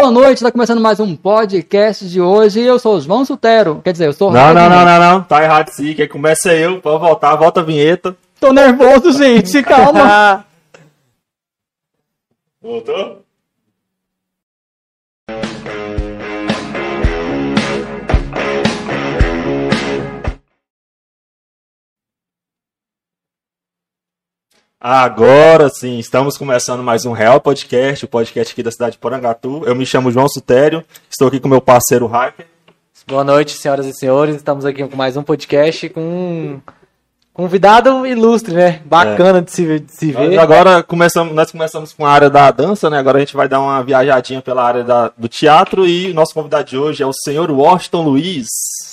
Boa noite. Está começando mais um podcast de hoje. Eu sou o João Sutero. Quer dizer, eu sou o Não, não, não, não, não. Tá errado sim. Quem começa é eu. Pode voltar, volta a vinheta. Tô nervoso, gente. Calma. Voltou? Agora sim, estamos começando mais um Real Podcast, o podcast aqui da cidade de Porangatu. Eu me chamo João Sutério, estou aqui com meu parceiro Hacker. Boa noite, senhoras e senhores. Estamos aqui com mais um podcast com um convidado ilustre, né? Bacana de se, de se ver. agora começamos, nós começamos com a área da dança, né? Agora a gente vai dar uma viajadinha pela área da- do teatro e nosso convidado de hoje é o senhor Washington Luiz.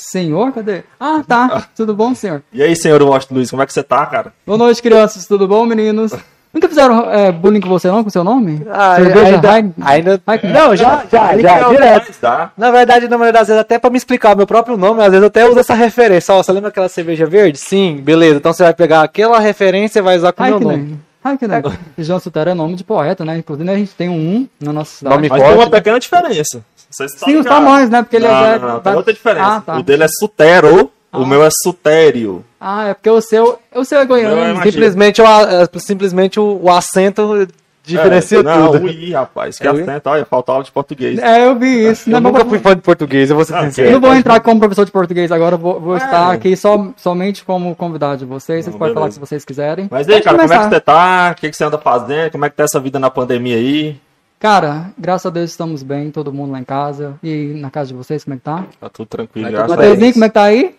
Senhor, cadê? Ah, tá. Tudo bom, senhor? E aí, senhor Washington Luiz, como é que você tá, cara? Boa noite, crianças. Tudo bom, meninos? Nunca fizeram é, bullying com você, não? Com seu nome? Ah, Cerveja ainda, ainda-? Não, já, já, já, direto. Tá? Na verdade, na maioria das vezes, até pra me explicar o meu próprio nome, às vezes eu até uso essa referência. Ó, você lembra aquela cerveja verde? Sim, beleza. Então você vai pegar aquela referência e vai usar com o meu nome. Heineken. Heineken. João Sutero é nome de poeta, né? Inclusive, a gente tem um na nossa cidade. Nome Mas tem uma pequena diferença. Vocês estão Sim, os tamanhos, né? Porque ele não, é... não, não, tem outra diferença. Ah, tá. O dele é Sutero, o meu é Sutério. Ah, é porque o seu, o seu é goiano. É Simplesmente, o, a- simplesmente o, o acento diferencia É, não, tudo. o I, rapaz. Que É acento, olha, falta aula de português. É, eu vi isso. Eu Não, nunca vou- fui fã de português, eu vou ser Ah, sincero. eu não vou entrar como professor de português agora, eu vou, vou É. estar aqui só, somente como convidado de vocês. Vocês Não, podem falar beleza. se vocês quiserem. Mas e aí, cara, como é que começar. você tá? O que, que você anda fazendo? Como é que tá essa vida na pandemia aí? Cara, graças a Deus estamos bem, todo mundo lá em casa. E na casa de vocês, como é que tá? Tá tudo tranquilo, graças tudo a Deus. como é que tá aí?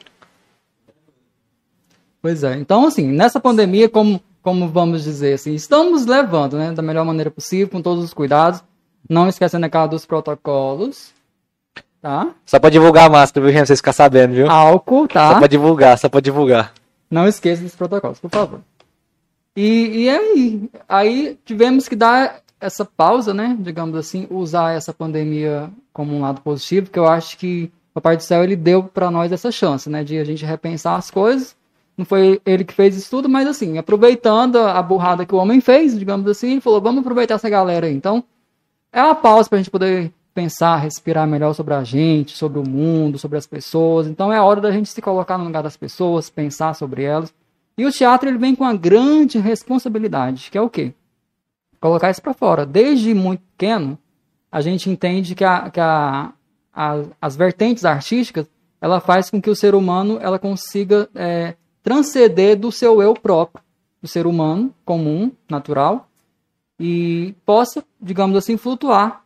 Pois é, então assim, nessa pandemia, como, como vamos dizer assim, estamos levando, né, da melhor maneira possível, com todos os cuidados, não esquecendo a cara dos protocolos, tá? Só pra divulgar a máscara, viu, gente? Pra vocês ficarem sabendo, viu? Álcool, tá? Só pra divulgar, só pra divulgar. Não esqueça dos protocolos, por favor. E, e aí, aí tivemos que dar essa pausa, né? Digamos assim, usar essa pandemia como um lado positivo, que eu acho que o Papai do Céu ele deu para nós essa chance, né? De a gente repensar as coisas. Não foi ele que fez isso tudo, mas assim, aproveitando a burrada que o homem fez, digamos assim, ele falou: vamos aproveitar essa galera aí. Então, é uma pausa para a gente poder pensar, respirar melhor sobre a gente, sobre o mundo, sobre as pessoas. Então é hora da gente se colocar no lugar das pessoas, pensar sobre elas. E o teatro ele vem com uma grande responsabilidade, que é o quê? Colocar isso para fora. Desde muito pequeno, a gente entende que, a, que a, a- as vertentes artísticas ela faz com que o ser humano ela consiga é, transcender do seu eu próprio, do ser humano comum, natural, e possa, digamos assim, flutuar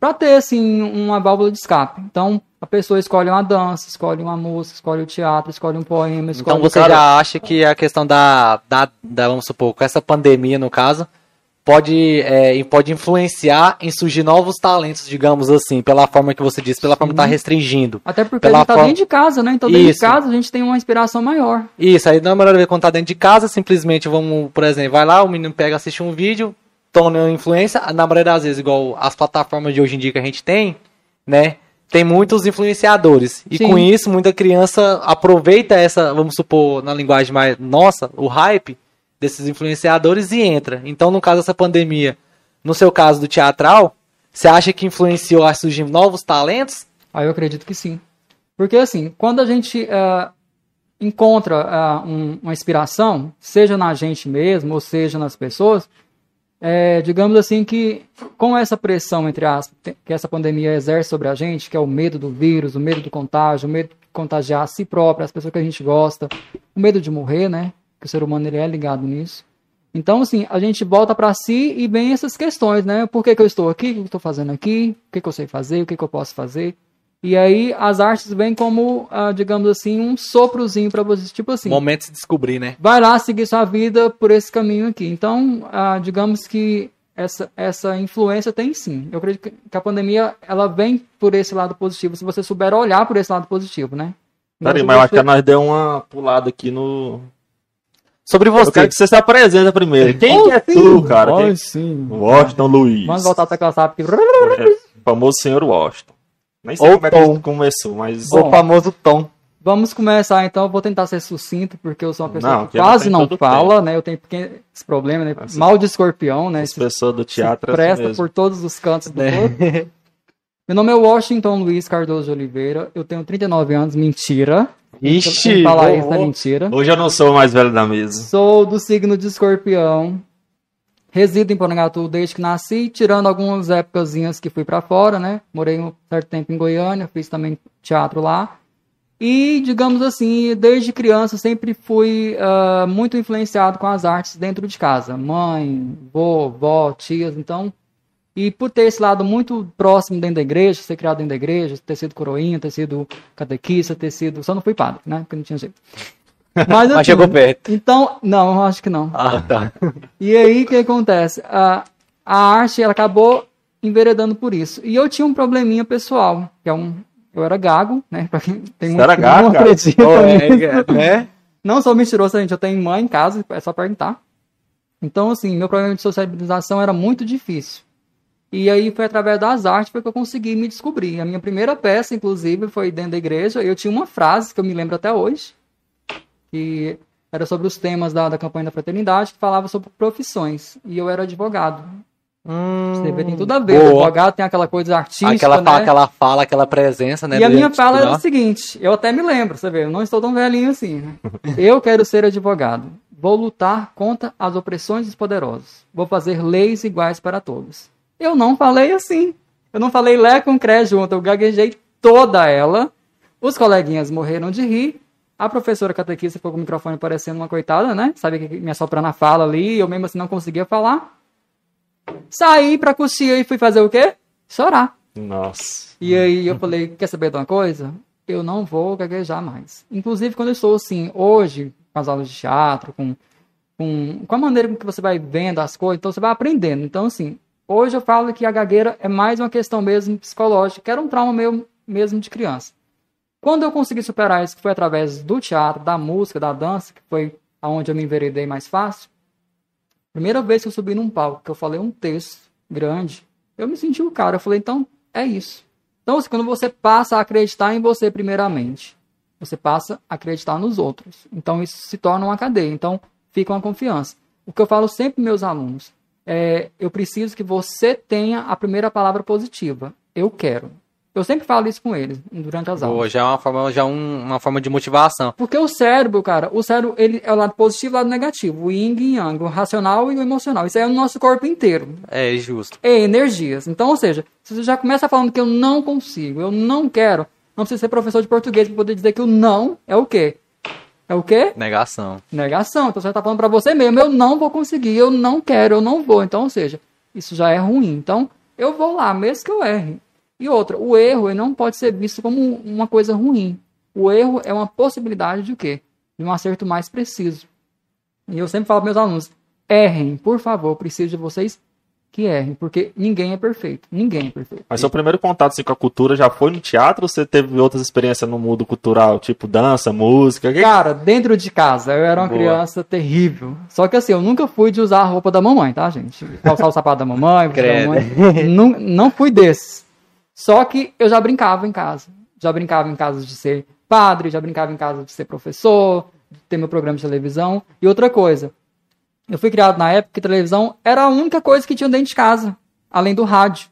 para ter assim uma válvula de escape. Então, a pessoa escolhe uma dança, escolhe uma música, escolhe o teatro, escolhe um poema, escolhe Então você cara- já acha que a questão da, da, da, vamos supor, com essa pandemia, no caso, pode, é, pode influenciar em surgir novos talentos, digamos assim, pela forma que você disse, pela forma que tá restringindo. Até porque Pela a gente tá forma- dentro de casa, né? Então, dentro de Isso. casa a gente tem uma inspiração maior. Isso, aí não é melhor ver quando tá dentro de casa, simplesmente vamos, por exemplo, vai lá, o menino pega, assiste um vídeo, toma uma influência, na maioria das vezes, igual as plataformas de hoje em dia que a gente tem, né? Tem muitos influenciadores. E Sim. com isso, muita criança aproveita essa, vamos supor, na linguagem mais nossa, o hype desses influenciadores e entra. Então, no caso dessa pandemia, no seu caso do teatral, você acha que influenciou a surgir novos talentos? Aí eu acredito que sim. Porque assim, quando a gente eh, encontra eh, um- uma inspiração, seja na gente mesmo, ou seja nas pessoas, eh, digamos assim que com essa pressão, entre aspas, que essa pandemia exerce sobre a gente, que é o medo do vírus, o medo do contágio, o medo de contagiar a si próprio, as pessoas que a gente gosta, o medo de morrer, né? Que o ser humano ele é ligado nisso. Então, assim, a gente volta para si e vem essas questões, né? Por que, que eu estou aqui? O que eu estou fazendo aqui? O que, que eu sei fazer? O que, que eu posso fazer? E aí as artes vêm como, ah, digamos assim, um soprozinho para você, tipo assim, Momento de se descobrir, né? vai lá seguir sua vida por esse caminho aqui. Então, ah, digamos que essa, essa influência tem sim. Eu acredito que- a pandemia ela vem por esse lado positivo, se você souber olhar por esse lado positivo, né? Peraí, Não, mas eu acho que nós deu uma pulada aqui no. Sobre você. quero que você se apresenta primeiro. Quem Oh, que é sim. tu, cara? Ai, Quem... sim. Washington Luiz. Vamos voltar até aquela sabe que... É, o famoso senhor Washington. Nem sei Ou como é que Tom. começou, mas. Bom, o famoso tom. Vamos começar então. Eu vou tentar ser sucinto, porque eu sou uma pessoa Não, que não quase não fala, né? Eu tenho pequeno esse problema, né? Assim, Mal de escorpião, né? As Se pessoas do teatro é assim presta mesmo. por todos os cantos do né? corpo. Meu nome é Washington Luiz Cardoso de Oliveira. Eu tenho 39 anos. Mentira. Ixi, falar isso é mentira. Hoje eu não sou o mais velho da mesa. Sou do signo de escorpião. Resido em Porangatu desde que nasci, tirando algumas épocasinhas que fui pra fora, né? Morei um certo tempo em Goiânia, fiz também teatro lá. E, digamos assim, desde criança sempre fui ah, muito influenciado com as artes dentro de casa. Mãe, vô, vó, tias, então... E por ter esse lado muito próximo dentro da igreja, ser criado dentro da igreja, ter sido coroinha, ter sido catequista, ter sido... Só não fui padre, né? Porque não tinha jeito. Mas, Mas assim, chegou perto. Então, não, eu acho que não. Ah, tá. E aí, o que acontece? A, a arte, ela acabou enveredando por isso. E eu tinha um probleminha pessoal, que é um... Eu era gago, né? Pra quem tem Você muito era gago, não cara? acredita Pô, nisso. é, né? Não sou mentiroso, gente. Eu tenho mãe em casa, é só perguntar. Então, assim, meu problema de sociabilização era muito difícil. E aí foi através das artes que eu consegui me descobrir. A minha primeira peça, inclusive, foi dentro da igreja. Eu tinha uma frase que eu me lembro até hoje, que era sobre os temas da, da campanha da fraternidade, que falava sobre profissões. E eu era advogado. Você vê, tem tudo a ver. O Hum, boa. advogado tem aquela coisa artística, Aquela, né? fala, aquela fala, aquela presença, né? E a minha fala era o seguinte, eu até me lembro, você vê, eu não estou tão velhinho assim. né? Eu quero ser advogado. Vou lutar contra as opressões dos poderosos. Vou fazer leis iguais para todos. Eu não falei assim. Eu não falei lé com cré junto, eu gaguejei toda ela. Os coleguinhas morreram de rir. A professora catequista ficou com o microfone parecendo uma coitada, né? Sabe que me assoprando a fala ali, eu mesmo assim não conseguia falar. Saí pra coxia e fui fazer o quê? Chorar. Nossa. E aí eu falei, quer saber de uma coisa? Eu não vou gaguejar mais. Inclusive, quando eu estou assim, hoje, com as aulas de teatro, com, com, com a maneira com que você vai vendo as coisas, então você vai aprendendo. Então, assim, hoje eu falo que a gagueira é mais uma questão mesmo psicológica, que era um trauma meu mesmo de criança. Quando eu consegui superar isso, que foi através do teatro, da música, da dança, que foi aonde eu me enveredei mais fácil, primeira vez que eu subi num palco, que eu falei um texto grande, eu me senti o cara. Eu falei, então, é isso. Então, assim, quando você passa a acreditar em você primeiramente, você passa a acreditar nos outros. Então, isso se torna uma cadeia. Então, fica uma confiança. O que eu falo sempre para meus alunos é: eu preciso que você tenha a primeira palavra positiva. Eu quero. Eu sempre falo isso com eles durante as aulas. Boa, já é uma forma, já um- uma forma de motivação. Porque o cérebro, cara, o cérebro ele é o lado positivo e o lado negativo. O yin e yang, o racional e o emocional. Isso é o nosso corpo inteiro. É justo. É energias. Então, ou seja, se você já começa falando que eu não consigo, eu não quero, não precisa ser professor de português para poder dizer que o não é o quê? É o quê? Negação. Negação. Então você está falando para você mesmo, eu não vou conseguir, eu não quero, eu não vou. Então, ou seja, isso já é ruim. Então, eu vou lá, mesmo que eu erre. E outra, o erro não pode ser visto como uma coisa ruim. O erro é uma possibilidade de o quê? De um acerto mais preciso. E eu sempre falo para meus alunos, errem, por favor, preciso de vocês que errem, porque ninguém é perfeito. Ninguém é perfeito. Mas seu primeiro contato assim, com a cultura já foi no teatro ou você teve outras experiências no mundo cultural, tipo dança, música? Que... Cara, dentro de casa, eu era uma Boa. criança terrível. Só que assim, eu nunca fui de usar a roupa da mamãe, tá, gente? Calçar o sapato da mamãe, da mamãe. Não, não fui desses. Só que eu já brincava em casa. Já brincava em casa de ser padre, já brincava em casa de ser professor, de ter meu programa de televisão. E outra coisa, eu fui criado na época que televisão era a única coisa que tinha dentro de casa, além do rádio.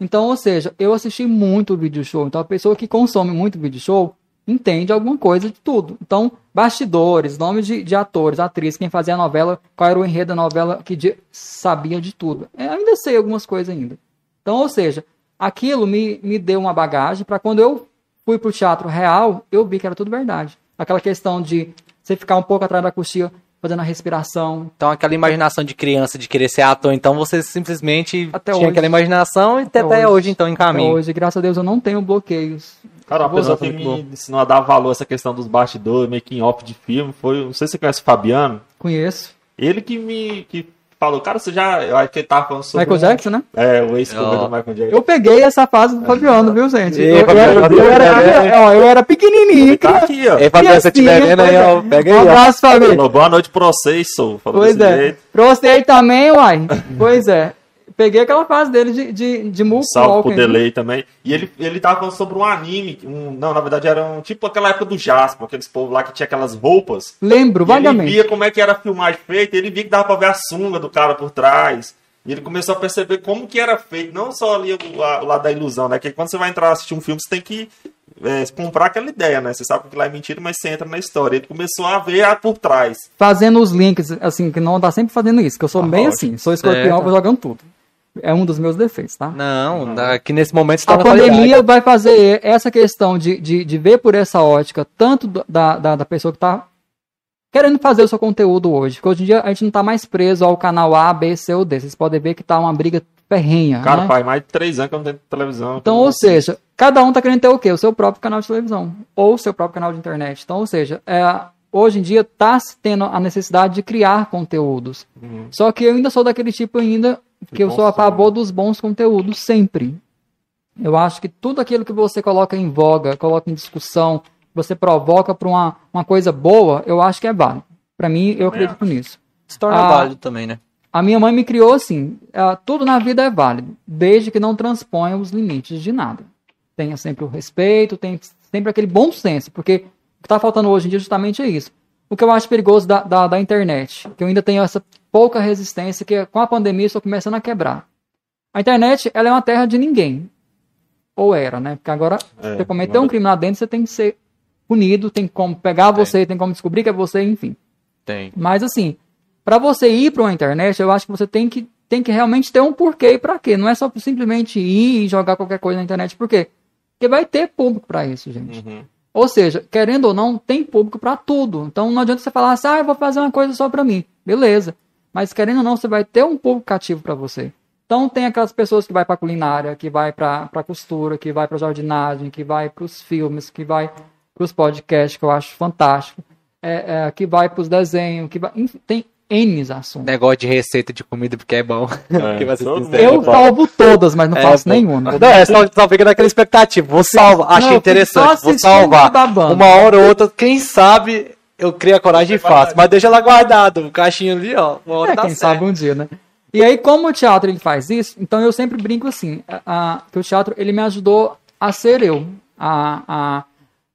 Então, ou seja, eu assisti muito vídeo show. Então, a pessoa que consome muito vídeo show entende alguma coisa de tudo. Então, bastidores, nome de, de atores, atrizes, quem fazia a novela, qual era o enredo da novela, que de- sabia de tudo. Eu ainda sei algumas coisas ainda. Então, ou seja, aquilo me, me deu uma bagagem para quando eu fui pro teatro real, eu vi que era tudo verdade. Aquela questão de você ficar um pouco atrás da coxinha, fazendo a respiração, Então, aquela imaginação de criança de querer ser ator, então você simplesmente Até tinha hoje. aquela imaginação e até, Até até hoje. hoje, então, em Até caminho. hoje, graças a Deus, eu não tenho bloqueios. Cara, uma pessoa que bom. me ensinou a dar valor a essa questão dos bastidores, making off de filme, foi, não sei se você conhece o Fabiano, Conheço. ele que me que falou, cara, você já, eu acho que ele tava falando sobre Michael Jackson, né? É, o ex-cover do Michael Jackson. Eu peguei essa fase do Fabiano, viu, gente? Ei, Eu, eu, Fabiano, era, eu, era, ó, eu era pequenininho. Tá aqui, ó. Fabiano, se estiver vendo aí, ó, é. pega Um aí, abraço, Fabiano. Boa noite pra vocês, sou. Falou Pois é. jeito. Pra você aí também, uai. Pois é. Peguei aquela fase dele de, de, de salve pro. Delay também. E ele, ele tava falando sobre um anime. Um, não, na verdade era um, tipo aquela época do Jasper, aqueles povos lá que tinha aquelas roupas. Lembro, E ele vagamente. via como é que era a filmagem feita, ele via que dava pra ver a sunga do cara por trás. E ele começou a perceber como que era feito, não só ali o, a- o lado da ilusão, né? Que quando você vai entrar assistir um filme, você tem que é, comprar aquela ideia, né? Você sabe que lá é mentira, mas você entra na história. Ele começou a ver a por trás. Fazendo os links, assim, que não tá sempre fazendo isso, que eu sou Ah, bem ótimo. assim, sou escorpião, Certo. vou jogando tudo. É um dos meus defeitos, tá? Não, aqui nesse momento está A na pandemia qualidade. vai fazer essa questão de, de, de ver por essa ótica, tanto da, da, da pessoa que está querendo fazer o seu conteúdo hoje. Porque hoje em dia a gente não está mais preso ao canal A, B, C ou D. Vocês podem ver que tá uma briga ferrenha. Cara, né? faz mais de três anos que eu não tenho televisão. Então, ou seja, cada um tá querendo ter o quê? O seu próprio canal de televisão. Ou o seu próprio canal de internet. Então, ou seja, é, hoje em dia tá se tendo a necessidade de criar conteúdos. Uhum. Só que eu ainda sou daquele tipo ainda que eu sou a favor dos bons conteúdos sempre. Eu acho que tudo aquilo que você coloca em voga, coloca em discussão, você provoca para uma, uma coisa boa, eu acho que é válido. Para mim, eu acredito nisso. Se torna Ah, válido também, né? A minha mãe me criou assim: ah, tudo na vida é válido, desde que não transponha os limites de nada. Tenha sempre o respeito, tenha sempre aquele bom senso, porque o que está faltando hoje em dia justamente é isso. O que eu acho perigoso da, da, da internet, que eu ainda tenho essa pouca resistência, que com a pandemia estou começando a quebrar. A internet, ela é uma terra de ninguém. Ou era, né? Porque agora, É, você cometeu um agora- crime lá dentro, você tem que ser punido, tem como pegar você, tem como descobrir que é você, enfim. Tem. Mas assim, para você ir para uma internet, eu acho que você tem que, tem que realmente ter um porquê e para quê. Não é só simplesmente ir e jogar qualquer coisa na internet. Por quê? Porque vai ter público para isso, gente. Uhum. Ou seja, querendo ou não, tem público para tudo. Então não adianta você falar assim, ah, eu vou fazer uma coisa só para mim. Beleza. Mas querendo ou não, você vai ter um público cativo para você. Então tem aquelas pessoas que vai para culinária, que vai para costura, que vai para jardinagem, que vai para os filmes, que vai para os podcasts, que eu acho fantástico, é, é, que vai para os desenhos, que vai, enfim, tem N assuntos. Negócio de receita de comida porque é bom. É, Eu salvo todas, mas não É, faço nenhuma. Não, é só, só fica naquela expectativa. Vou salvar. Achei Não, interessante. só Vou salvar. Uma hora ou outra, quem sabe eu crio a coragem e faço. Mas deixa lá guardado. O caixinho ali, ó. Uma hora É, quem certo. sabe um dia, né? E aí, como o teatro ele faz isso, então eu sempre brinco assim, a, a- que o teatro ele me ajudou a ser eu, a, a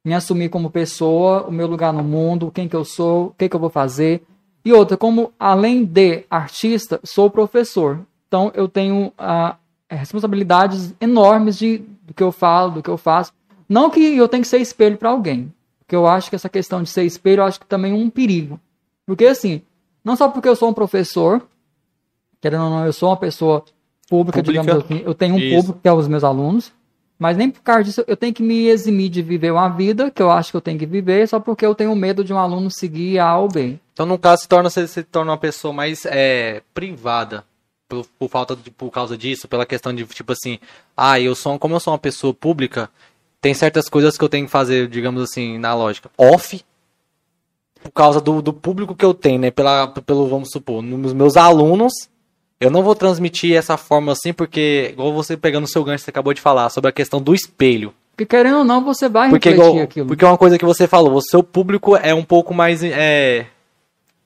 me assumir como pessoa, o meu lugar no mundo, quem que eu sou, o que que eu vou fazer. E outra, como além de artista, sou professor. Então eu tenho ah, responsabilidades enormes de, do que eu falo, do que eu faço. Não que eu tenha que ser espelho para alguém, porque eu acho que essa questão de ser espelho, eu acho que também é um perigo. Porque assim, não só porque eu sou um professor, querendo ou não, eu sou uma pessoa pública, Pública. digamos assim, eu tenho um Isso. público que é os meus alunos, mas nem por causa disso eu tenho que me eximir de viver uma vida que eu acho que eu tenho que viver, só porque eu tenho medo de um aluno seguir A ou B. Então, no caso, se torna, você se torna uma pessoa mais é, privada. Por, por falta de, por causa disso, pela questão de, tipo assim, ah, eu sou, como eu sou uma pessoa pública, tem certas coisas que eu tenho que fazer, digamos assim, na lógica, off, por causa do, do público que eu tenho, né? Pela, pelo, vamos supor, nos meus alunos, eu não vou transmitir essa forma assim, porque, igual você pegando o seu gancho, você acabou de falar, sobre a questão do espelho. Porque querendo ou não, você vai Porque, refletir igual, aquilo. porque é uma coisa que você falou, o seu público é um pouco mais. É,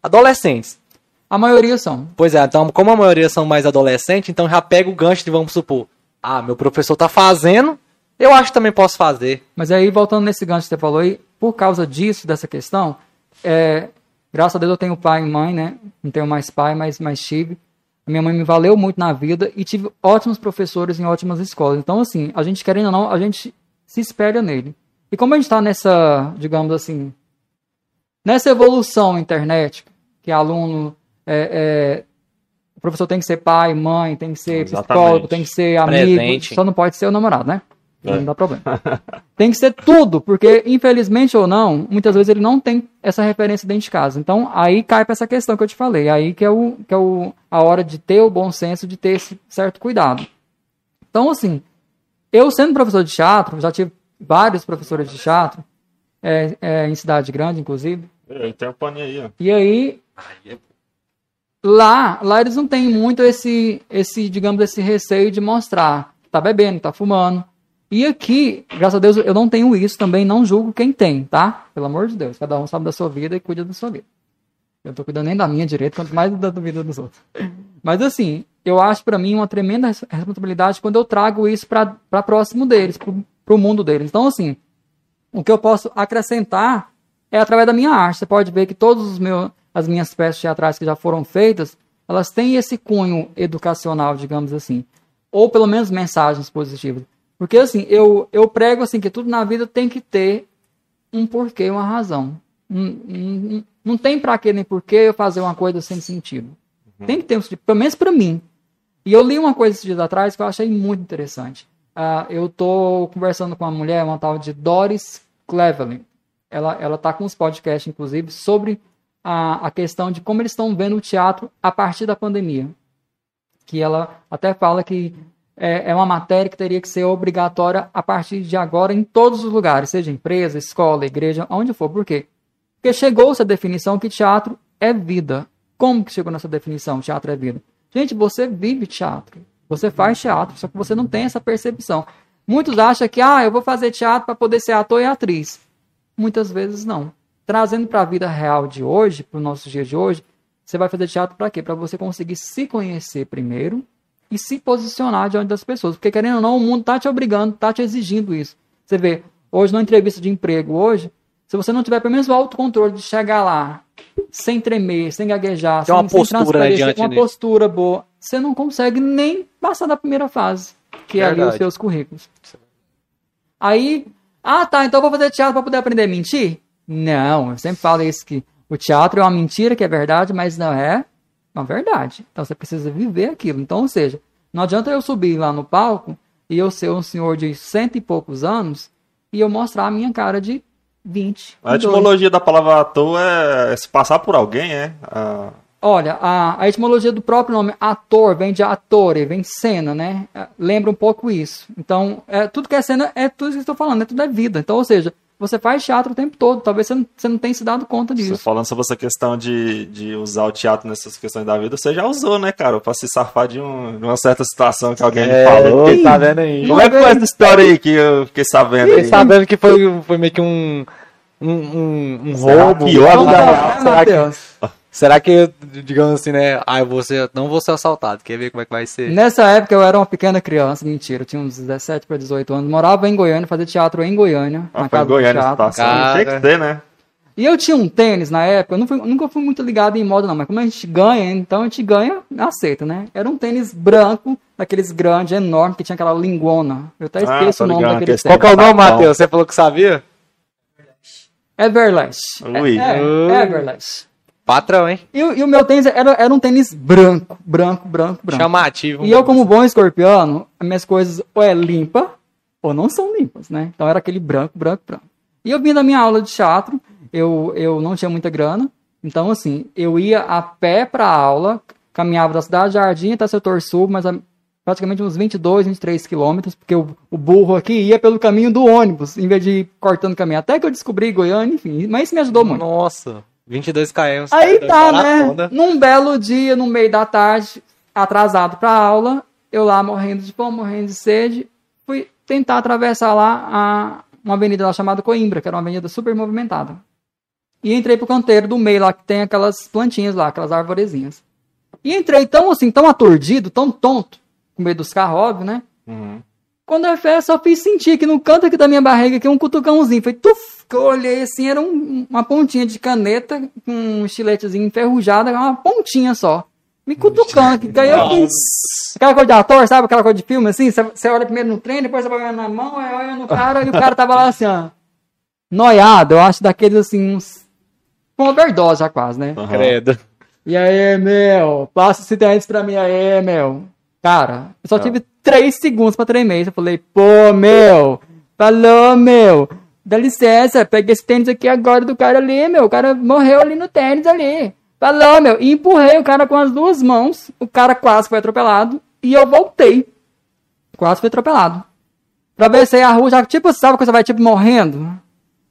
adolescentes. A maioria são. Pois é, então, como a maioria são mais adolescentes, então já pega o gancho de, vamos supor, ah, meu professor tá fazendo, eu acho que também posso fazer. Mas aí, voltando nesse gancho que você falou aí, por causa disso, dessa questão, é, graças a Deus eu tenho pai e mãe, né? Não tenho mais pai, mas, mas tive. A minha mãe me valeu muito na vida e tive ótimos professores em ótimas escolas. Então, assim, a gente querendo ou não, a gente se espelha nele. E como a gente está nessa, digamos assim, nessa evolução internet, que aluno, é, é, o professor tem que ser pai, mãe, tem que ser Exatamente. psicólogo, tem que ser amigo, Presente. só não pode ser o namorado, né? É. Não dá problema. tem que ser tudo, porque infelizmente ou não, muitas vezes ele não tem essa referência dentro de casa. Então aí cai para essa questão que eu te falei, aí que é, o, que é o, a hora de ter o bom senso, de ter esse certo cuidado. Então assim, eu sendo professor de teatro, já tive vários professores de teatro, é, é, em cidade grande inclusive, Eu tenho um paninho aí, ó. e aí lá, lá eles não têm muito esse, esse, digamos, esse receio de mostrar que tá bebendo, que tá fumando. E aqui, graças a Deus, eu não tenho isso também, não julgo quem tem, tá? Pelo amor de Deus, cada um sabe da sua vida e cuida da sua vida. Eu não tô cuidando nem da minha direito, quanto mais da da vida dos outros. Mas assim, eu acho pra mim uma tremenda res- responsabilidade quando eu trago isso pra próximo deles, pro, pro mundo deles. Então assim, o que eu posso acrescentar é através da minha arte. Você pode ver que todos os meus, as minhas peças teatrais que já foram feitas, elas têm esse cunho educacional, digamos assim, ou pelo menos mensagens positivas. Porque assim, eu, eu prego assim que tudo na vida tem que ter um porquê, uma razão. Não, não, não tem pra quê nem porquê eu fazer uma coisa sem sentido. Tem que ter um pelo menos pra mim. E eu li uma coisa esses dias atrás que eu achei muito interessante. Ah, eu tô conversando com uma mulher, uma tal de Doris Cleveland. Ela, ela tá com uns podcasts, inclusive, sobre a, a questão de como eles estão vendo o teatro a partir da pandemia. Que ela até fala que é, é uma matéria que teria que ser obrigatória a partir de agora em todos os lugares, seja empresa, escola, igreja, onde for. Por quê? Porque chegou essa definição que teatro é vida. Como que chegou nessa definição? Teatro é vida. Gente, você vive teatro. Você faz teatro, só que você não tem essa percepção. Muitos acham que, ah, eu vou fazer teatro para poder ser ator e atriz. Muitas vezes não. Trazendo para a vida real de hoje, para o nosso dia de hoje, você vai fazer teatro para quê? Para você conseguir se conhecer primeiro e se posicionar diante das pessoas. Porque, querendo ou não, o mundo está te obrigando, está te exigindo isso. Você vê, hoje, numa entrevista de emprego, hoje, se você não tiver pelo menos o autocontrole de chegar lá, sem tremer, sem gaguejar, Tem sem, uma sem postura transparência, adiante com uma disso. postura boa, você não consegue nem passar da primeira fase, que é ali Verdade. os seus currículos. Aí, ah tá, então eu vou fazer teatro para poder aprender a mentir? Não, eu sempre falo isso que o teatro é uma mentira que é verdade, mas não é uma verdade. Então você precisa viver aquilo. Então, ou seja, não adianta eu subir lá no palco e eu ser um senhor de cento e poucos anos e eu mostrar a minha cara de 20. A 22. etimologia da palavra ator é se passar por alguém, é? Ah, Olha, a, a etimologia do próprio nome ator vem de attore, vem cena, né? É, Lembra um pouco isso. Então, é, tudo que é cena é tudo isso que eu estou falando, né? tudo é vida. Então, ou seja, você faz teatro o tempo todo. Talvez você não, você não tenha se dado conta Você disso. falando sobre essa questão de, de usar o teatro nessas questões da vida, você já usou, né, cara? Pra se safar de, um- de uma certa situação que alguém É, falou. fiquei sabendo aí. Como é que foi essa história aí que eu fiquei sabendo Fiquei sabendo que foi, foi meio que um. Um, um, um roubo. pior Não, do não, que- não, né, será, que, digamos assim, né? Ah, eu vou ser, não vou ser assaltado. Quer ver como é que vai ser? Nessa época eu era uma pequena criança, mentira, eu tinha uns 17 para 18 anos, morava em Goiânia, fazia teatro em Goiânia, Ah, na foi em casa Goiânia teatro. situação. Cara. Tinha que ter, né? E eu tinha um tênis na época, eu não fui- nunca fui muito ligado em moda não, mas como a gente ganha, então a gente ganha, aceita, né? Era um tênis branco, daqueles grandes, enormes, que tinha aquela lingona. Eu até Ah, esqueço tô o nome ligado, daquele aquele Qual tênis. que é o nome, Tá. Matheus? Você falou que sabia? Everlast. Ui. É, Ui. é, Everlast. Patrão, hein? E, o- e o meu tênis era, era um tênis branco, branco, branco, branco. Chamativo. E eu, como bom escorpiano, as minhas coisas ou é limpa ou não são limpas, né? Então era aquele branco, branco, branco. E eu vim da minha aula de teatro, eu, eu não tinha muita grana, então assim, eu ia a pé pra aula, caminhava da cidade de Jardim até setor sul, mas a- praticamente uns 22, 23 quilômetros, porque o, o burro aqui ia pelo caminho do ônibus, em vez de ir cortando o caminho. Até que eu descobri Goiânia, enfim, mas isso me ajudou muito. Nossa, 22 km. Aí tá, né? Num belo dia, no meio da tarde, atrasado pra aula, eu lá morrendo de fome, morrendo de sede, fui tentar atravessar lá a, uma avenida lá chamada Coimbra, que era uma avenida super movimentada. E entrei pro canteiro do meio lá, que tem aquelas plantinhas lá, aquelas arvorezinhas. E entrei tão assim, tão aturdido, tão tonto, com medo dos carros, óbvio, né? Uhum. Quando eu fui, só fiz sentir que no canto aqui da minha barriga aqui um cutucãozinho. Foi tuf, que eu olhei assim, era um- uma pontinha de caneta com um estiletezinho enferrujado, uma pontinha só. Me cutucando aqui. Aí eu fiz aquela coisa de ator, sabe? Aquela coisa de filme assim, você, olha primeiro no trem, depois você vai na mão, aí olha no cara, e o cara tava lá assim, ó. Noiado, eu acho daqueles assim, uns. Com overdose já quase, né? Aham. Credo. E aí, meu, passa esse tênis pra mim aí, meu. Cara, eu só Ah. tive três segundos pra tremer. Eu falei, pô, meu, falou, meu. Dá licença, peguei esse tênis aqui agora do cara ali, meu. O cara morreu ali no tênis ali. Falou, meu. E empurrei o cara com as duas mãos. O cara quase foi atropelado. E eu voltei. Quase foi atropelado. Atravessei a rua, já, tipo, sabe quando você vai, tipo, morrendo?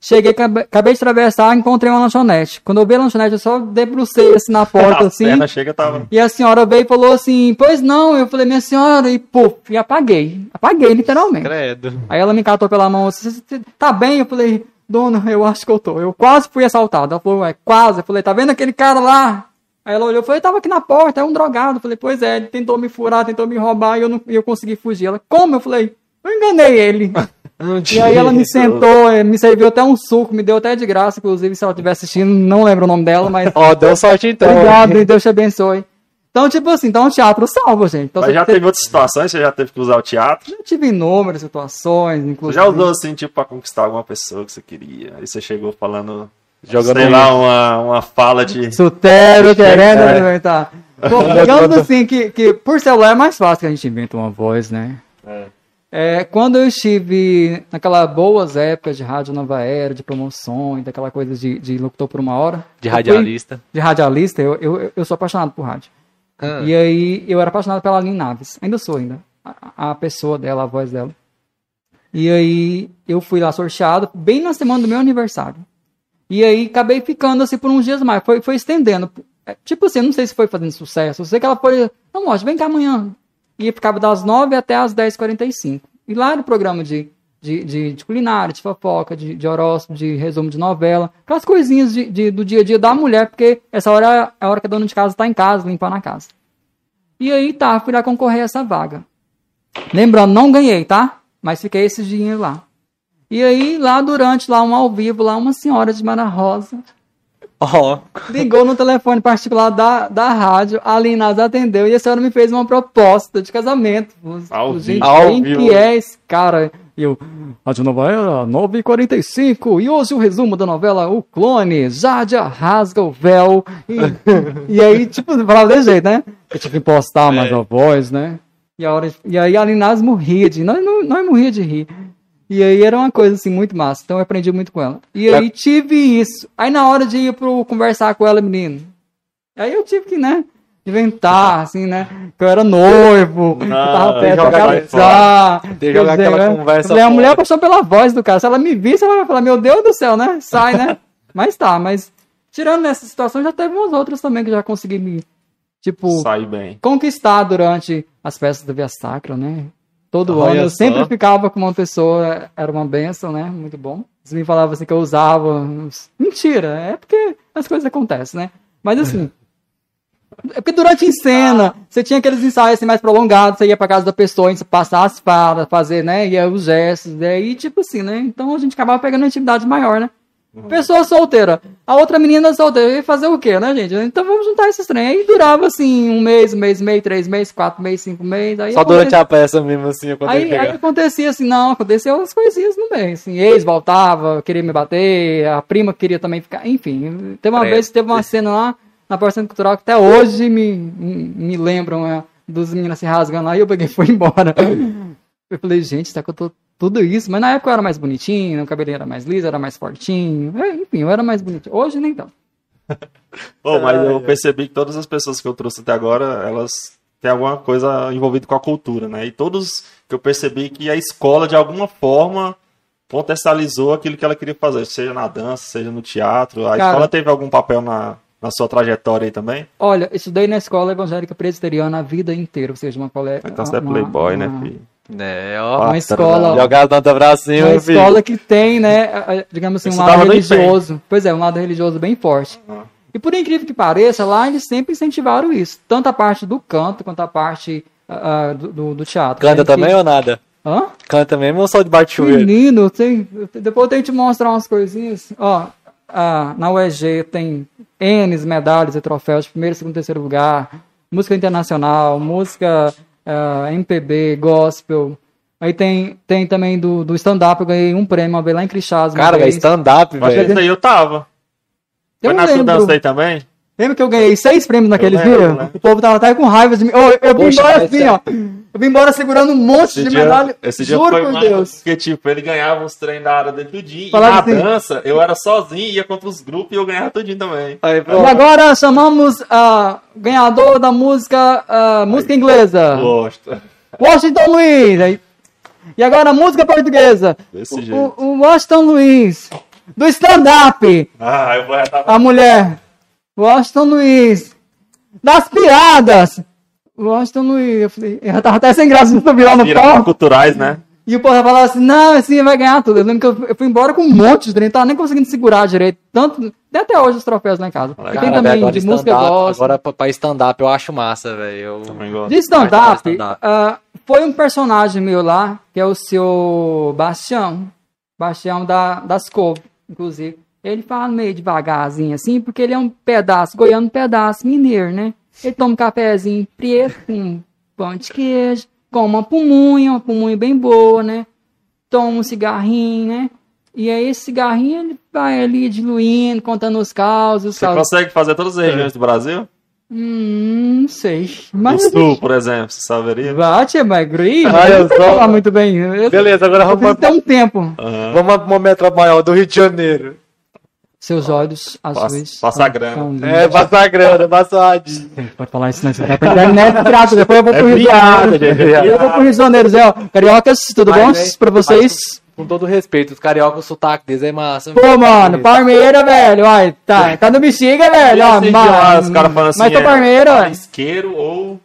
Cheguei, acabe- acabei de atravessar, encontrei uma lanchonete. Quando eu vi a lanchonete, eu só debrucei assim na porta, A assim. perna chega, tava. E a senhora veio e falou assim, pois não. Eu falei, minha senhora, e puf, e apaguei. Apaguei, literalmente. Credo. Aí ela me catou pela mão, assim, "Você- você tá bem? Eu falei, dona, eu acho que eu tô. Eu quase fui assaltado. Ela falou, ué, quase. Eu falei, tá vendo aquele cara lá? Aí ela olhou, eu falei, tava aqui na porta, é um drogado. Eu falei, pois é, ele tentou me furar, tentou me roubar e eu, não, e eu consegui fugir. Ela, como? Eu falei, eu enganei ele. E aí ela me sentou, eh, me serviu até um suco, me deu até de graça, inclusive, se ela estiver assistindo, não lembro o nome dela, mas Ó, deu sorte então. Obrigado, e Deus te abençoe. Então, tipo assim, então o teatro salva, gente. Então, Mas já você- teve outras situações, você já teve que usar o teatro? já tive inúmeras situações, Você inclusive. já usou assim, tipo, pra conquistar alguma pessoa que você queria? Aí você chegou falando, Jogando sei lá, uma, uma fala de... Sutero querendo É. aproveitar. Bom, digamos assim, que, que por celular é mais fácil que a gente inventa uma voz, né? É. Quando eu estive naquela boas épocas de rádio nova era, de promoções, daquela coisa de, de locutor por uma hora. De eu fui- radialista. De radialista, eu, eu, eu sou apaixonado por rádio. Ah. E aí eu era apaixonado pela Aline Naves. Ainda sou ainda. A, a pessoa dela, a voz dela. E aí eu fui lá sorteado bem na semana do meu aniversário. E aí acabei ficando assim por uns dias mais. Foi, foi estendendo. É, Tipo assim, eu não sei se foi fazendo sucesso. Eu sei que ela foi. Não, lógico, vem cá amanhã. E ficava das 9 até as 10h45. E lá no programa de, de, de, de culinária, de fofoca, de, de horóscopo, de resumo de novela, aquelas coisinhas de, de- do dia a dia da mulher, porque essa hora é a hora que a dona de casa tá em casa, limpando a casa. E aí tá, fui lá concorrer a essa vaga. Lembrando, não ganhei, tá? Mas fiquei esses dias lá. E aí, lá durante lá um ao vivo, lá uma senhora de Mara Rosa Ó, ligou no telefone particular da, da rádio, a Linaz atendeu e a senhora me fez uma proposta de casamento. Ao Gente. Ao quem vivo. que é esse cara? E eu, Rádio Nova Era, 9h45, e hoje o resumo da novela O Clone, Jádia rasga o véu. E, e aí, tipo, falava desse jeito, né? Eu tive que impostar mais É. a voz, né? E, a hora, e aí a Linaz morria de... Nós, nós, nós morria de rir. E aí era uma coisa assim muito massa. Então eu aprendi muito com ela. E aí tive isso. Aí na hora de ir pro conversar com ela, menino. Aí eu tive que, né? Inventar, assim, né? Que eu era noivo, que eu tava tem perto pra casar. Tem que Quer jogar dizer, aquela né? conversa Eu a mulher apaixonou pela voz do cara. Se ela me visse, ela vai falar, meu Deus do céu, né? Sai, né? mas tá, mas tirando essa situação, já teve umas outras também que já consegui me, tipo, Sai bem. conquistar durante as festas da Via Sacra, né? Todo Olha ano eu só. sempre ficava com uma pessoa, era uma benção, né? Muito bom. Eles me falavam assim que eu usava. Mentira, é porque as coisas acontecem, né? Mas assim. É porque durante em cena, você tinha aqueles ensaios assim, mais prolongados, você ia pra casa da pessoa, você passar as falas, fazer, né? E aí os gestos, e aí, tipo assim, né? Então a gente acabava pegando uma intimidade maior, né? Pessoa solteira. A outra menina solteira ia fazer o quê, né, gente? Então vamos juntar esses trem. Aí durava assim, um mês, um mês e meio, três meses, quatro meses, cinco meses. Aí só durante a peça mesmo, assim, Aí, aí acontecia assim, não, aconteceu as coisinhas no meio. Assim, ex voltava, queria me bater, a prima queria também ficar. Enfim, teve uma É. vez teve uma cena lá na Centro Cultural que até hoje me, me, lembram é, dos meninos se rasgando lá e eu peguei e fui embora. Eu falei, gente, tá que eu tô tudo isso. Mas na época eu era mais bonitinho, o cabelinho era mais liso, era mais fortinho. É, enfim, eu era mais bonitinho. Hoje nem tanto. Ô, mas eu percebi que todas as pessoas que eu trouxe até agora, elas têm alguma coisa envolvida com a cultura, né? E todos que eu percebi que a escola, de alguma forma, potencializou aquilo que ela queria fazer, seja na dança, seja no teatro. A Cara. escola teve algum papel na, na sua trajetória aí também? Olha, estudei na escola evangélica presbiteriana a vida inteira, ou seja, uma colégio. Então você é playboy, né, filho? É, ó. Uma escola, pra cima, uma filho. escola que tem, né, digamos assim, um lado no religioso. Pois é, um lado religioso bem forte. Uhum. E por incrível que pareça, lá eles sempre incentivaram isso. Tanto a parte do canto quanto a parte ah, do, do- teatro. Canta que- também ou nada? Hã? Canta mesmo ou só de bate-chuveiro? Menino, tem, depois eu tenho que te mostrar umas coisinhas. Ó, ah, na UEG tem N medalhas e troféus de primeiro, segundo, terceiro lugar. Música internacional, música ah, MPB, gospel. Aí tem, tem também do, do stand-up, eu ganhei um prêmio uma vez lá em Crixás. Cara, velho, vez. stand-up, Eu acho que velho. esse aí eu tava. Eu Foi na lembro. dança aí também? Lembra que eu ganhei seis prêmios naquele Eu lembro, dia? né? O povo tava até com raiva de mim. Ô, eu vim Poxa, embora assim, é- ó. Eu vim embora segurando um monte Esse de dia, medalha. esse dia Juro foi por Deus. porque, tipo, ele ganhava uns treinos da área dele tudinho. E Falava na assim- dança, eu era sozinho, ia contra os grupos e eu ganhava tudinho também. Aí, E agora chamamos a ganhador da música, ah, música inglesa, Gosto. Washington Luiz. Aí- E agora a música portuguesa, Desse jeito. o, o Washington Luiz. Do stand-up, Ah, eu vou retar a mulher. Washington Luiz. Das piadas. Washington Luiz. Eu falei, eu tava até sem graça de subir lá no palco. culturais, né? E o povo falava assim, não, assim vai ganhar tudo. Eu lembro que eu, eu fui embora com um monte de trem, não tava nem conseguindo segurar direito. Tanto, tem até hoje os troféus lá em casa. Cara, tem também agora de música. Agora pra- stand-up eu acho massa, velho. Eu... De stand-up, stand-up. ah, foi um personagem meu lá, que é o seu Bastião. Bastião da, das Couve, inclusive. Ele fala meio devagarzinho assim, porque ele é um pedaço, goiano um pedaço mineiro, né? Ele toma um cafezinho preto, com pão de queijo, com uma pumunha, uma pumunha bem boa, né? Toma um cigarrinho, né? E aí esse cigarrinho ele vai ali diluindo, contando os causos. Os Você causos. consegue fazer todas as regiões do Brasil? Hum, não sei. Mas sul, por exemplo, você saberia? Bate, é magrinho. Olha só. falar muito bem. Eu, Beleza, agora vamos, ter um tempo. Aham. vamos para uma metrópole maior do Rio de Janeiro. Seus olhos azuis. passa a grana. É, passa a grana, passa a Pode falar isso, né? Você vai pra internet, pirata. Depois eu vou pro Rio de piada, Janeiro. gente, é. Eu vou pro Rio de Janeiro, Zé. ó. Cariocas, tudo Mas, bom né, pra vocês? Com todo respeito, os cariocas, o sotaque deles é massa. Pô, mano, Parmeira, velho. Ó, tá, tá no bexiga, velho. Ó, Assim, mas, os caras falando assim, mas tô é, Parmeira, ó. isqueiro ou...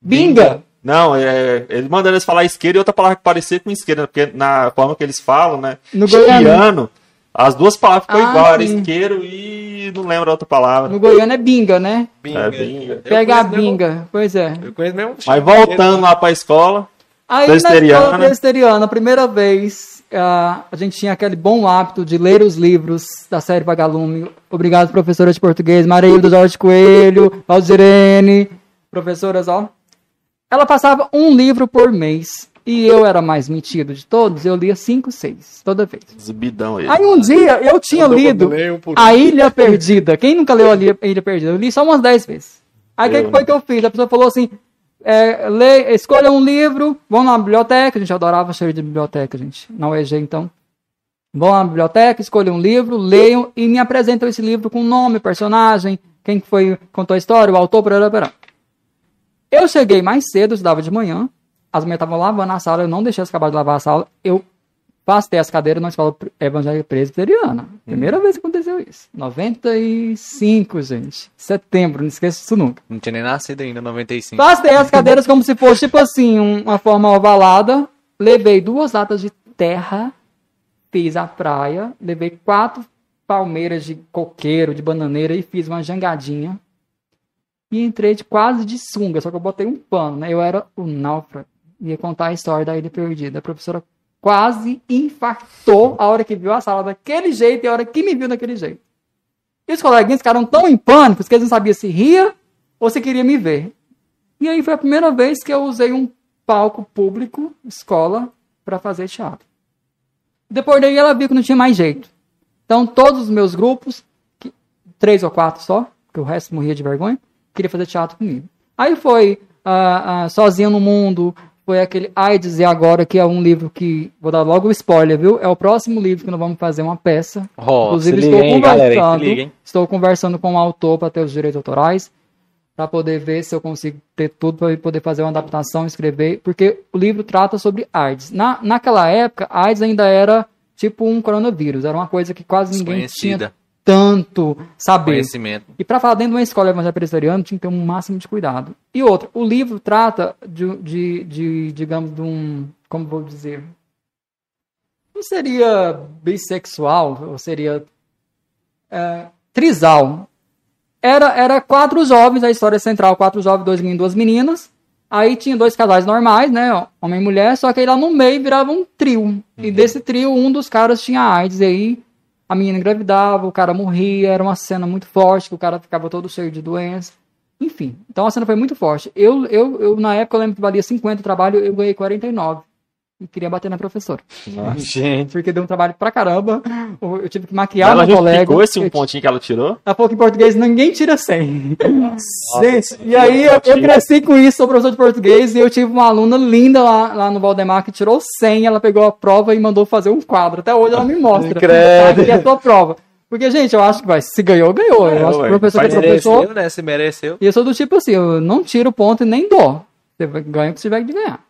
Binga. Não, é, ele mandando eles falar isqueiro e outra palavra que parecia com isqueiro, né? porque na forma que eles falam, né? No Chiano, as duas palavras ficam Ah, igual, era sim. isqueiro e não lembro a outra palavra. No Goiânia é binga, né? É, binga. Pega a binga. Pois é. Eu conheço mesmo. Mas voltando lá pra escola, Aí na escola presbiteriana, a primeira vez, ah, a gente tinha aquele bom hábito de ler os livros da série Vagalume. Obrigado, professora de português, Mareildo Jorge Coelho, Valdirene, professoras, ó. Ela passava um livro por mês. E eu era mais metido de todos, eu lia cinco, seis, toda vez. exibidão ele. Aí um dia eu tinha lido leio um A Ilha Perdida. Quem nunca leu a Ilha, Ilha Perdida? Eu li só umas 10 vezes. Aí o que Eu, que foi que eu fiz? A pessoa falou assim: é, lê, escolha um livro, vão na biblioteca. A gente adorava cheiro de biblioteca, gente. Na UEG, então. Vão na biblioteca, escolham um livro, leiam e me apresentam esse livro com nome, personagem, quem que foi, contou a história, o autor, parará, parará. Eu cheguei mais cedo, eu estudava de manhã. As mulheres estavam lavando a sala, eu não deixei elas acabar de lavar a sala. Eu pastei as cadeiras na escola evangélica presbiteriana. Primeira vez que aconteceu isso. 95, gente. Setembro, não esqueço isso nunca. Não tinha nem nascido ainda, 95. Pastei as cadeiras como se fosse, tipo assim, um- uma forma ovalada. Levei duas latas de terra, fiz a praia. Levei quatro palmeiras de coqueiro, de bananeira e fiz uma jangadinha. E entrei de, quase de sunga, só que eu botei um pano, né? Eu era o náufrago. Ia contar a história da ilha perdida. A professora quase infartou a hora que viu a sala daquele jeito e a hora que me viu daquele jeito. E os coleguinhas ficaram tão em pânico que eles não sabiam se ria ou se queria me ver. E aí foi a primeira vez que eu usei um palco público, escola, para fazer teatro. Depois daí ela viu que não tinha mais jeito. Então todos os meus grupos, que- três ou quatro só, que o resto morria de vergonha, queria fazer teatro comigo. Aí foi ah, ah, Sozinho no Mundo, foi aquele AIDS e Agora, que é um livro que, vou dar logo o spoiler, viu? É o próximo livro que nós vamos fazer uma peça. Ó, Inclusive, estou liga, hein, galera, hein, conversando, liga, estou conversando com o autor para ter os direitos autorais, para poder ver se eu consigo ter tudo para poder fazer uma adaptação, escrever, porque o livro trata sobre AIDS. Na, naquela época, AIDS ainda era tipo um coronavírus, era uma coisa que quase ninguém tinha Desconhecida. Tanto saber. Conhecimento. E para falar dentro de uma escola evangélica presbiteriana, tinha que ter um máximo de cuidado. E outra, o livro trata de, de, de, digamos, de um. Como vou dizer? Não seria bissexual, ou seria. É, trisal. Era, era quatro jovens, a história central: quatro jovens, dois meninos duas meninas. Aí tinha dois casais normais, né? Homem e mulher, só que aí lá no meio virava um trio. E desse trio, um dos caras tinha AIDS. E aí a menina engravidava, o cara morria, era uma cena muito forte, que o cara ficava todo cheio de doença. Enfim, então a cena foi muito forte. Eu, eu, eu na época, eu lembro que valia 50 o trabalho, eu ganhei 49. E queria bater na professora. Gente. Porque deu um trabalho pra caramba. Eu tive que maquiar ela meu colega. justificou esse um pontinho que ela tirou? ela falou que em português ninguém tira 100. Gente, Nossa, e aí eu, eu cresci com isso, sou professor de português, e eu tive uma aluna linda lá, lá no Valdemar que tirou 100, ela pegou a prova e mandou fazer um quadro. Até hoje ela me mostra. Credo. Aqui é a sua prova. Porque, gente, eu acho que vai, se ganhou, ganhou. Eu Ganhou, acho que o professor que é professor. Mereceu, né? Se mereceu. E eu sou do tipo assim, eu não tiro ponto e nem dou. Você ganha o que você tiver de ganhar.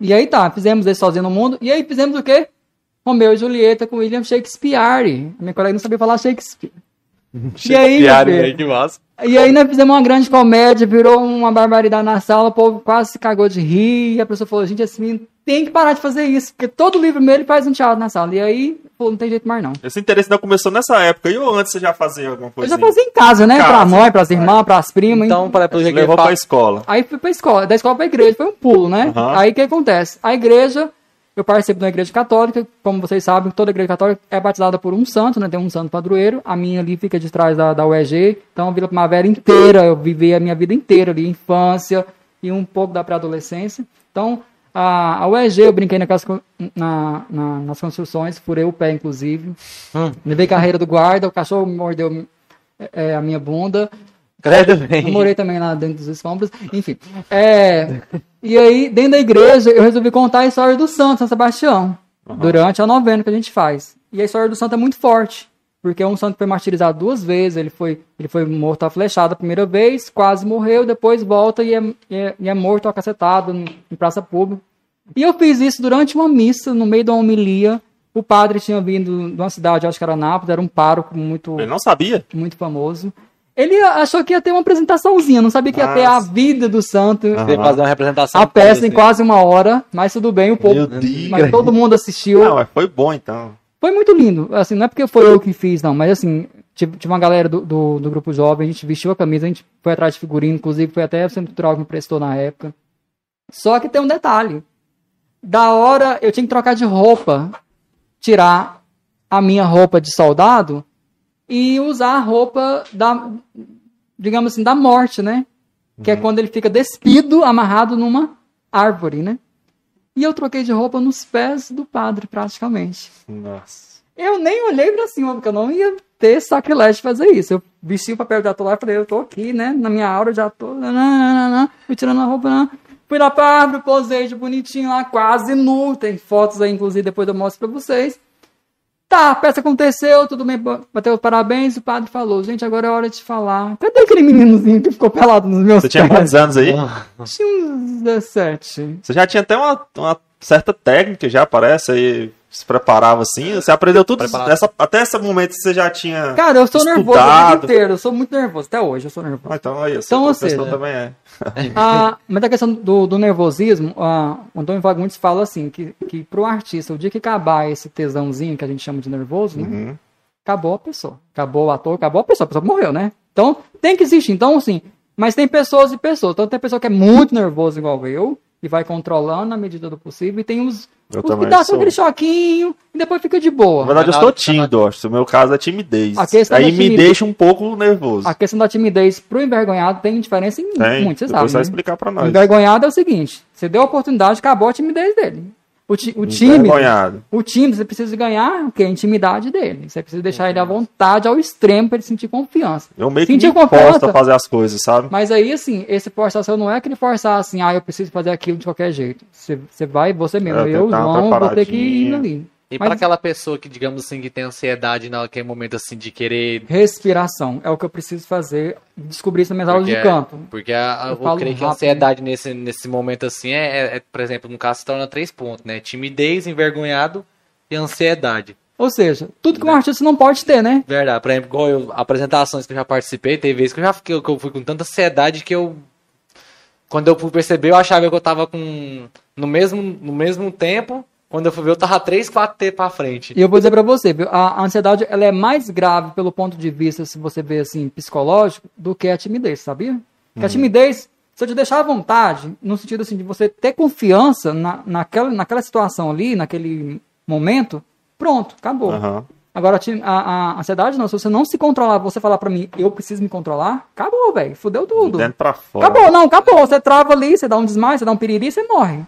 E aí tá, fizemos esse sozinho no mundo. E aí fizemos o quê? Romeu e Julieta com William Shakespeare. Minha colega não sabia falar Shakespeare. E aí, né? Que massa. E aí nós fizemos uma grande comédia, virou uma barbaridade na sala, o povo quase se cagou de rir, e a pessoa falou, gente, esse menino tem que parar de fazer isso, porque todo livro meu ele faz um teatro na sala. E aí, pô, não tem jeito mais não. Esse interesse não começou nessa época. E ou antes você já fazia alguma Eu coisa? já assim? fazia em casa, né? Casa. Pra mãe, pras irmãs, pras primas. Então, para pelo levou pra fala- escola. Aí fui pra escola, da escola pra igreja, foi um pulo, né? Aham. Aí o que acontece? A igreja, Eu participo da igreja católica, como vocês sabem, toda igreja católica é batizada por um santo, né? Tem um santo padroeiro. A minha ali fica de trás da, da UEG. Então, a Vila Primavera inteira, eu vivi a minha vida inteira ali, infância e um pouco da pré-adolescência. Então, a, a UEG, eu brinquei naquelas, na, na- nas construções, furei o pé, inclusive. Hum. Levei carreira do guarda, o cachorro mordeu é, a minha bunda. Credo Eu morei também lá dentro dos escombros, enfim. É, e aí, dentro da igreja, eu resolvi contar a história do santo, São Sebastião, durante a novena que a gente faz. E a história do santo é muito forte, porque um santo foi martirizado duas vezes, ele foi, ele foi morto a flechada a primeira vez, quase morreu, depois volta e é, e é, e é morto acacetado em, em praça pública. E eu fiz isso durante uma missa, no meio de uma homilia. O padre tinha vindo de uma cidade, acho que era Nápoles, era um pároco muito Ele não sabia. muito famoso. Ele achou que ia ter uma apresentaçãozinha, não sabia que ia ter a vida do santo. Você fazer uma representação. a peça em assim. quase uma hora, mas tudo bem, o povo, Meu Deus. mas todo mundo assistiu. Não, mas foi bom então. Foi muito lindo, assim, não é porque foi eu que fiz, não, mas assim, tive, tive uma galera do, do, do grupo jovem, a gente vestiu a camisa, a gente foi atrás de figurino, inclusive foi até o Centro Cultural que me prestou na época. Só que tem um detalhe. Da hora, eu tinha que trocar de roupa, tirar a minha roupa de soldado e usar a roupa da, digamos assim, da morte, né? Que é quando ele fica despido, amarrado numa árvore, né? E eu troquei de roupa nos pés do padre, praticamente. Nossa. Eu nem olhei pra cima, porque eu não ia ter sacrilégio de fazer isso. Eu vesti o papel de ator lá e falei, eu tô aqui, né? Na minha aura de ator. nananana, Fui tirando a roupa. nanana. Fui lá pra árvore, posei de bonitinho lá, quase nu. Tem fotos aí, inclusive, depois eu mostro pra vocês. Tá, a peça aconteceu, tudo bem, bateu os parabéns. O padre falou, gente, agora é hora de falar. Cadê aquele meninozinho que ficou pelado nos meus Você tinha pés? quantos anos aí? Tinha uns 17. Você já tinha até uma, uma certa técnica, já parece, aí se preparava assim. Você aprendeu tudo. Essa, até esse momento você já tinha. Cara, eu sou nervoso o Estudado. dia inteiro. Eu sou muito nervoso. Até hoje eu sou nervoso. Ah, então aí, Então, ou seja, também é. Ah, mas a questão do, do nervosismo, ah, o Antônio Fagundes fala assim, que, que pro artista, o dia que acabar esse tesãozinho que a gente chama de nervoso, né, Uhum. acabou a pessoa. Acabou o ator, acabou a pessoa, a pessoa morreu, né? Então, tem que existir. Então, assim, mas tem pessoas e pessoas. Então, tem pessoa que é muito nervoso igual eu, e vai controlando na medida do possível, e tem os, Eu os que dá só sou. aquele choquinho, e depois fica de boa. Na verdade, eu Mas na sou hora- tímido, acho. O meu caso é timidez. A questão Aí da me timidez- deixa um pouco nervoso. A questão da timidez pro envergonhado tem diferença em Tem. muito, você sabe, você vai né? explicar pra O nós. envergonhado é o seguinte: você deu a oportunidade, acabou a timidez dele. O, ti, o time, o time, você precisa ganhar o quê? A intimidade dele. Você precisa deixar ele à vontade, ao extremo, para ele sentir confiança. Eu meio que Sentir me forço confiança. a fazer as coisas, sabe? Mas aí, assim, esse forçar seu não é aquele forçar assim, ah, eu preciso fazer aquilo de qualquer jeito. Você, você vai, você mesmo. É, eu, João, vou ter que ir ali. E Mas- pra aquela pessoa que, digamos assim, que tem ansiedade naquele momento assim de querer. Respiração é o que eu preciso fazer. Descobrir isso nas minhas aulas de Porque- campo. Porque a, Eu eu, creio que a ansiedade nesse, nesse momento assim é, é- é, por exemplo, no caso se torna três pontos, né? Timidez, envergonhado e ansiedade. Ou seja, tudo que um artista não pode ter, né? Verdade, por exemplo, igual eu, apresentações que eu já participei, teve vezes que eu já fiquei, que eu fui com tanta ansiedade que eu. Quando eu fui perceber, eu achava que eu tava com. No mesmo, no mesmo tempo, quando eu fui ver, eu tava 3, 4 T pra frente. E eu vou dizer pra você, viu? A ansiedade ela é mais grave pelo ponto de vista, se você vê assim, psicológico, do que a timidez, sabia? Porque a timidez, se eu te deixar à vontade, no sentido assim, de você ter confiança na, naquela, naquela situação ali, naquele momento, pronto, acabou. Aham. Agora, a, a, ansiedade não, se você não se controlar, você falar pra mim, eu preciso me controlar, acabou, velho, fudeu tudo. Dentro pra fora. Acabou, não, acabou. Você trava ali, você dá um desmaio, você dá um piriri, você morre.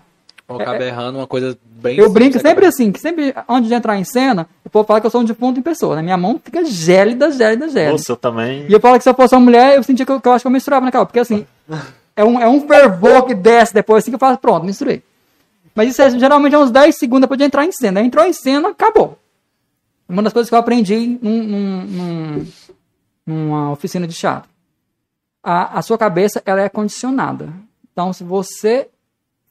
Ou acaba errando uma coisa bem. Eu brinco sempre acaba- assim, que sempre antes de entrar em cena, o povo fala que eu sou um defunto em pessoa, né? Minha mão fica gélida, gélida, gélida. Nossa, eu também. E eu falo que se eu fosse uma mulher, eu sentia que eu, que eu acho que eu misturava naquela, porque assim, é um, é um fervor que desce depois assim que eu falo, pronto, misturei. Mas isso é, geralmente é uns 10 segundos depois de entrar em cena. Entrou em cena, acabou. Uma das coisas que eu aprendi num, num- num- numa oficina de teatro. A, a sua cabeça, ela é condicionada. Então, se você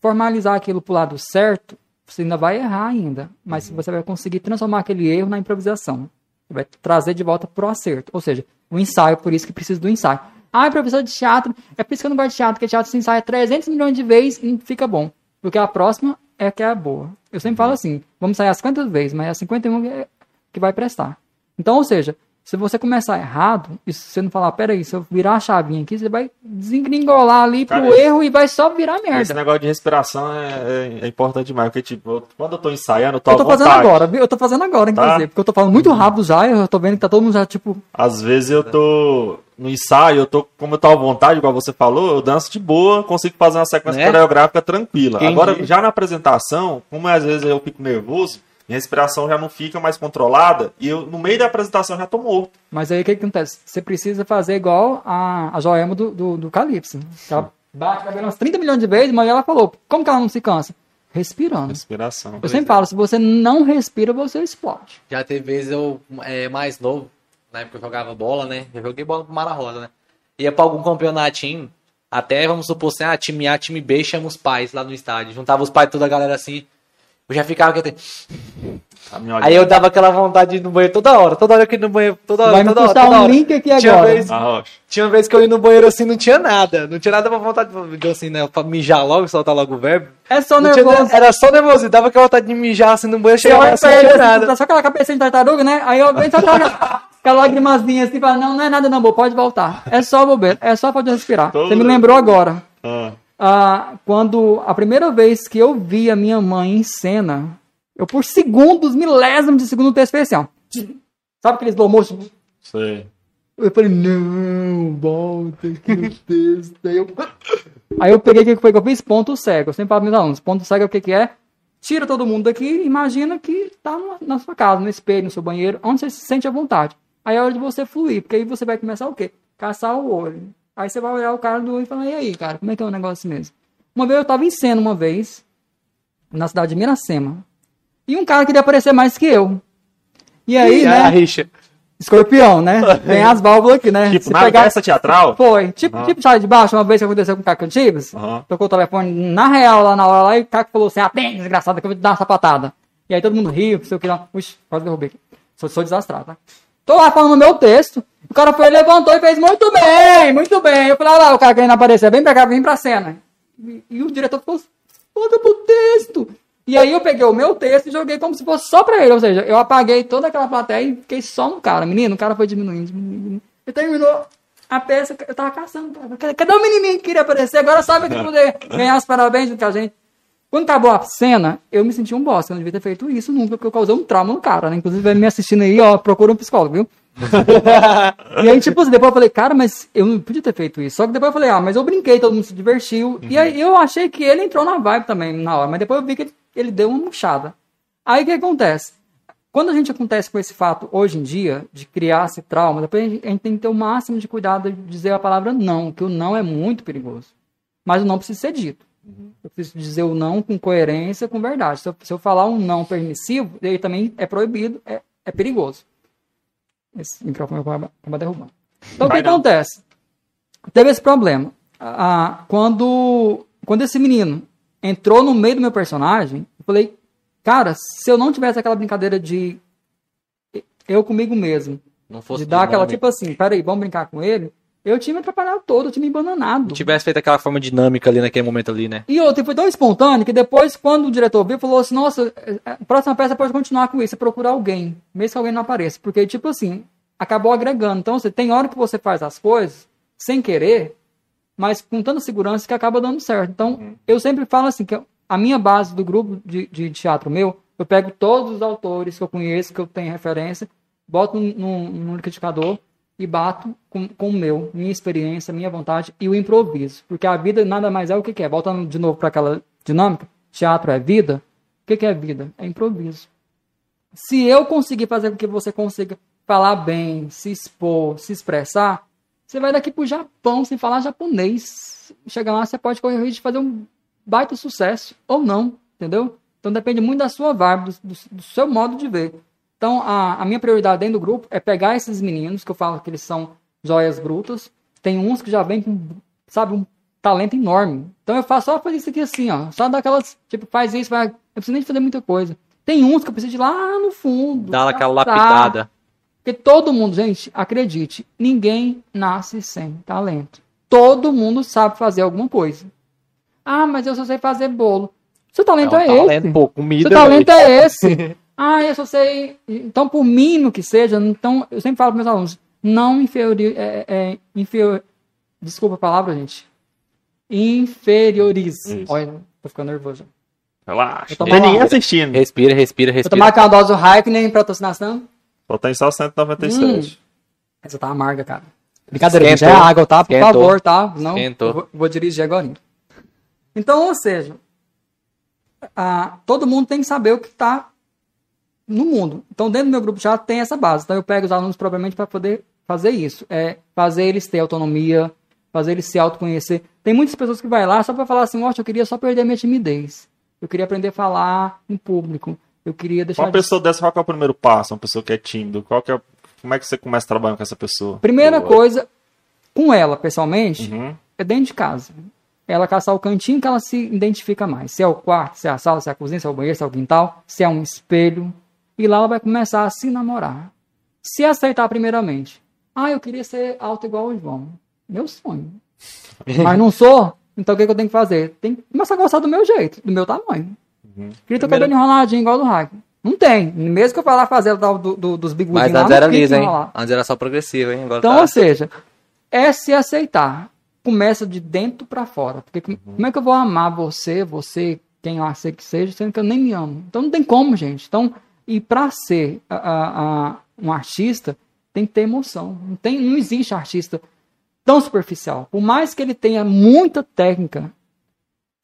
formalizar aquilo pro lado certo, você ainda vai errar ainda. Mas você vai conseguir transformar aquele erro na improvisação. Você vai trazer de volta pro acerto. Ou seja, o ensaio, por isso que precisa do ensaio. Ah, professor de teatro, é por isso que eu não gosto de teatro, porque teatro se ensaia 300 milhões de vezes e fica bom. Porque a próxima é que é a boa. Eu sempre falo assim, vamos ensaiar 50 vezes, mas é a 51 que é- que vai prestar. Então, ou seja, Se você começar errado, e se você não falar, peraí, se eu virar a chavinha aqui, você vai desengringolar ali Cara, pro erro e vai só virar Esse merda. negócio de respiração é, é- é importante demais, porque, tipo, quando eu tô ensaiando, eu tô Eu tô fazendo agora, viu? Eu tô fazendo agora, Tá. inclusive, porque eu tô falando muito rápido já, eu tô vendo que tá todo mundo já, tipo, Às vezes eu tô no ensaio, eu tô, como eu tô à vontade, igual você falou, eu danço de boa, consigo fazer uma sequência Né? coreográfica tranquila. Entendi. Agora, já na apresentação, como às vezes eu fico nervoso, minha respiração já não fica mais controlada, e eu, no meio da apresentação, já tô morto. Mas aí o que, que acontece? Você precisa fazer igual a, a Joelma do, do, do Calypso. Ela bate a umas 30 milhões de vezes, mas ela falou, como que ela não se cansa? Respirando. Respiração. Eu sempre falo, se você não respira, você explode. Já teve vezes eu, é, mais novo, na época eu jogava bola, né? Eu joguei bola pro Mara Rosa, né? Ia pra algum campeonatinho, até vamos supor assim, ah, time A, time B, chama os pais lá no estádio. Juntava os pais toda a galera assim. Eu já ficava quieto. A minha Aí eu dava aquela vontade de ir no banheiro toda hora, toda hora que eu ia no banheiro, toda hora, Vai me toda hora, custar toda um hora. link aqui Tinha agora. vez-. Tinha uma vez que eu ia no banheiro assim, não tinha nada. Não tinha nada pra vontade de assim, né? Pra mijar logo, soltar logo o verbo. É só Não tinha nervoso. nada, era só nervoso. Dava aquela vontade de mijar assim no banheiro, chegava assim, pra não ele, tinha assim, nada. tá só aquela cabecinha de tartaruga, né? Aí eu só aquela, aquela lagrimazinha assim, fala, não, não é nada não, bo, pode voltar. É só bobeira, é só pode respirar. Todo- Você me lembrou agora. Ah, Ah, quando a primeira vez que eu vi a minha mãe em cena, eu por segundos, milésimos de segundo, texto fez assim. Sabe aqueles slow motion? sei. Eu falei, não, volta aqui no texto. Aí eu, aí eu peguei o que foi que eu fiz? Ponto cego. Eu sempre falo para meus alunos, ponto cego é o que, que é? Tira todo mundo daqui, imagina que tá na sua casa, no espelho, no seu banheiro, onde você se sente à vontade. Aí é hora de você fluir, porque aí você vai começar o quê? Caçar o olho. Aí você vai olhar o cara do olho e falar, e aí, cara, como é que é o negócio mesmo? Uma vez eu tava em cena, uma vez, na cidade de Miracema. E um cara queria aparecer mais que eu. E aí, E né? a rixa. Escorpião, né? Tem as válvulas aqui, né? Tipo, Se na pegar- peça teatral? Foi. Tipo, Aham. tipo Charlie de Baixo, uma vez que aconteceu com o Caco Antibes. Aham. Tocou o telefone na real lá na hora lá e o Caco falou assim: atende, desgraçado, que eu vou te dar uma sapatada. E aí todo mundo riu, não sei o que lá. Ux, quase derrubei aqui. Sou, sou desastrado, tá? Tô lá falando meu texto. O cara foi, levantou e fez muito bem, muito bem. Eu falei, olha lá, o cara querendo aparecer, vem pra cá, vem pra cena. E, e o diretor ficou, foda pro texto. E aí eu peguei o meu texto e joguei como se fosse só pra ele. Ou seja, eu apaguei toda aquela plateia e fiquei só no cara. Menino, o cara foi diminuindo, diminuindo. E terminou a peça, eu tava caçando. Cadê, o menininho que queria aparecer? Agora sabe que poder ganhar os parabéns com a gente. Quando acabou a cena, eu me senti um bosta. Eu não devia ter feito isso nunca, porque eu causei um trauma no cara, né? Inclusive, ele me assistindo aí, ó, procura um psicólogo, viu? e aí, tipo assim, depois eu falei, cara, mas eu não podia ter feito isso. Só que depois eu falei, ah, mas eu brinquei, todo mundo se divertiu. E aí eu achei que ele entrou na vibe também na hora, mas depois eu vi que ele, ele deu uma murchada. Aí o que acontece? Quando a gente acontece com esse fato hoje em dia, de criar esse trauma, depois a gente, a gente tem que ter o máximo de cuidado de dizer a palavra não, que o não é muito perigoso. Mas o não precisa ser dito. Eu preciso dizer o não com coerência, com verdade. Se eu, se eu falar um não permissivo, ele também é proibido, é, é perigoso. Esse microfone vai derrubando. Então, o que não. acontece? Teve esse problema. Ah, quando, quando esse menino entrou no meio do meu personagem, eu falei, cara, se eu não tivesse aquela brincadeira de eu comigo mesmo, Não fosse de dar aquela, tipo assim, peraí, vamos brincar com ele, eu tinha me atrapalhado todo, eu tinha me bananado. tivesse feito aquela forma dinâmica ali naquele momento ali, né? E outra, foi tão espontâneo que depois, quando o diretor viu, falou assim: Nossa, a próxima peça pode continuar com isso, é procurar alguém, mesmo que alguém não apareça. Porque, tipo assim, acabou agregando. Então, você tem hora que você faz as coisas sem querer, mas com tanta segurança que acaba dando certo. Então, eu sempre falo assim: que a minha base do grupo de, de teatro meu, eu pego todos os autores que eu conheço, que eu tenho referência, boto num, num, num liquidificador e bato com, com o meu, minha experiência, minha vontade e o improviso. Porque a vida nada mais é o que, que é. Voltando de novo para aquela dinâmica, teatro é vida. O que, que é vida? É improviso. Se eu conseguir fazer com que você consiga falar bem, se expor, se expressar, você vai daqui pro Japão sem falar japonês. Chegar lá, você pode correr o risco de fazer um baita sucesso ou não, entendeu? Então depende muito da sua vibe, do, do- do seu modo de ver. Então, a, a minha prioridade dentro do grupo é pegar esses meninos, que eu falo que eles são joias brutas. Tem uns que já vêm com, sabe, um talento enorme. Então eu faço só fazer isso aqui assim, ó. Só dar aquelas, tipo, faz isso, vai. Eu preciso nem fazer muita coisa. Tem uns que eu preciso ir lá no fundo. Dá aquela lapidada. Porque todo mundo, gente, acredite, ninguém nasce sem talento. Todo mundo sabe fazer alguma coisa. Ah, mas eu só sei fazer bolo. Seu talento é, um talento, esse. pô, comida. Seu talento velho. é esse. ah, eu só sei. Então, por mínimo que seja, então, eu sempre falo para meus alunos, não inferiori, é, é, inferior, desculpa a palavra, gente. Inferiorize. Isso. Olha, tô ficando nervoso. Relaxa. Tem ninguém assistindo. Respira, respira, Vou respira. tomar aquela dose do nem patrocinação. Só tem só 197. Essa tá amarga, cara. Brincadeira, gente. É Esquentou. água, tá? Por Esquentou. favor, tá? Não, vou, vou dirigir agora. Então, ou seja, ah, todo mundo tem que saber o que está no mundo. Então, dentro do meu grupo já tem essa base. Então, eu pego os alunos propriamente para poder fazer isso. É fazer eles ter autonomia, fazer eles se autoconhecer. Tem muitas pessoas que vai lá só para falar assim, nossa, eu queria só perder a minha timidez. Eu queria aprender a falar em público. Eu queria deixar... Uma de- pessoa dessa, qual é o primeiro passo? Uma pessoa que é tímido, qual que é, como é que você começa trabalhando com essa pessoa? Primeira Boa. coisa, com ela, pessoalmente, Uhum. é dentro de casa. Ela caçar o cantinho que ela se identifica mais. Se é o quarto, se é a sala, se é a cozinha, se é o banheiro, se é o quintal, se é um espelho. E lá ela vai começar a se namorar. Se aceitar primeiramente. Ah, eu queria ser alto igual o João. Meu sonho. Mas não sou. Então o que, que eu tenho que fazer? Tem que começar a gostar do meu jeito, do meu tamanho. Uhum. Queria ter o cabelo enroladinho igual do Hack. Não tem. Mesmo que eu falar fazer tal do, do, dos bigudinhos Mas antes era lisa, hein? Antes era só progressiva, hein? Agora Então, tá... ou seja, é se aceitar. Começa de dentro pra fora. Porque com- como é que eu vou amar você, você, quem lá sei que seja, sendo que eu nem me amo? Então não tem como, gente. Então, e pra ser a- a- a- um artista, tem que ter emoção. Não, tem, não existe artista tão superficial. Por mais que ele tenha muita técnica,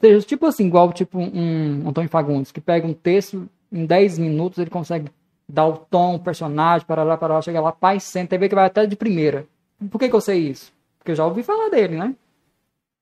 seja tipo assim, igual tipo um Antônio Fagundes, que pega um texto em 10 minutos, ele consegue dar o tom, o personagem, para lá, para lá, chega lá, pai, senta, e vê que vai até de primeira. Por que, que eu sei isso? Porque eu já ouvi falar dele, né?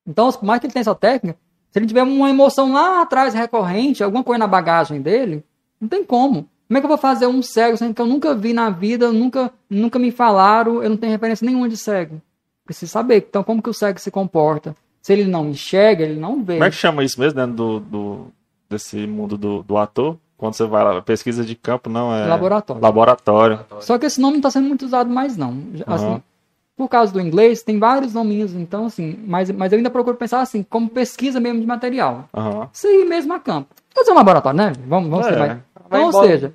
Então, por mais que ele tenha essa técnica, se ele tiver uma emoção lá atrás recorrente, alguma coisa na bagagem dele, não tem como. Como é que eu vou fazer um cego sendo que eu nunca vi na vida, nunca, nunca me falaram, eu não tenho referência nenhuma de cego? Preciso saber. Então, como que o cego se comporta? Se ele não enxerga, ele não vê. Como é que chama isso mesmo dentro do, do- desse mundo do, do ator? Quando você vai lá, pesquisa de campo, não é. Laboratório. Laboratório. Só que esse nome não está sendo muito usado mais, não. Assim, Aham. Por causa do inglês, tem vários nominhos, então, assim, mas, mas eu ainda procuro pensar assim, como pesquisa mesmo de material. Aham. Isso aí mesmo a campo. Fazer um laboratório, né? Vamos, vamos É. ser, vai. Vai Então, ou seja,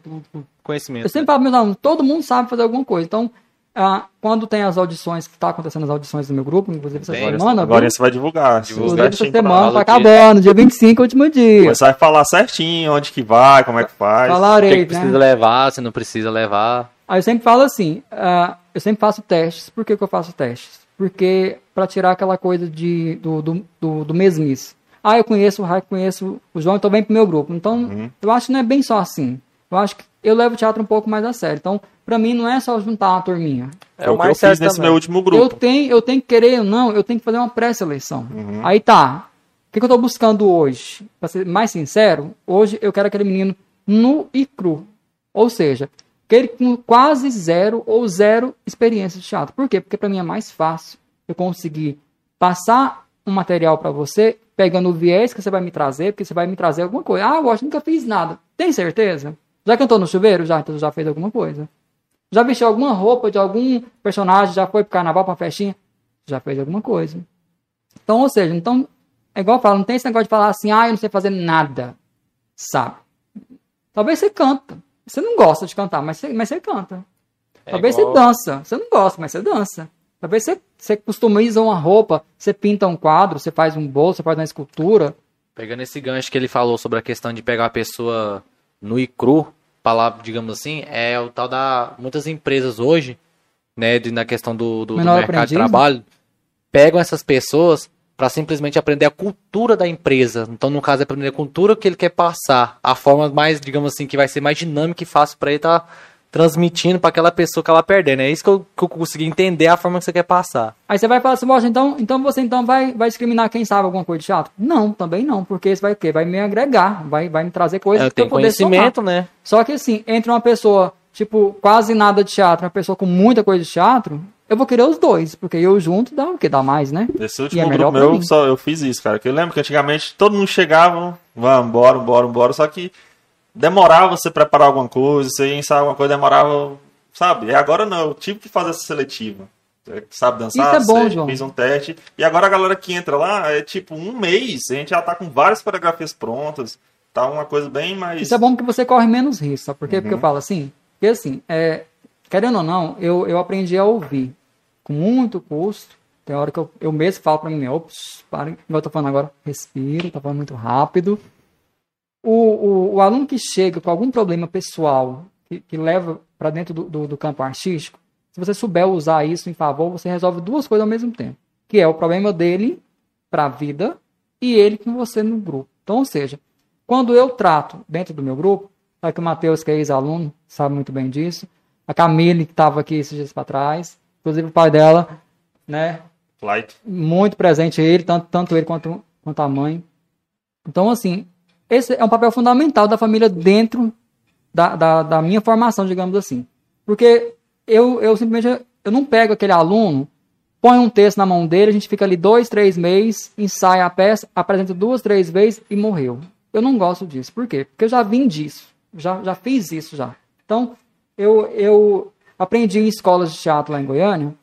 Conhecimento. eu sempre falo para meus alunos, todo mundo sabe fazer alguma coisa. Então, ah, quando tem as audições, que está acontecendo as audições do meu grupo, inclusive essa Bem, semana, Agora você vai divulgar. Divulga. Inclusive essa semana, tá o dia. acabando, dia 25, último dia. Você vai falar certinho onde que vai, como é que faz. O que, Falarei, que né? precisa levar, se não precisa levar. Aí eu sempre falo assim, ah, eu sempre faço testes. Por que, que eu faço testes? Porque para tirar aquela coisa de, do, do, do, do mesmice. Ah, eu conheço o Raik, conheço o João, então vem pro meu grupo. Então, Uhum. eu acho que não é bem só assim. Eu acho que eu levo o teatro um pouco mais a sério. Então, para mim, não é só juntar uma turminha. É o que eu fiz nesse meu último Eu grupo. tenho, eu tenho que querer ou não, eu tenho que fazer uma pré-seleção. Uhum. Aí tá. O que, que eu tô buscando hoje? Pra ser mais sincero, hoje eu quero aquele menino nu e cru. Ou seja, aquele com quase zero ou zero experiência de teatro. Por quê? Porque para mim é mais fácil eu conseguir passar um material para você, pegando o viés que você vai me trazer, porque você vai me trazer alguma coisa. Ah, eu acho que nunca fiz nada. Tem certeza? Já cantou no chuveiro? Já, então já fez alguma coisa. Já vestiu alguma roupa de algum personagem? Já foi pro carnaval, pra uma festinha? Já fez alguma coisa. Então, ou seja, então, é igual eu falo, não tem esse negócio de falar assim, ah, eu não sei fazer nada. Sabe? Talvez você canta. Você não gosta de cantar, mas você, mas você canta. É Talvez igual- você dança. Você não gosta, mas você dança. Talvez você, você customiza uma roupa, você pinta um quadro, você faz um bolo, você faz uma escultura. Pegando esse gancho que ele falou sobre a questão de pegar a pessoa nu e cru, palavra, digamos assim, é o tal da. Muitas empresas hoje, né, de- na questão do, do, do mercado aprendiz, de né? trabalho, pegam essas pessoas para simplesmente aprender a cultura da empresa. Então, no caso, é aprender a cultura que ele quer passar, a forma mais, digamos assim, que vai ser mais dinâmica e fácil para ele estar transmitindo para aquela pessoa que ela perder, né? É isso que eu, que eu consegui entender a forma que você quer passar. Aí você vai falar assim, Poxa, então, então você então vai, vai discriminar quem sabe alguma coisa de teatro? Não, também não, porque isso vai o quê? Vai me agregar, vai, vai me trazer coisas É, que tem eu poder somar. conhecimento, né? Só que assim, entre uma pessoa, tipo, quase nada de teatro, e uma pessoa com muita coisa de teatro, eu vou querer os dois, porque eu junto dá o quê? Dá mais, né? Esse E último é melhor grupo meu, só eu fiz isso, cara. Que eu lembro que antigamente todo mundo chegava, vamos, bora, bora, bora. Só que demorava você preparar alguma coisa, você ensaiar alguma coisa, demorava, sabe? E agora não, eu tive que fazer essa seletiva. Você Sabe dançar? Isso é bom, João. Fiz um teste. E agora a galera que entra lá é tipo um mês, a gente já tá com várias coreografias prontas. tá uma coisa bem mais. Isso é bom porque você corre menos risco, sabe por quê? Porque eu Uhum. falo assim, porque assim, é, querendo ou não, eu, eu aprendi a ouvir com muito custo. Tem hora que eu, eu mesmo falo pra mim, ops, para, igual eu tô falando agora, respira, tá falando muito rápido. O, o, o aluno que chega com algum problema pessoal, que, que leva pra dentro do, do, do campo artístico, se você souber usar isso em favor, você resolve duas coisas ao mesmo tempo. Que é o problema dele pra vida e ele com você no grupo. Então, ou seja, quando eu trato dentro do meu grupo, sabe que o Matheus, que é ex-aluno, sabe muito bem disso, a Camille, que estava aqui esses dias para trás, inclusive o pai dela, né, Light. muito presente ele, tanto, tanto ele quanto, quanto a mãe. Então, assim, esse é um papel fundamental da família dentro da, da, da minha formação, digamos assim. Porque eu, eu simplesmente eu não pego aquele aluno, põe um texto na mão dele, a gente fica ali dois, três meses, ensaia a peça, apresenta duas, três vezes e morreu. Eu não gosto disso. Por quê? Porque eu já vim disso. Já, já fiz isso já. Então, eu, eu aprendi em escolas de teatro lá em Goiânia,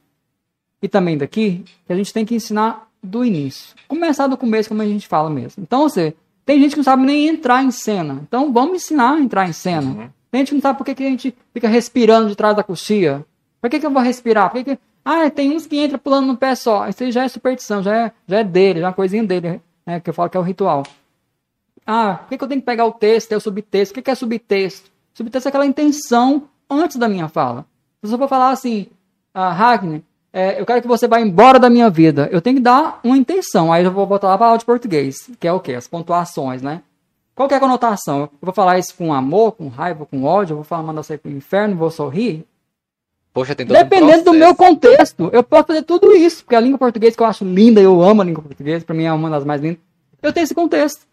e também daqui, que a gente tem que ensinar do início. Começar do começo, como a gente fala mesmo. Então, você, tem gente que não sabe nem entrar em cena. Então, vamos ensinar a entrar em cena. Uhum. Tem gente que não sabe por que, que a gente fica respirando de trás da coxia. Por que, que eu vou respirar? Por que que... Ah, tem uns que entram pulando no pé só. Isso aí já é superstição, já é, já é dele, já é uma coisinha dele, né? Que eu falo que é o ritual. Ah, por que, que eu tenho que pegar o texto, é o subtexto? O que, que é subtexto? Subtexto é aquela intenção antes da minha fala. Se eu for falar assim, ah, Ragnar, é, eu quero que você vá embora da minha vida. Eu tenho que dar uma intenção. Aí eu vou botar lá para aula de português, que é o quê? As pontuações, né? Qual é a conotação? Eu vou falar isso com amor, com raiva, com ódio? Eu vou falar, mandar você pro inferno, vou sorrir? Poxa, tem todo um Dependendo do processo. meu contexto, eu posso fazer tudo isso, porque a língua portuguesa que eu acho linda, eu amo a língua portuguesa, pra mim é uma das mais lindas. Eu tenho esse contexto.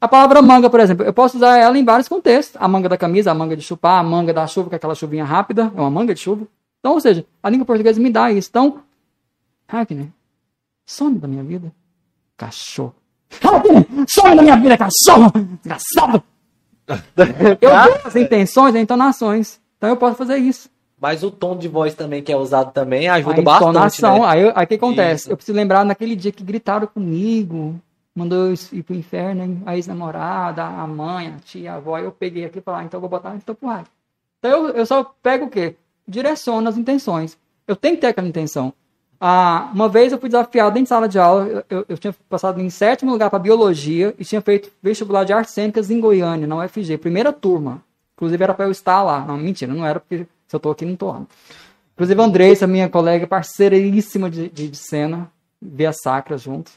A palavra manga, por exemplo, eu posso usar ela em vários contextos. A manga da camisa, a manga de chupar, a manga da chuva, que é aquela chuvinha rápida, é uma manga de chuva. Então, ou seja, a língua portuguesa me dá isso. Então, Hackney, some da minha vida, cachorro. Hackney, some da minha vida, cachorro! Desgraçado! Eu tenho as intenções e entonações. Então eu posso fazer isso. Mas o tom de voz também que é usado também ajuda a bastante, entonação. né? Aí aí o que acontece? Isso. Eu preciso lembrar naquele dia que gritaram comigo, mandou eu ir pro inferno, hein? a ex-namorada, a mãe, a tia, a avó. Eu peguei aqui e falei, ah, então eu vou botar então pro rádio. Então eu, eu só pego o quê? Direciono as intenções. Eu tenho que ter aquela intenção. Ah, uma vez eu fui desafiado dentro de sala de aula, eu, eu, tinha passado em sétimo lugar para biologia e tinha feito vestibular de artes cênicas em Goiânia, na UFG, primeira turma. Inclusive era para eu estar lá. Não, mentira, não era, porque se eu tô aqui, não lá. Inclusive a Andressa, minha colega, parceiríssima de, de, de cena, via sacra juntos.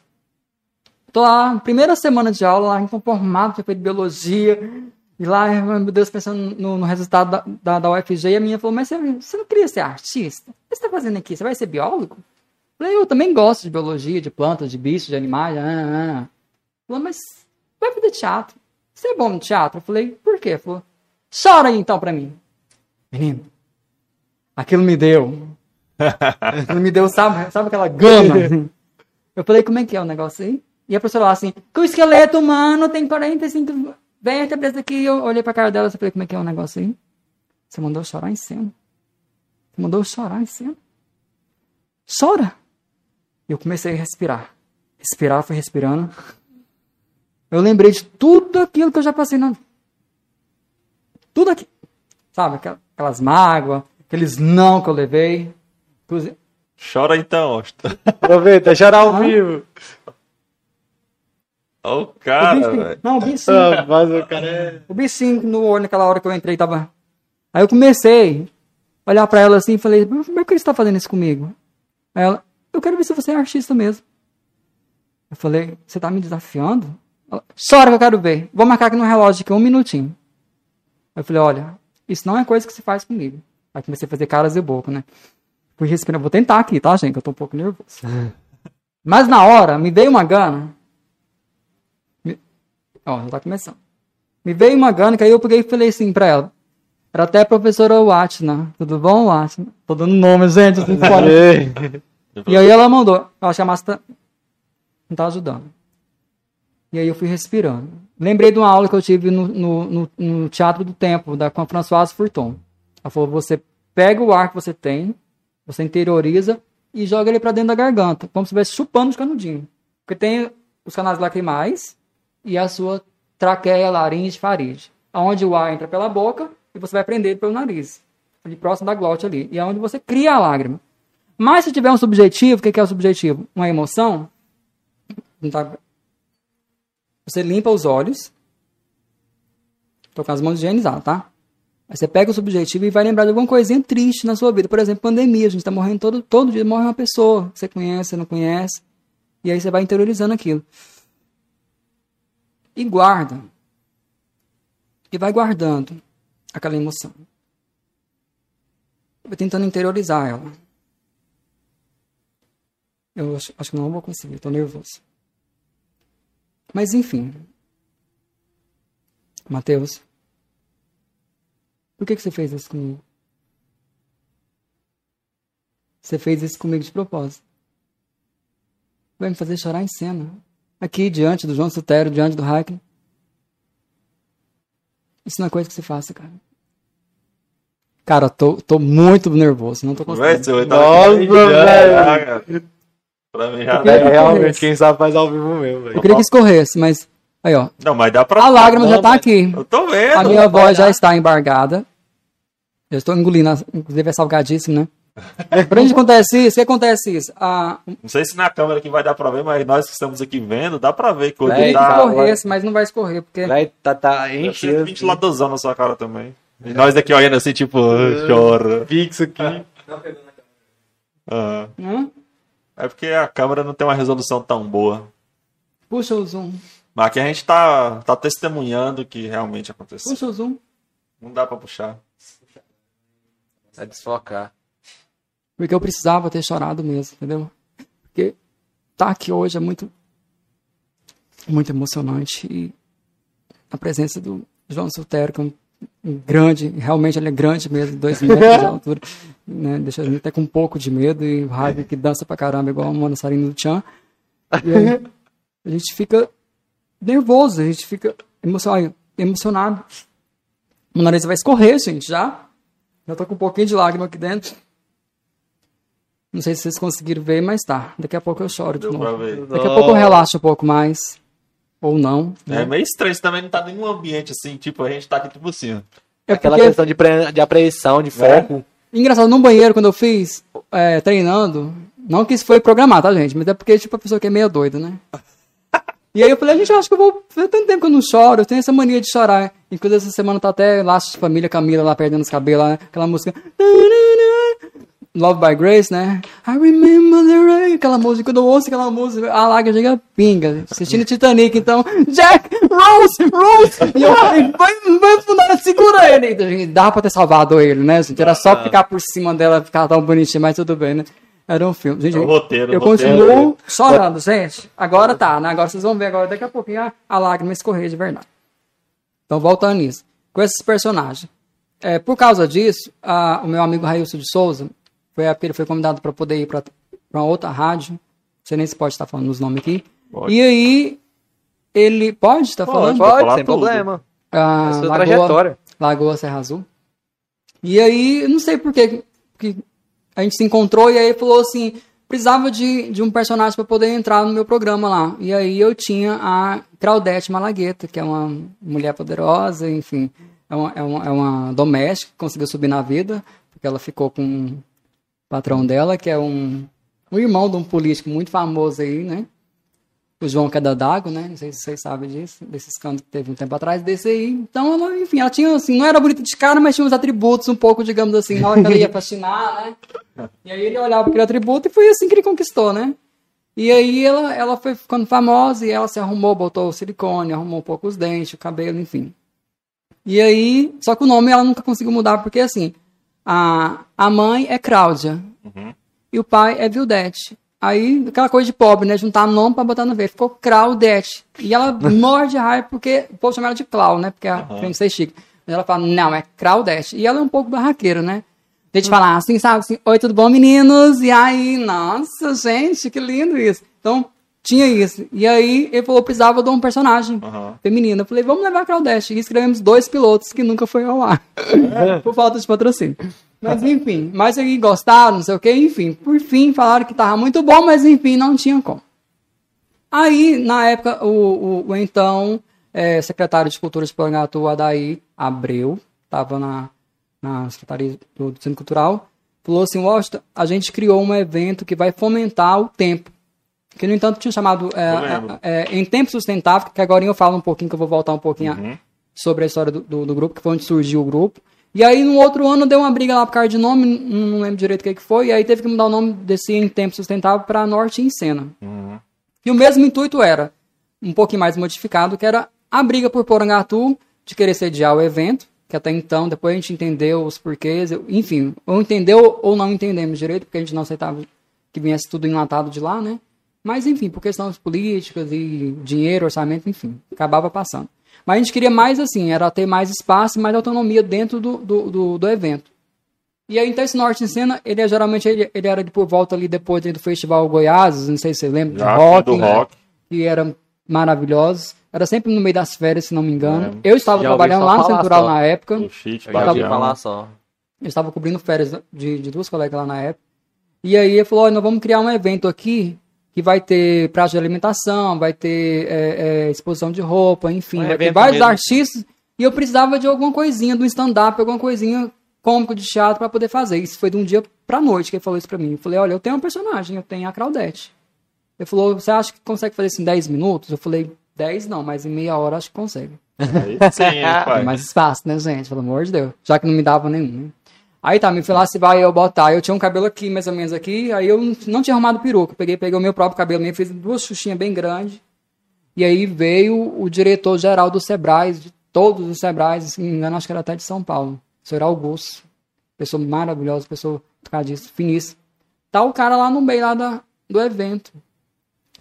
Tô lá, primeira semana de aula, lá inconformado, tinha feito biologia. E lá, meu Deus, pensando no, no resultado da, da, da UFG, e a minha falou, mas você, você não queria ser artista? O que você tá fazendo aqui? Você vai ser biólogo? Eu falei, eu também gosto de biologia, de plantas, de bichos, de animais. Ah, ah. ah. Falou, mas vai fazer teatro. Você é bom no teatro? Eu falei, por quê? Falou, chora aí então pra mim. Menino, aquilo me deu. Aquilo me deu, sabe, sabe aquela gama? assim? Eu falei, como é que é o negócio aí? E a professora lá assim, que o esqueleto humano tem 45 vértebras aqui. Eu olhei pra cara dela e falei, como é que é o negócio aí? Você mandou eu chorar em cena. Você mandou eu chorar em cena. Chora! E eu comecei a respirar. Respirar, fui respirando. Eu lembrei de tudo aquilo que eu já passei na. Tudo aquilo. Sabe, aquela- aquelas mágoas, aqueles não que eu levei. Inclusive, Chora então. Aproveita, chorar ao Ah. vivo. Ô, o cara, velho. não, o bichinho, Ah, Mas o cara é... o bichinho no olho naquela hora que eu entrei tava. Aí eu comecei a olhar pra ela assim e falei, mas por que você tá fazendo isso comigo? Aí ela, eu quero ver se você é artista mesmo. Eu falei, você tá me desafiando? Ela, Chora que eu quero ver. Vou marcar aqui no relógio aqui um minutinho. Eu falei, olha, isso não é coisa que se faz comigo. Aí comecei a fazer caras e boca, né? Fui respirando, vou tentar aqui, tá, gente? Eu tô um pouco nervoso. Mas na hora, me veio uma gana. Ó, já tá começando. Me veio uma gana, que aí eu peguei e falei assim pra ela. Era até a professora Watna. Tudo bom, Watna? Tô dando nome, gente. podem- e aí ela mandou. Eu acho que a massa não tá ajudando. E aí eu fui respirando. Lembrei de uma aula que eu tive no, no, no- no Teatro do Tempo, da, com a Françoise Furton. Ela falou, você pega o ar que você tem, você interioriza e joga ele pra dentro da garganta, como se estivesse chupando os canudinhos. Porque tem os canais lacrimais e a sua traqueia, laringe, faringe. Onde o ar entra pela boca e você vai prender pelo nariz. Ali próximo da glote ali. E é onde você cria a lágrima. Mas se tiver um subjetivo, o que é o subjetivo? Uma emoção. tá- Você limpa os olhos. Tô com as mãos higienizadas, tá? Aí você pega o subjetivo e vai lembrar de alguma coisinha triste na sua vida. Por exemplo, pandemia. A gente tá morrendo todo, todo dia, morre uma pessoa. Você conhece, você não conhece. E aí você vai interiorizando aquilo. E guarda. E vai guardando aquela emoção. Vai tentando interiorizar ela. Eu acho, acho que não vou conseguir, tô nervoso. Mas enfim. Mateus. Por que, que você fez isso comigo? Você fez isso comigo de propósito. Vai me fazer chorar em cena. Aqui, diante do João Sutero, diante do Hackney. Isso não é coisa que se faça, cara. Cara, eu tô, tô muito nervoso, não tô Vai, conseguindo. seu, Nossa, velho. Pra mim já É, realmente, quem sabe faz ao vivo mesmo, velho. Eu queria que escorresse, mas. Aí, ó. Não, mas dá pra. A lágrima já tá mas- aqui. Eu tô vendo. A minha voz já está embargada. Eu estou engolindo, inclusive é salgadíssimo, né? Pra onde acontece isso? O que acontece isso? Ah, Não sei se na câmera aqui vai dar pra ver, mas nós que estamos aqui vendo, dá pra ver que o Vai, que tá. escorresse, mas não vai escorrer, porque. Vai, tá, tá enchendo. ventiladorzão na sua cara também. E nós daqui olhando assim, tipo, ah, chora. Fixo aqui. Ah. É porque a câmera não tem uma resolução tão boa. Puxa o zoom. Mas aqui a gente tá, tá testemunhando que realmente aconteceu. Puxa o zoom. Não dá pra puxar. Vai desfocar. Porque eu precisava ter chorado mesmo, entendeu? Porque tá aqui hoje é muito. Muito emocionante. E a presença do João Sutero, que é um, um grande, realmente ele é grande mesmo, dois metros de altura, né? Deixa a gente até com um pouco de medo. E Ravi que dança pra caramba, igual o Monossarino do Tchan. E aí, a gente fica nervoso, a gente fica emocionado. emocionado. O nariz vai escorrer, gente, já. Já tô com um pouquinho de lágrima aqui dentro. Não sei se vocês conseguiram ver, mas tá. Daqui a pouco eu choro de Deu novo. Daqui a pouco eu relaxo um pouco mais. Ou não. É meio estranho, você também não tá em nenhum ambiente assim, tipo, a gente tá aqui tipo assim. É Aquela porque, questão de, pre... de apreensão, de foco. engraçado, no banheiro, quando eu fiz, é, treinando, não que isso foi programado, tá, gente? Mas é porque, tipo, a pessoa que é meio doida, né? E aí eu falei, gente, eu acho que eu vou. Faz tanto tempo que eu não choro, eu tenho essa mania de chorar. Inclusive, essa semana tá até Laços de Família, Camila lá perdendo os cabelos, lá, aquela música. Love by Grace, né? I remember the rain. Aquela música, quando eu ouço aquela música, a lágrima chega pinga. Assistindo Titanic, então, Jack, Rose, Rose! E eu falei, vai, vai fundar, segura ele. Então, gente, dava pra ter salvado ele, né, gente? Era só ficar por cima dela, ficar tão bonitinho, mas tudo bem, né? Era um filme. Gente, É o roteiro, eu roteiro. continuo chorando, gente. Agora tá, né? Agora vocês vão ver agora, daqui a pouquinho a, a lágrima escorrer de verdade. Então, voltando nisso. Com esses personagens. É, por causa disso, a- o meu amigo Railson de Souza, foi ele foi convidado para poder ir para uma outra rádio. Não sei nem se pode estar falando os nomes aqui. Pode. E aí, ele pode estar falando? pode. Pode, falar sem tudo. problema. Ah, É sua Lagoa, trajetória. Lagoa Serra Azul. E aí, eu não sei por quê, que a gente se encontrou e aí falou assim, precisava de, de um personagem para poder entrar no meu programa lá. E aí eu tinha a Claudete Malagueta, que é uma mulher poderosa, enfim, é uma, é uma, é uma doméstica que conseguiu subir na vida, porque ela ficou com patrão dela, que é um, um irmão de um político muito famoso aí, né? o João Cadadago, né? Não sei se vocês sabem disso, desse escândalo que teve um tempo atrás, desse aí. Então, ela, enfim, ela tinha, assim, não era bonita de cara, mas tinha uns atributos um pouco, digamos assim, na hora que ela ia fascinar, né? E aí ele olhava aquele atributo e foi assim que ele conquistou, né? E aí ela, ela foi ficando famosa e ela se arrumou, botou silicone, arrumou um pouco os dentes, o cabelo, enfim. E aí, só que o nome ela nunca conseguiu mudar, porque assim, a, a mãe é Cláudia e o pai é Vildete. Aí, aquela coisa de pobre, né? Juntar nome pra botar no V. Ficou Claudete. E ela morre de raiva porque o povo chama ela de Clau, né? Porque a uhum. ser chique. Mas ela fala, não, é Claudete. E ela é um pouco barraqueira, né? De gente falar assim, sabe? Assim, Oi, tudo bom, meninos? E aí, nossa, gente, que lindo isso. Então, tinha isso. E aí, ele falou, precisava de um personagem Uhum. feminino. Eu falei, vamos levar a Claudete. E escrevemos dois pilotos que nunca foi ao ar. Por falta de patrocínio. Mas enfim, mas aí gostaram, não sei o que, enfim. Por fim, falaram que tava muito bom, mas enfim, não tinha como. Aí, na época, o, o, o então é, secretário de Cultura de Porangatu, Adair Abreu, estava na, na Secretaria do, do Centro Cultural, falou assim, Washington, a gente criou um evento que vai fomentar o tempo. Que, no entanto, tinha chamado é, é, Em Tempo Sustentável, que agora eu falo um pouquinho, que eu vou voltar um pouquinho a- Uhum. sobre a história do, do, do grupo, que foi onde surgiu o grupo. E aí, no outro ano, deu uma briga lá por causa de nome, não, não lembro direito o que, que foi, e aí teve que mudar o nome desse Em Tempo Sustentável para Norte em Cena. Uhum. E o mesmo intuito era, um pouquinho mais modificado, que era a briga por Porangatu, de querer sediar o evento, que até então, depois a gente entendeu os porquês, eu- enfim, ou entendeu ou não entendemos direito, porque a gente não aceitava que viesse tudo enlatado de lá, né? Mas, enfim, por questões políticas e dinheiro, orçamento, enfim, acabava passando. Mas a gente queria mais assim, era ter mais espaço e mais autonomia dentro do, do, do, do evento. E aí, então, esse Norte em Cena, ele é, geralmente ele, ele era de por volta ali depois do Festival Goiás, não sei se você lembra, Já, de rock, do né? rock. que eram maravilhosos. Era sempre no meio das férias, se não me engano. É. Eu estava Já trabalhando lá no Central só. na época. O Eu Badião. falar só. Eu estava cobrindo férias de, de duas colegas lá na época. E aí ele falou, "Olha, nós vamos criar um evento aqui que vai ter prato de alimentação, vai ter é, é, exposição de roupa, enfim, Um vai ter vários mesmo. artistas. E eu precisava de alguma coisinha, do stand-up, alguma coisinha cômico de teatro para poder fazer. Isso foi de um dia pra noite que ele falou isso pra mim. Eu falei, olha, eu tenho um personagem, eu tenho a Claudete. Ele falou, você acha que consegue fazer isso em 10 minutos? Eu falei, 10 não, mas em meia hora acho que consegue. Aí Sim, hein, pai. Mais espaço, né, gente? Pelo amor de Deus. Já que não me dava nenhum, né? Aí tá, me falou, se vai eu botar. Eu tinha um cabelo aqui, mais ou menos aqui, aí eu não tinha arrumado peruca. Peguei, peguei o meu próprio cabelo mesmo, fiz duas xuxinhas bem grandes. E aí veio o diretor-geral do Sebrae, de todos os Sebrais, se não me engano, acho que era até de São Paulo. O senhor Augusto. Pessoa maravilhosa, pessoa tocadíssima, finíssima. Tá o cara lá no meio lá da, do evento.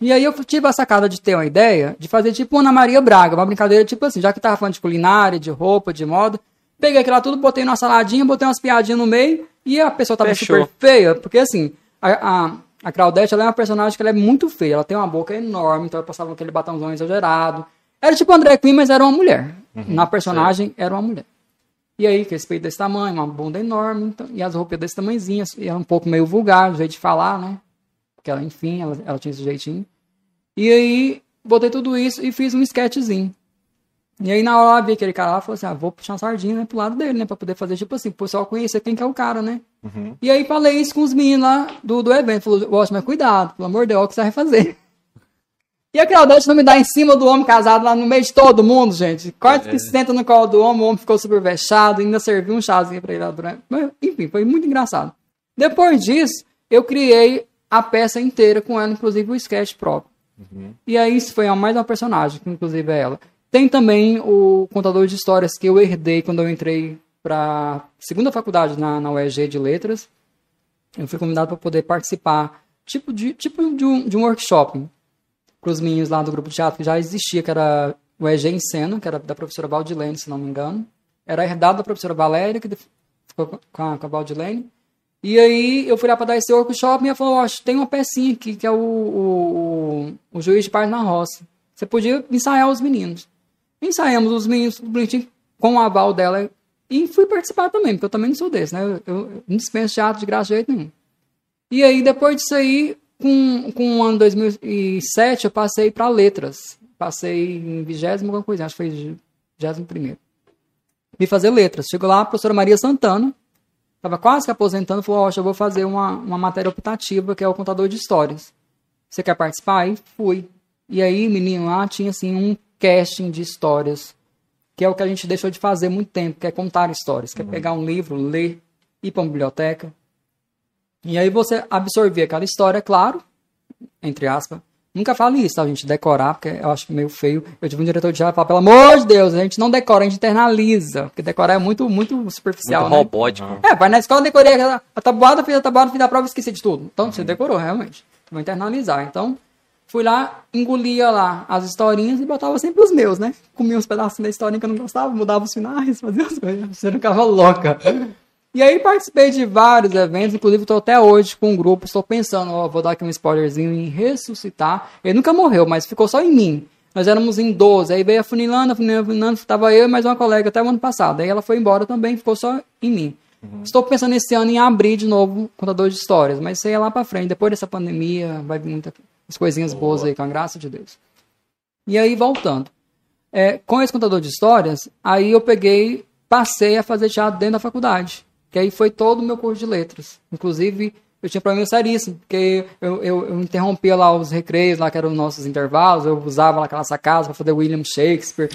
E aí eu tive a sacada de ter uma ideia de fazer tipo Ana Maria Braga, uma brincadeira tipo assim, já que tava falando de culinária, de roupa, de moda, peguei aquilo lá tudo, botei numa saladinha, botei umas piadinhas no meio e a pessoa tava Fechou. super feia, porque assim, a, a, a Claudete, ela é uma personagem que ela é muito feia, ela tem uma boca enorme, então ela passava aquele batomzão exagerado. Era tipo André Queen, mas era uma mulher. Na personagem era uma mulher. E aí, com esse peito desse tamanho, uma bunda enorme, então, e as roupas desse tamanhozinho, e era um pouco meio vulgar, o jeito de falar, né? Porque ela, enfim, ela, ela tinha esse jeitinho. E aí, botei tudo isso e fiz um sketchzinho. E aí, na hora, vi aquele cara lá, falou assim, ah, vou puxar uma sardinha né, pro lado dele, né? Pra poder fazer, tipo assim, pro pessoal conhecer quem que é o cara, né? Uhum. E aí, falei isso com os meninos lá do, do evento. Falou, Washington, mas cuidado, pelo amor de Deus, o que você vai fazer. E a Claudete não me dá em cima do homem casado lá no meio de todo mundo, gente. Quase que senta no colo do homem, o homem ficou super vexado, ainda serviu um chazinho pra ele lá durante. Mas, enfim, foi muito engraçado. Depois disso, eu criei a peça inteira com ela, inclusive o sketch próprio. E aí isso foi a mais uma personagem, que inclusive é ela. Tem também o contador de histórias que eu herdei quando eu entrei para segunda faculdade na, na UEG de letras. Eu fui convidado para poder participar, tipo de tipo de um, de um workshop para os meninos lá do grupo de teatro que já existia, que era o EG em Cena, que era da professora Valdilene, se não me engano. Era herdado da professora Valéria, que ficou com a, com a Valdilene. E aí eu fui lá para dar esse workshop e ela falou, "Ó, tem uma pecinha aqui, que é o, o, o, o Juiz de Paz na Roça. Você podia ensaiar os meninos. Ensaiamos os meninos, tudo bonitinho, com o aval dela. E fui participar também, porque eu também não sou desse, né? Eu, eu não dispenso teatro de graça de jeito nenhum. E aí, depois disso aí, com, com o ano 2007, eu passei para letras. Passei em vigésimo alguma coisa, acho que foi vigésimo primeiro. Vim fazer letras. Chegou lá a professora Maria Santana, estava quase que aposentando, falou, ó, eu vou fazer uma, uma matéria optativa, que é o contador de histórias. Você quer participar? Aí fui. E aí, menino, lá tinha assim um casting de histórias, que é o que a gente deixou de fazer muito tempo, que é contar histórias, que é pegar um livro, ler, ir para uma biblioteca. E aí você absorver aquela história, claro, entre aspas. Nunca fale isso, tá, gente? Decorar, porque eu acho meio feio. Eu tive um diretor de teatro que pelo amor de Deus, a gente não decora, a gente internaliza. Porque decorar é muito, muito superficial, Muito né? robótico. É, vai na escola, decorei a, a tabuada, fiz a tabuada, fiz a prova e esqueci de tudo. Então, você decorou, realmente. Vou internalizar. Então, fui lá, engolia lá as historinhas e botava sempre os meus, né? Comia uns pedacinhos da historinha que eu não gostava, mudava os finais, fazia as coisas. Você não ficava louca. E aí participei de vários eventos, inclusive estou até hoje com um grupo, estou pensando, ó, vou dar aqui um spoilerzinho em ressuscitar. Ele nunca morreu, mas ficou só em mim. Nós éramos em 12, aí veio a funilando, a funilando, a funilando, tava eu e mais uma colega até o ano passado. Aí ela foi embora também, ficou só em mim. Estou pensando esse ano em abrir de novo um contador de histórias, mas isso aí é lá pra frente. Depois dessa pandemia, vai vir muitas coisinhas boas aí, com a graça de Deus. E aí, voltando. é, com esse contador de histórias, aí eu peguei, passei a fazer teatro dentro da faculdade. Que aí foi todo o meu curso de letras. Inclusive, eu tinha problema seríssimo, porque eu, eu, eu, interrompia lá os recreios, lá que eram os nossos intervalos, eu usava lá aquela sacada para fazer William Shakespeare.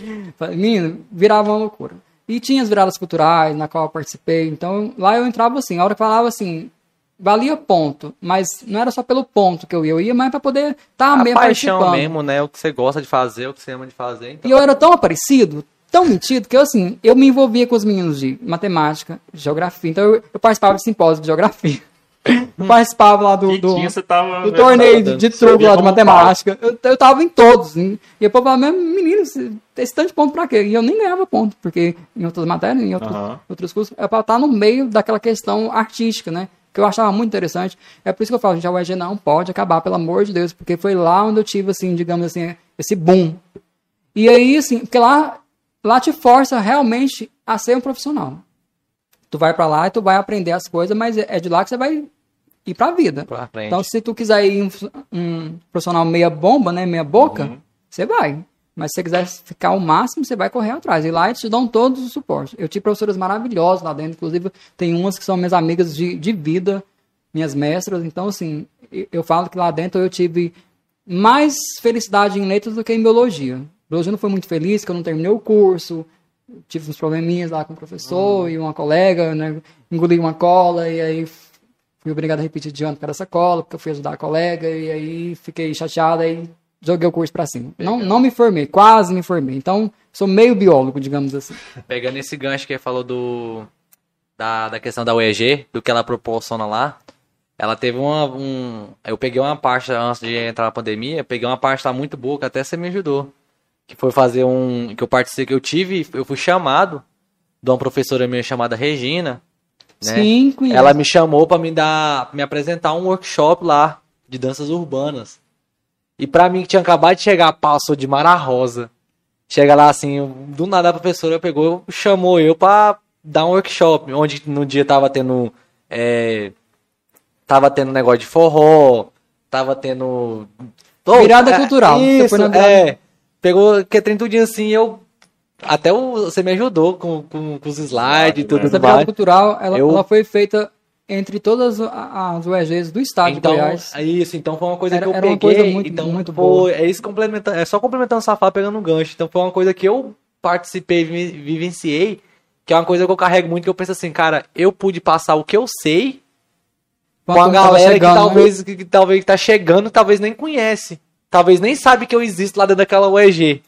Menino, virava uma loucura. E tinha as viradas culturais, na qual eu participei. Então, lá eu entrava assim, a hora que falava assim, valia ponto, mas não era só pelo ponto que eu ia, eu ia mais para poder estar tá mesmo paixão mesmo, né? O que você gosta de fazer, o que você ama de fazer. Então... E eu era tão aparecido, tão metido, que eu, assim, eu me envolvia com os meninos de matemática, geografia. Então, eu, eu participava de simpósio de geografia. Eu participava lá do, do, do torneio de, de truco lá de matemática. Eu, eu tava em todos. Hein? E o povo falava, menino, esse tanto de ponto pra quê? E eu nem ganhava ponto, porque em outras matérias, em outros, uhum. outros cursos, é pra estar no meio daquela questão artística, né? Que eu achava muito interessante. É por isso que eu falo, gente, a UEG não pode acabar, pelo amor de Deus, porque foi lá onde eu tive, assim, digamos assim, esse boom. E aí, assim, porque lá, lá te força realmente a ser um profissional. Tu vai para lá e tu vai aprender as coisas, mas é de lá que você vai ir pra vida. Pra então, se tu quiser ir um, um, profissional meia bomba, né, meia boca, uhum. você vai. Mas se você quiser ficar o máximo, você vai correr atrás. E lá eles te dão todos os suportes. Eu tive professoras maravilhosas lá dentro. Inclusive, tem umas que são minhas amigas de, de vida, minhas mestras. Então, assim, eu falo que lá dentro eu tive mais felicidade em letras do que em biologia. Biologia não foi muito feliz, que eu não terminei o curso tive uns probleminhas lá com o professor uhum. e uma colega, né? Engoli uma cola e aí fui obrigado a repetir de ano por essa cola, porque eu fui ajudar a colega e aí fiquei chateado e joguei o curso para cima. Não, não me formei, quase me formei. Então, sou meio biólogo, digamos assim. Pegando esse gancho que falou do da, da questão da UEG, do que ela proporciona lá, ela teve uma um eu peguei uma parte antes de entrar na pandemia, peguei uma parte lá muito boa que até você me ajudou que foi fazer um. que eu participei, que eu tive, eu fui chamado de uma professora minha chamada Regina. Né? Sim, conheço. Ela me chamou para me dar. me apresentar um workshop lá de danças urbanas. E para mim que tinha acabado de chegar, passou de Mara Rosa. Chega lá assim, do nada a professora pegou, chamou eu para dar um workshop, onde no dia tava tendo. É, tava tendo negócio de forró, tava tendo. Oh, virada é, cultural. Isso, é pegou que é tudinho assim, eu até o, você me ajudou com, com, com os slides e tudo Essa mais. cultural, ela, eu... ela foi feita entre todas as UEGs do estado então, de Goiás. Isso, então foi uma coisa era, que eu era peguei. Uma coisa muito, então, muito boa. É isso complementando, é só complementando o safado pegando um gancho. Então foi uma coisa que eu participei, vivenciei, que é uma coisa que eu carrego muito, que eu penso assim, cara, eu pude passar o que eu sei com a galera chegando, que talvez, né? que, que talvez tá chegando, talvez nem conhece talvez nem sabe que eu existo lá dentro daquela UEG.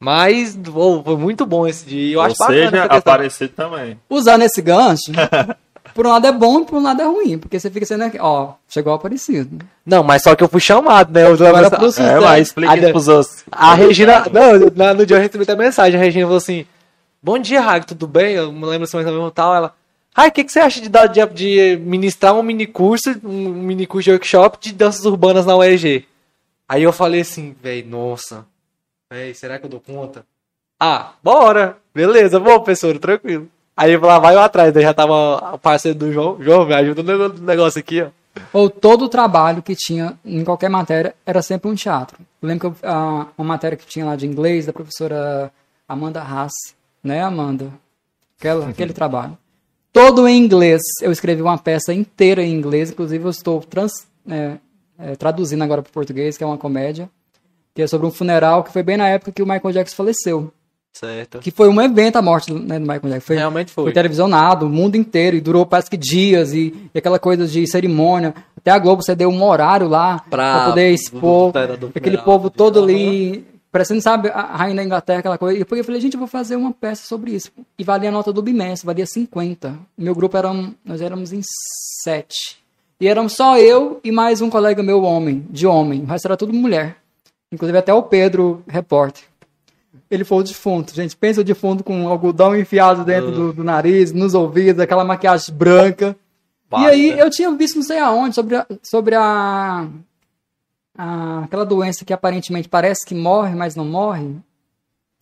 Mas oh, foi muito bom esse dia. Eu Ou acho seja, aparecer também. Usando esse gancho, por um lado é bom e por um lado é ruim. Porque você fica sendo aqui, ó, chegou aparecido. Não, mas só que eu fui chamado, né? Eu Agora essa... é, mas explica a, pros outros. A Regina, não, no dia eu recebi até mensagem, a Regina falou assim, bom dia, Rag, tudo bem? Eu me lembro se mais ou tal, ela... Ai, o que, que você acha de, dar, de, de ministrar um mini curso, um mini curso de workshop de danças urbanas na UEG? Aí eu falei assim, velho, nossa, velho, será que eu dou conta? Ah, bora! Beleza, bom, professor, tranquilo. Aí eu falava, vai eu atrás, daí já tava o parceiro do João, João, me ajuda no negócio aqui, ó. Ou todo o trabalho que tinha em qualquer matéria era sempre um teatro. Eu lembro que eu, a, uma matéria que tinha lá de inglês, da professora Amanda Haas, né, Amanda? Aquela, uhum. Aquele trabalho. Todo em inglês. Eu escrevi uma peça inteira em inglês, inclusive eu estou trans, é, é, traduzindo agora para o português, que é uma comédia, que é sobre um funeral que foi bem na época que o Michael Jackson faleceu. Certo. Que foi um evento a morte né, do Michael Jackson. Foi, Realmente foi. Foi televisionado, o mundo inteiro, e durou parece que dias, e, e aquela coisa de cerimônia. Até a Globo cedeu um horário lá para poder expor do, do, do aquele povo todo ali, parecendo, sabe, a rainha da Inglaterra, aquela coisa. E eu falei, gente, eu vou fazer uma peça sobre isso. E valia a nota do bimestre, valia 50. Meu grupo era, nós éramos em sete. E éramos só eu e mais um colega meu, homem, de homem. O resto era tudo mulher. Inclusive até o Pedro, repórter. Ele foi o defunto. Gente, pensa o defunto com algodão enfiado dentro uh. do, do, nariz, nos ouvidos, aquela maquiagem branca. E aí eu tinha visto não sei aonde sobre a, sobre a, a, aquela doença que aparentemente parece que morre, mas não morre.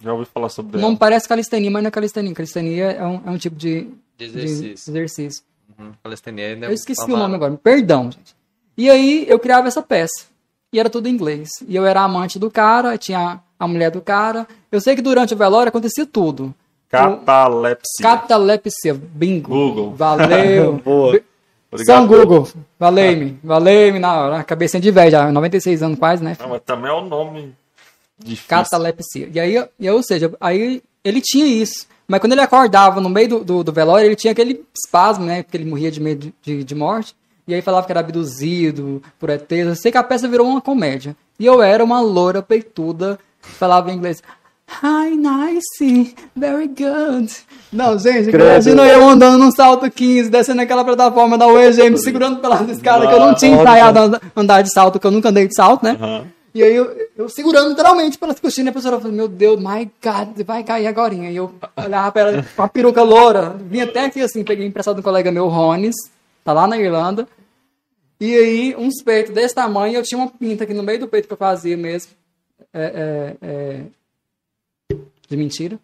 Já ouvi falar sobre Não ela. parece calistenia, mas não é calistenia. Calistenia é um, é um tipo de, de exercício. De exercício. Uhum. Calistenia Eu esqueci o nome agora, perdão, gente. E aí eu criava essa peça. E era tudo em inglês. E eu era amante do cara, tinha a mulher do cara. Eu sei que durante o velório acontecia tudo. Catalepsia. Catalepsia, bingo. Google. Valeu. Boa. Obrigado. São Google. Valeu-me. Valeu-me na hora. Cabecinha de velho já, 96 anos quase, né? Não, mas também é um nome difícil. Catalepsia. E aí, e ou seja, aí ele tinha isso. Mas quando ele acordava no meio do, do, do velório, ele tinha aquele espasmo, né? Porque ele morria de medo de, de morte. E aí falava que era abduzido por ETs. Eu sei que a peça virou uma comédia. E eu era uma loura peituda, falava em inglês. Hi, nice, very good. Não, gente, imagina eu andando num salto 15, descendo aquela plataforma da UEGM, segurando pelas escadas, que eu não tinha ensaiado andar de salto, que eu nunca andei de salto, né? Aham. E aí eu, eu segurando literalmente pelas coxinhas, a pessoa falou, meu Deus, my God, vai cair agora. E eu olhava pra ela com a peruca loura, vim até aqui assim, peguei emprestado de um colega meu, Rones, tá lá na Irlanda. E aí, uns peitos desse tamanho, eu tinha uma pinta aqui no meio do peito que eu fazia mesmo. É, é, é, de mentira.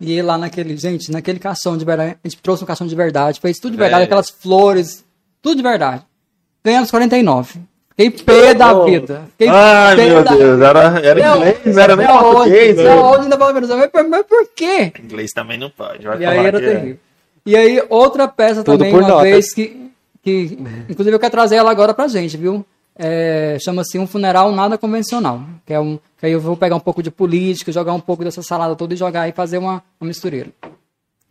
E lá naquele, gente, naquele caixão de verdade, a gente trouxe um caixão de verdade, fez tudo de verdade, É. aquelas flores, tudo de verdade. Ganhamos 49. Fiquei pé da Oh. vida. Fiquei Ai, meu da- Deus. Era, era Não, inglês, era nem português. né? hoje ainda fala menos, mas, por- quê? Inglês também não pode. E aí era é- terrível. E aí, outra peça Tudo também, uma notas. vez que, que. Inclusive, eu quero trazer ela agora pra gente, viu? É, Chama-se Um Funeral Nada Convencional. Que, é um, que aí eu vou pegar um pouco de política, jogar um pouco dessa salada toda e jogar e fazer uma, uma mistureira.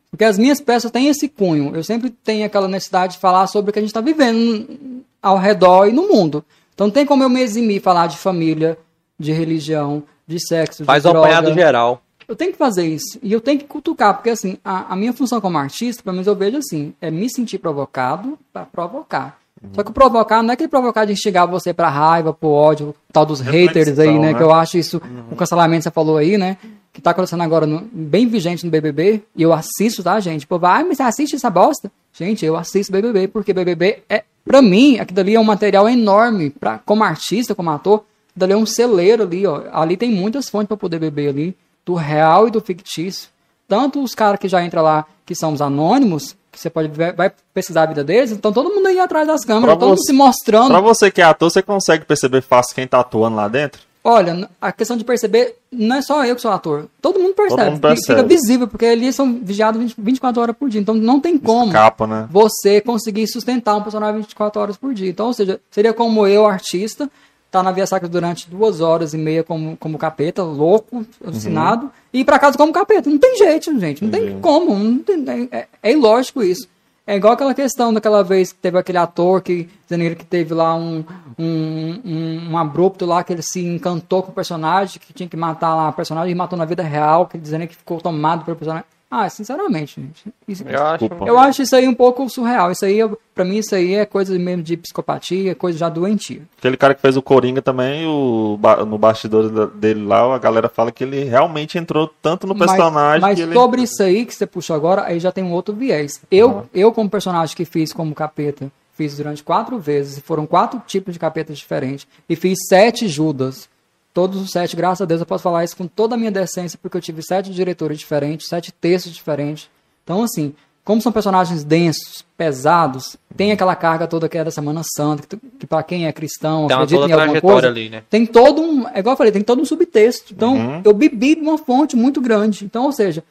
Porque as minhas peças têm esse cunho. Eu sempre tenho aquela necessidade de falar sobre o que a gente está vivendo ao redor e no mundo. Então não tem como eu me eximir falar de família, de religião, de sexo, Faz de um droga. apanhado geral. Eu tenho que fazer isso. E eu tenho que cutucar, porque assim, a, a minha função como artista, pelo menos eu vejo assim, é me sentir provocado para provocar. Só que o provocar não é aquele provocar de instigar você pra raiva, pro ódio, tal dos haters aí, Reflexão, né? né? Que eu acho isso, o cancelamento que você falou aí, né? Que tá acontecendo agora no- bem vigente no BBB. E eu assisto, tá, gente? Pô, vai, mas você assiste essa bosta? Gente, eu assisto BBB, porque BBB é, pra mim, aquilo ali é um material enorme, pra, como artista, como ator, dali é um celeiro ali, ó. Ali tem muitas fontes pra poder beber ali, do real e do fictício. Tanto os caras que já entram lá, que são os anônimos, que você pode ver, vai pesquisar a vida deles, então todo mundo aí atrás das câmeras, Pra todo mundo você- se mostrando. Pra você que é ator, você consegue perceber fácil quem tá atuando lá dentro? Olha, a questão de perceber, não é só eu que sou ator. Todo mundo percebe. mundo Fi- percebe. Fica visível, porque eles são vigiados 20 24 horas por dia. Então não tem como Capa, né? você conseguir sustentar um personagem 24 horas por dia. Então, ou seja, seria como eu, artista, tá na Via Sacra durante duas horas e meia como, como capeta, louco, alucinado, e ir pra casa como capeta. Não tem jeito, gente. Não tem como. Não tem- é, é ilógico isso. É igual aquela questão daquela vez que teve aquele ator que, dizendo que teve lá um, um, um, um abrupto lá, que ele se encantou com o personagem, que tinha que matar lá o personagem, e matou na vida real, que dizendo que ficou tomado pelo personagem. Ah, sinceramente, gente. Isso, Eu acho. Eu acho isso aí um pouco surreal. Isso aí, pra mim, isso aí é coisa mesmo de psicopatia, coisa já doentia. Aquele cara que fez o Coringa também, o, no bastidor dele lá, a galera fala que ele realmente entrou tanto no personagem mas que ele... sobre isso aí que você puxou agora, aí já tem um outro viés. Eu, eu como personagem que fiz como capeta, fiz durante quatro vezes, e foram quatro tipos de capetas diferentes, e fiz sete Judas. Todos os sete, graças a Deus, eu posso falar isso com toda a minha decência, porque eu tive sete diretores diferentes, sete textos diferentes. Então, assim, como são personagens densos, pesados, tem aquela carga toda que é da Semana Santa, que, que para quem é cristão, Tem acredita em alguma coisa, ali, né? tem todo um, é igual eu falei, tem todo um subtexto. Então, Uhum. eu bebi de uma fonte muito grande. Então, ou seja,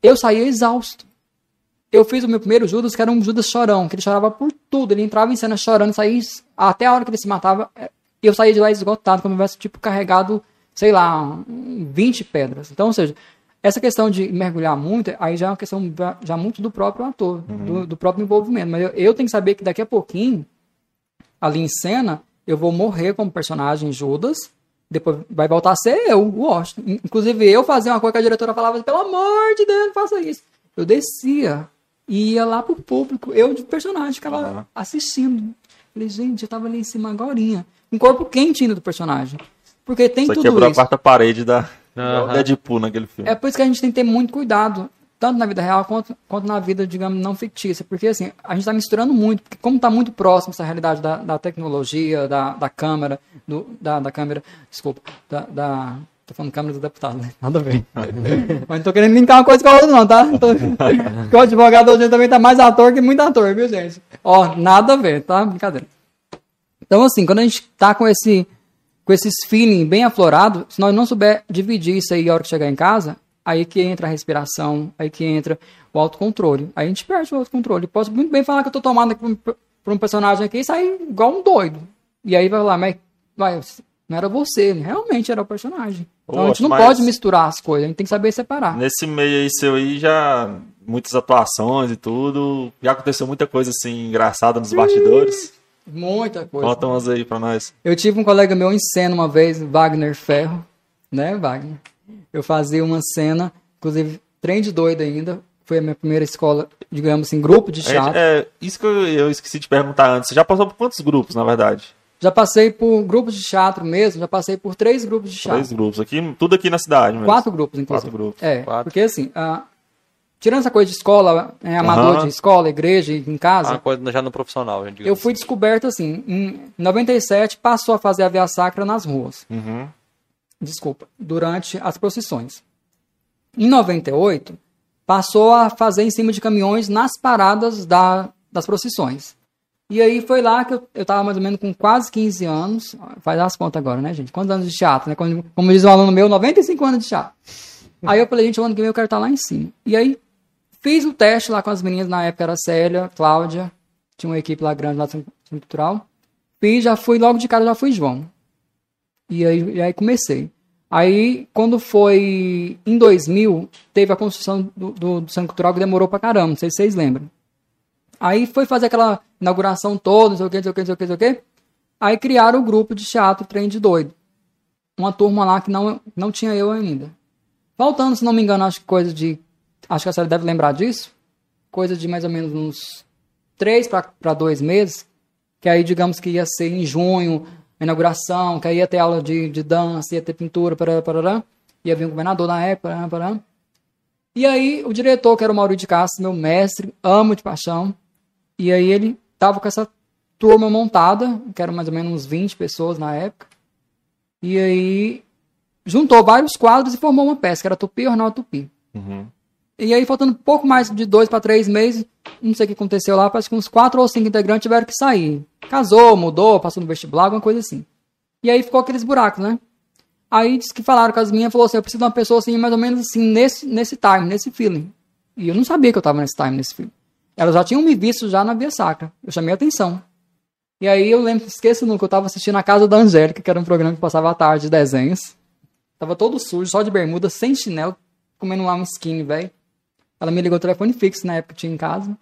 eu saía exausto. Eu fiz o meu primeiro Judas, que era um Judas chorão, que ele chorava por tudo. Ele entrava em cena chorando, saía até a hora que ele se matava. É, Eu saía de lá esgotado, como se tivesse tipo carregado, sei lá, um- 20 pedras. Então, ou seja, essa questão de mergulhar muito, aí já é uma questão já- muito do próprio ator, do, do próprio envolvimento. Mas eu, eu tenho que saber que daqui a pouquinho, ali em cena, eu vou morrer como personagem Judas, depois vai voltar a ser eu, o Washington. In- Inclusive, eu fazia uma coisa que a diretora falava, pelo amor de Deus, não faça isso. Eu descia e ia lá pro público, eu de personagem, ficava Aham. assistindo. Falei, gente, eu tava ali em cima agorinha. Um corpo quente ainda do personagem. Porque tem Você tudo quebrou a isso. quarta parede da do Deadpool naquele filme. É por isso que a gente tem que ter muito cuidado, tanto na vida real quanto, quanto na vida, digamos, não fictícia. Porque, assim, a gente está misturando muito, porque como está muito próximo essa realidade da, da tecnologia, da, da câmera, do, da, da câmera, desculpa, da... da Tô falando câmera do deputado, né? Nada a ver. Mas não tô querendo linkar uma coisa com a outra, não, tá? Tô... Porque o advogado hoje também tá mais ator que muito ator, viu, gente? Ó, nada a ver, tá? Brincadeira. Então, assim, quando a gente tá com esse, com esses feeling bem aflorado, se nós não souber dividir isso aí a hora que chegar em casa, aí que entra a respiração, aí que entra o autocontrole. Aí a gente perde o autocontrole. Posso muito bem falar que eu tô tomando aqui por um- personagem aqui e sair igual um doido. E aí vai falar, mas vai, não era você, realmente era o personagem. Então a gente Poxa, não pode misturar as coisas, a gente tem que saber separar. Nesse meio aí seu aí já muitas atuações e tudo. Já aconteceu muita coisa assim engraçada nos bastidores. Muita coisa. Conta umas aí pra nós. Eu tive um colega meu em cena uma vez, Wagner Ferro, né, Wagner? Eu fazia uma cena, inclusive, trem de doido ainda. Foi a minha primeira escola, digamos assim, grupo de A teatro. é, isso que eu, eu esqueci de perguntar antes. Você já passou por quantos grupos, na verdade? Já passei por grupos de teatro mesmo, já passei por três grupos de teatro. Três grupos. Aqui, tudo aqui na cidade mesmo. Quatro grupos, inclusive. Quatro grupos. É, Quatro. porque assim, ah, tirando essa coisa de escola, é, amador Aham. de escola, igreja em casa, Uma coisa já no profissional, digamos. eu fui descoberto assim, em 97 passou a fazer a via sacra nas ruas. Uhum. desculpa, durante as procissões. Em 98, passou a fazer em cima de caminhões nas paradas da, das procissões. E aí foi lá que eu, eu tava mais ou menos com quase 15 anos. Faz as contas agora, né, gente? Quantos anos de teatro, né? Como, como diz um aluno meu, 95 anos de teatro. Aí eu falei, gente, o ano que vem eu quero estar lá em cima. E aí fiz o teste lá com as meninas, na época era Célia, Cláudia, tinha uma equipe lá grande lá Centro Cultural. Fiz, já fui, logo de cara já fui João. E aí, e aí comecei. Aí, quando foi em 2000, teve a construção do, do, do Centro Cultural que demorou pra caramba, não sei se vocês lembram. Aí foi fazer aquela inauguração toda, não sei o que, não sei o que, não sei o que, não sei o que. Aí criaram o grupo de teatro Trem de Doido. Uma turma lá que não, não tinha eu ainda. Faltando, se não me engano, acho que coisa de. Acho que a senhora deve lembrar disso. Coisa de mais ou menos uns três para dois meses. Que aí, digamos que ia ser em junho, a inauguração, que aí ia ter aula de, de dança, ia ter pintura, parará, parará. Ia vir um governador na época, parará, parará. E aí, o diretor, que era o Maurício de Castro, meu mestre, amo de paixão. E aí, ele tava com essa turma montada, que eram mais ou menos uns 20 pessoas na época. E aí, juntou vários quadros e formou uma peça, que era Tupi, Jornal Tupi. Uhum. E aí, faltando pouco mais de dois para três meses, não sei o que aconteceu lá, parece que uns quatro ou cinco integrantes tiveram que sair. Casou, mudou, passou no vestibular, alguma coisa assim. E aí ficou aqueles buracos, né? Aí disse que falaram com as minhas, falou assim, eu preciso de uma pessoa assim, mais ou menos assim, nesse, nesse time, nesse feeling. E eu não sabia que eu tava nesse time, nesse feeling. Elas já tinham me visto já na Via Sacra. Eu chamei a atenção. E aí eu lembro, esqueço nunca, eu tava assistindo a Casa da Angélica, que era um programa que passava à tarde de desenhos. Tava todo sujo, só de bermuda, sem chinelo, comendo lá um skinny, velho. Ela me ligou o telefone fixo na época que tinha em casa.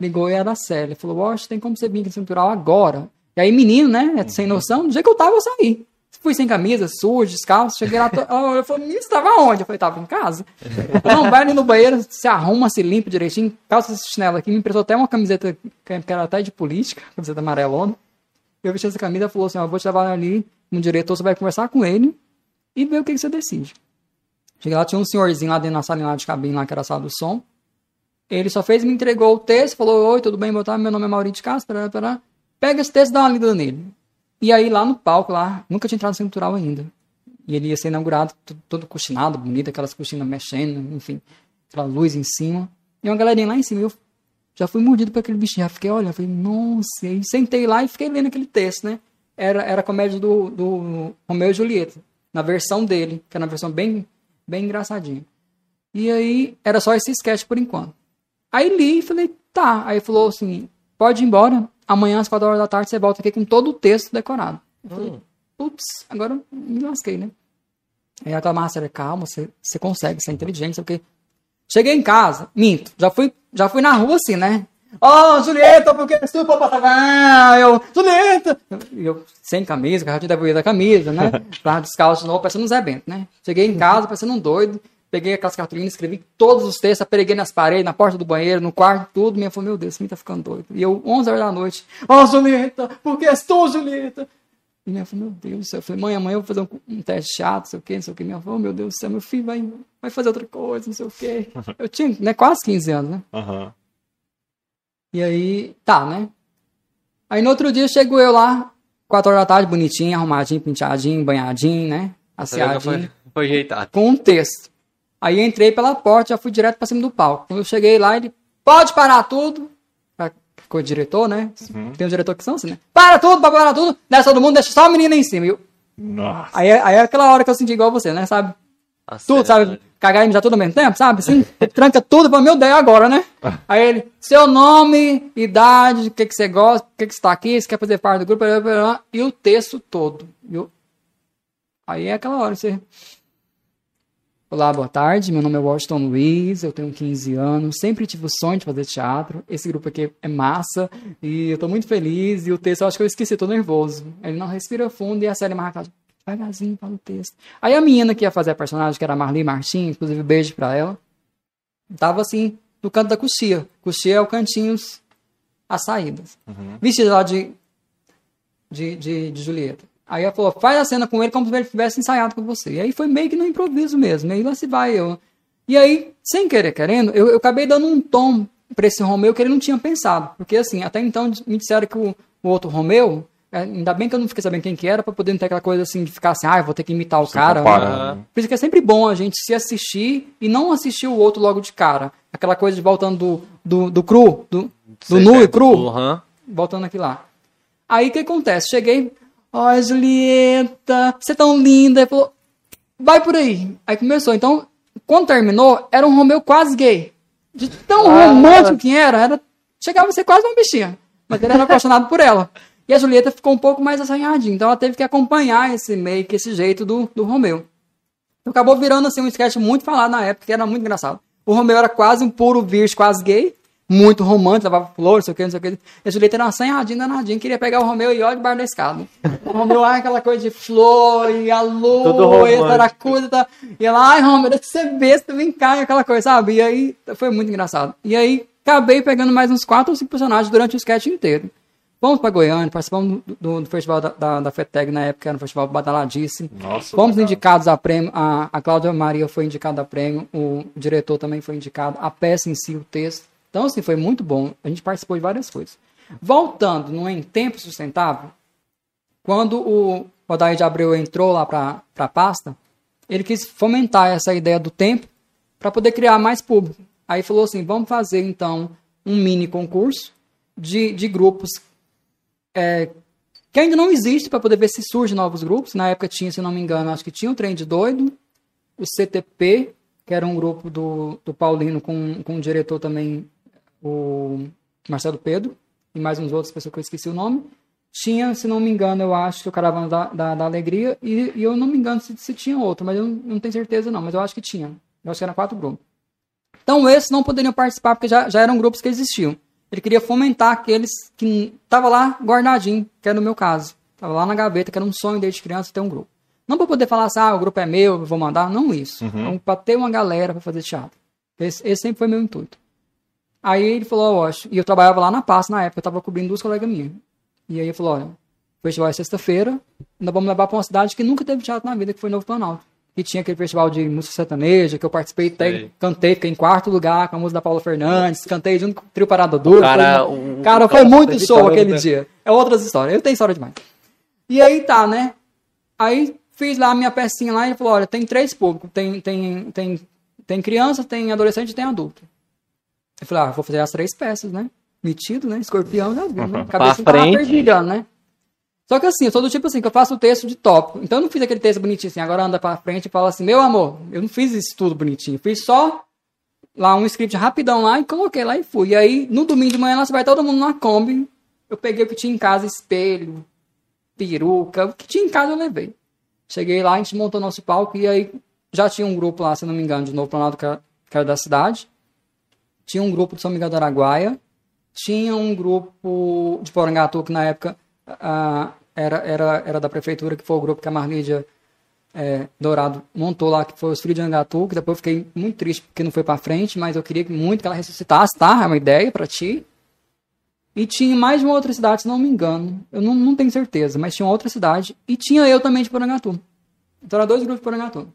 Ligou e era a Célia. Falou, Wash, tem como você vir aqui no cintural agora? E aí, menino, né? Sem noção, do jeito que eu tava, eu saí. Fui sem camisa, sujo, descalço. Cheguei lá, to... ela e falou, menino, você tava onde? Eu falei, tava em casa. Não, vai ali no banheiro, se arruma, se limpa direitinho. Calça esse chinelo aqui. Me emprestou até uma camiseta que era até de política, camiseta amarelona. Eu vesti essa camisa e falou assim, ó, eu vou te levar ali no diretor, você vai conversar com ele e ver o que, que você decide. Cheguei lá, tinha um senhorzinho lá dentro na lá de cabine, lá que era a sala do som. Ele só fez, me entregou o texto, falou, oi, tudo bem, boa tarde, meu nome é Maurício de Castro, pará, pará. pega esse texto e dá uma lida nele. E aí lá no palco, lá, nunca tinha entrado no Central ainda. E ele ia ser inaugurado, todo, coxinado, bonito, aquelas cortinas mexendo, enfim, aquela luz em cima. E uma galerinha lá em cima, eu já fui mordido por aquele bichinho, já fiquei, olha, falei, nossa, e sentei lá e fiquei lendo aquele texto, né? Era, era a comédia do, do Romeu e Julieta, na versão dele, que era uma versão bem, bem engraçadinha. E aí, era só esse sketch por enquanto. Aí li e falei, tá. Aí falou assim, pode ir embora, amanhã às 4 horas da tarde você volta aqui com todo o texto decorado. Eu falei, putz, agora me lasquei, né? Aí aquela Márcia, calma, você, você consegue, você é inteligente, porque Cheguei em casa, minto, já fui, já fui na rua assim, né? Ó, oh, Julieta, porque tu pra passar? Eu, Julieta! E eu, sem camisa, carro da camisa, né? Pra descalço de novo, parecendo um Zé Bento, né? Cheguei em casa, parecendo um doido, peguei aquelas cartolinas, escrevi todos os textos, preguei nas paredes, na porta do banheiro, no quarto, tudo. Minha falou, meu Deus, menino tá ficando doido. E eu, 11 horas da noite, ó, oh, Julieta, porque és tu, Julieta? E minha falou, meu Deus do céu. Eu falei, mãe, amanhã eu vou fazer um, um teste chato, não sei o quê, não sei o quê. Minha falou, oh, meu Deus do céu, meu filho vai, vai fazer outra coisa, não sei o quê. Eu tinha, né, quase 15 anos, né? Uhum. E aí, tá, né? Aí no outro dia chego eu lá, 4 horas da tarde, bonitinho, arrumadinho, penteadinho, banhadinho, né? Asseadinho. Foi, foi ajeitado. Com um texto. Aí entrei pela porta, já fui direto pra cima do palco. Quando eu cheguei lá, ele, pode parar tudo. Ficou o diretor, né? Uhum. Tem um diretor que são assim, né? Para tudo, para parar tudo, desce todo mundo, deixa só a menina em cima. Eu, Nossa. Aí, aí é aquela hora que eu senti igual você, né? Sabe? Tudo, sabe? Cagar e mijar tudo ao mesmo tempo, sabe? Assim, tranca tudo, fala, meu Deus, agora, né? Aí ele, seu nome, idade, o que, que você gosta, o que, que você tá aqui, você quer fazer parte do grupo, e o texto todo. Eu- Aí é aquela hora, você... Olá, boa tarde, meu nome é Washington Luiz, eu tenho 15 anos, sempre tive o sonho de fazer teatro, esse grupo aqui é massa, e eu tô muito feliz, e o texto eu acho que eu esqueci, tô nervoso. Ele não respira fundo e a série marca devagarzinho fala o texto. Aí a menina que ia fazer a personagem, que era a Marli Martins, inclusive beijo pra ela, tava assim, no canto da coxia. Coxia é o cantinhos, as saídas. Vestida lá de, de, de, de Julieta. Aí ela falou, faz a cena com ele como se ele tivesse ensaiado com você. E aí foi meio que no improviso mesmo, meio lá se vai eu. E aí, sem querer querendo, eu, eu acabei dando um tom pra esse Romeu que ele não tinha pensado. Porque assim, até então me disseram que o, o outro Romeu, ainda bem que eu não fiquei sabendo quem que era, pra poder não ter aquela coisa assim de ficar assim, ah, eu vou ter que imitar o cara. comparando, né? Por isso que é sempre bom a gente se assistir e não assistir o outro logo de cara. Aquela coisa de voltando do, do, do cru, do, do nu e cru, Aham. voltando aqui lá. Aí o que acontece? Cheguei, ó, Julieta, você é tão linda. Ele falou, vai por aí. Aí começou. Então, quando terminou, era um Romeu quase gay. De tão romântico que era, era, chegava a ser quase uma bichinha. Mas ele era apaixonado por ela. E a Julieta ficou um pouco mais assanhadinha. Então ela teve que acompanhar esse meio que esse jeito do, do Romeu. Então acabou virando assim um sketch muito falado na época, que era muito engraçado. O Romeu era quase um puro virgem, quase gay, muito romântico, levava flores, não sei o que, não sei o que. E a Julieta era uma assanhadinha, danadinha, queria pegar o Romeu e olha debaixo da escada. O Romeu, ai, aquela coisa de flor, e a lua, e essa coisa, tá? e ela, ai, Romeu, deixa você besta, vem cá, e aquela coisa, sabe? E aí, foi muito engraçado. E aí, acabei pegando mais uns quatro ou cinco personagens durante o sketch inteiro. Fomos pra Goiânia, participamos do, do- do festival da, da, da FETEG na época, era um festival badaladíssimo. Nossa, Fomos legal. indicados a prêmio, a, a Cláudia Maria foi indicada a prêmio, o diretor também foi indicado, a peça em si, o texto. Então, assim, foi muito bom. A gente participou de várias coisas. Voltando no Em Tempo Sustentável, quando o Odair de Abreu entrou lá para a pasta, ele quis fomentar essa ideia do tempo para poder criar mais público. Aí falou assim: vamos fazer então um mini concurso de, de grupos é, que ainda não existe para poder ver se surgem novos grupos. Na época tinha, se não me engano, acho que tinha o Trem de Doido, o CTP, que era um grupo do, do Paulino com, com o diretor também, o Marcelo Pedro, e mais uns outros pessoas que eu esqueci o nome. Tinha, se não me engano, eu acho que o Caravana da, da, da Alegria, e, e eu não me engano se, se tinha outro, mas eu não, não tenho certeza não, mas eu acho que tinha. Eu acho que eram quatro grupos. Então esses não poderiam participar porque já, já eram grupos que existiam. Ele queria fomentar aqueles que estavam lá guardadinho, que era no meu caso. Estava lá na gaveta, que era um sonho desde criança ter um grupo. Não para poder falar assim, ah, o grupo é meu, eu vou mandar, não isso. Então, para ter uma galera para fazer teatro. Esse, esse sempre foi meu intuito. Aí ele falou, ó, acho, e eu trabalhava lá na pasta na época, eu estava cobrindo duas colegas minhas. E aí ele falou, olha, o festival é sexta-feira, nós vamos levar para uma cidade que nunca teve teatro na vida, que foi Novo Planalto. E tinha aquele festival de música sertaneja, que eu participei, cantei, fiquei em quarto lugar com a música da Paula Fernandes, cantei junto com o Trio Parada Dura. Cara, foi, o- cara, foi muito show aquele né? dia. É outras histórias, eu tenho história demais. E aí tá, né? Aí fiz lá a minha pecinha lá e ele falou, olha, tem três públicos, tem, tem, tem, tem criança, tem adolescente e tem adulto. Eu falei, ah, vou fazer as três peças, né? Metido, né? Escorpião, né? Cabeça Pra frente. fervilhando, né? Só que assim, eu sou do tipo assim, que eu faço o texto de tópico. Então eu não fiz aquele texto bonitinho assim, agora anda pra frente e fala assim, meu amor, eu não fiz isso tudo bonitinho. Fiz só lá um script rapidão lá e coloquei lá e fui. E aí, no domingo de manhã, lá vai todo mundo na Kombi. Eu peguei o que tinha em casa, espelho, peruca, o que tinha em casa eu levei. Cheguei lá, a gente montou nosso palco e aí já tinha um grupo lá, se não me engano, de novo planado que era, que era da cidade. Tinha um grupo de São Miguel do Araguaia. Tinha um grupo de Porangatu, que na época ah, era, era, era da prefeitura, que foi o grupo que a Marlídia é, Dourado montou lá, que foi os Filhos de Angatu, que depois eu fiquei muito triste porque não foi pra frente, mas eu queria muito que ela ressuscitasse, tá? É uma ideia pra ti. E tinha mais uma outra cidade, se não me engano. Eu não, não tenho certeza, mas tinha outra cidade. E tinha eu também de Porangatu. Então eram dois grupos de Porangatu.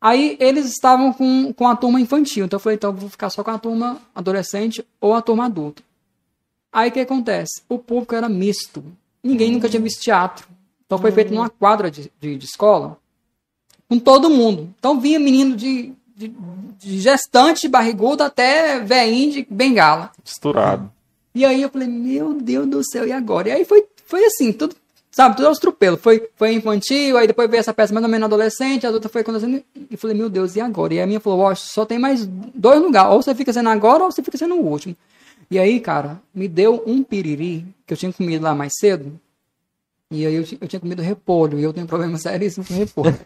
Aí eles estavam com, com a turma infantil. Então eu falei, então eu vou ficar só com a turma adolescente ou a turma adulta. Aí o que acontece? O público era misto. Ninguém nunca tinha visto teatro. Então foi feito numa quadra de, de, de escola com todo mundo. Então vinha menino de, de, de gestante, barrigudo, até veinho de bengala. Misturado. E aí eu falei, meu Deus do céu, e agora? E aí foi, foi assim, tudo sabe, tudo aos tropelos. Foi, foi infantil, aí depois veio essa peça mais ou menos adolescente, a outra foi acontecendo. E falei, meu Deus, e agora? E a minha falou, ó, só tem mais dois lugares. Ou você fica sendo agora, ou você fica sendo o último. E aí, cara, me deu um piriri, que eu tinha comido lá mais cedo. E aí eu, eu tinha comido repolho, e eu tenho um problema seríssimo com repolho.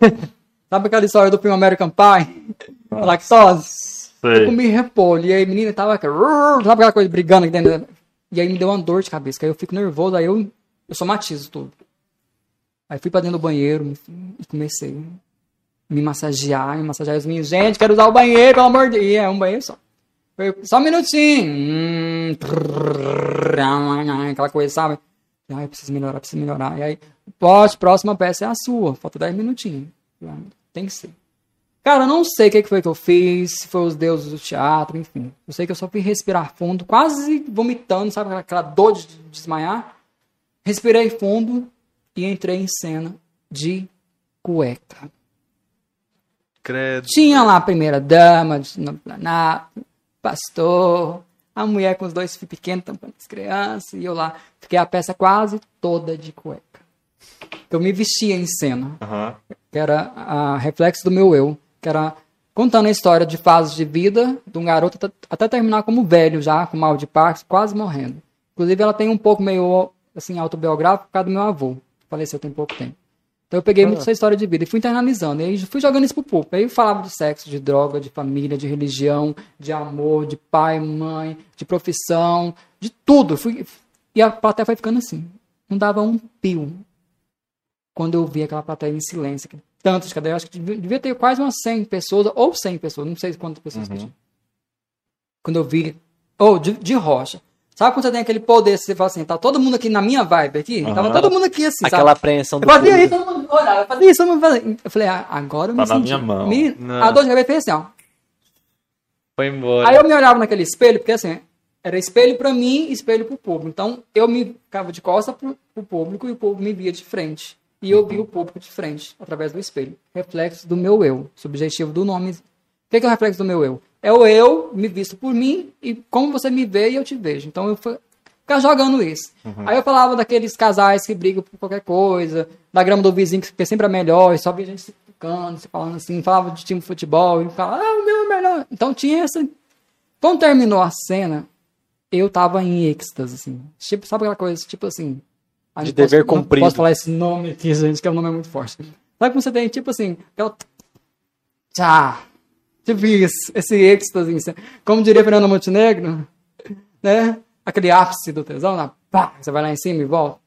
Sabe aquela história do filme American Pie? Lactose? Eu Sei. comi repolho, e aí a menina tava, sabe aquela coisa brigando aqui dentro? E aí me deu uma dor de cabeça, que aí eu fico nervoso, aí eu, eu somatizo tudo. Aí fui pra dentro do banheiro e comecei a me massagear, me massagear os meninos. Gente, quero usar o banheiro, pelo amor de Deus. E é um banheiro só. Só um minutinho. Hum, aquela coisa, sabe? Ai, preciso melhorar, preciso melhorar. E aí, pote, próxima peça é a sua. Falta 10 minutinhos. Tem que ser. Cara, eu não sei o que foi que eu fiz, se foi os deuses do teatro, enfim. Eu sei que eu só fui respirar fundo, quase vomitando, sabe? Aquela, dor de desmaiar. Respirei fundo e entrei em cena de cueca. Credo. Tinha lá a primeira dama plenário, pastor, a mulher com os dois filhos pequenos tampando as crianças, e eu lá. Fiquei a peça quase toda de cueca. Eu me vestia em cena Aham. que era a reflexo do meu eu, que era contando a história de fases de vida de um garoto até, até terminar como velho já, com mal de Parkinson, quase morrendo. Inclusive ela tem um pouco meio assim autobiográfico por causa do meu avô, que faleceu tem pouco tempo. Então eu peguei muito essa história de vida e fui internalizando, e aí fui jogando isso pro público. Aí eu falava de sexo, de droga, de família, de religião, de amor, de pai, mãe, de profissão, de tudo. Fui, e a plateia foi ficando assim. Não dava um pio quando eu vi aquela plateia em silêncio, tantos cadeia, eu acho que devia, ter quase umas 100 pessoas, ou 100 pessoas, não sei quantas pessoas que tinha. Quando eu vi, ou de, de rocha. Sabe quando você tem aquele poder, você fala assim, tá todo mundo aqui na minha vibe aqui? Tava Aham. todo mundo aqui assim, Aquela sabe? apreensão do Eu fazia público. isso, todo mundo olhava, eu fazia isso, todo mundo fazia. Eu falei, ah, agora eu me Tá na senti. minha mão. Me- Não. a dor de cabeça fez assim, ó. Foi embora. Aí eu me olhava naquele espelho, porque assim, era espelho pra mim, espelho pro público. Então eu me ficava de costas pro, pro público e o público me via de frente. E eu via o público de frente, através do espelho. Reflexo do meu eu. Subjetivo do nome. O que que é o reflexo do meu eu? É o eu me visto por mim e como você me vê e eu te vejo. Então eu ficar jogando isso. Aí eu falava daqueles casais que brigam por qualquer coisa, da grama do vizinho que é sempre a melhor, e só via gente se ficando, se falando assim, falava de time de futebol, e falava, ah, o meu é melhor. Então tinha essa. Quando terminou a cena, eu tava em êxtase, assim. Tipo, sabe aquela coisa, tipo assim. a De dever posso- cumprido. Posso falar esse nome aqui, gente, que é um nome muito forte. Sabe como você tem, tipo assim, aquela. Tchá! Tipo isso, esse êxtase. assim. Como diria Fernando Montenegro, né? Aquele ápice do tesão, na pá, você vai lá em cima e volta.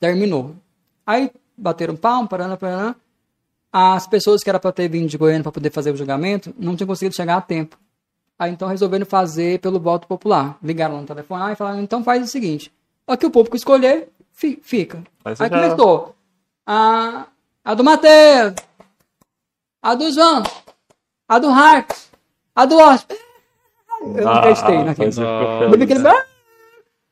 Terminou. Aí bateram palmo, parando, parando. As pessoas que era para ter vindo de Goiânia para poder fazer o julgamento não tinham conseguido chegar a tempo. Aí então resolveram fazer pelo voto popular. Ligaram no telefone lá e falaram: então faz o seguinte: o que o público escolher, fi- fica. Aí Aí você já- começou. A, a do Matheus, a do João, a do Marcos, a do Oscar. Eu não acreditei naquele. Ah, você ficou Não. Eu vi feliz. aquele- Ah!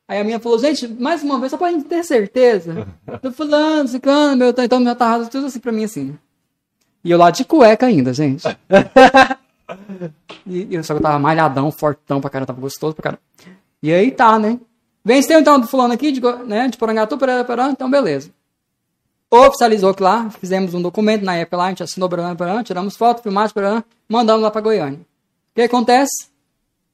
Aí a minha falou, gente, mais uma vez, só pra gente ter certeza. Tô falando, ciclano, meu, então meu tá tudo assim pra mim, assim. E eu lá de cueca ainda, gente. e, e eu só que eu tava malhadão, fortão pra cara, tava gostoso pra cara. E aí tá, né? Venceu então do fulano aqui, de, né, de Porangatu, parará, parará, então beleza. Oficializou que lá, fizemos um documento na época lá, a gente assinou, parará, parará, tiramos foto, filmagem, parará, mandamos lá pra Goiânia. O que acontece?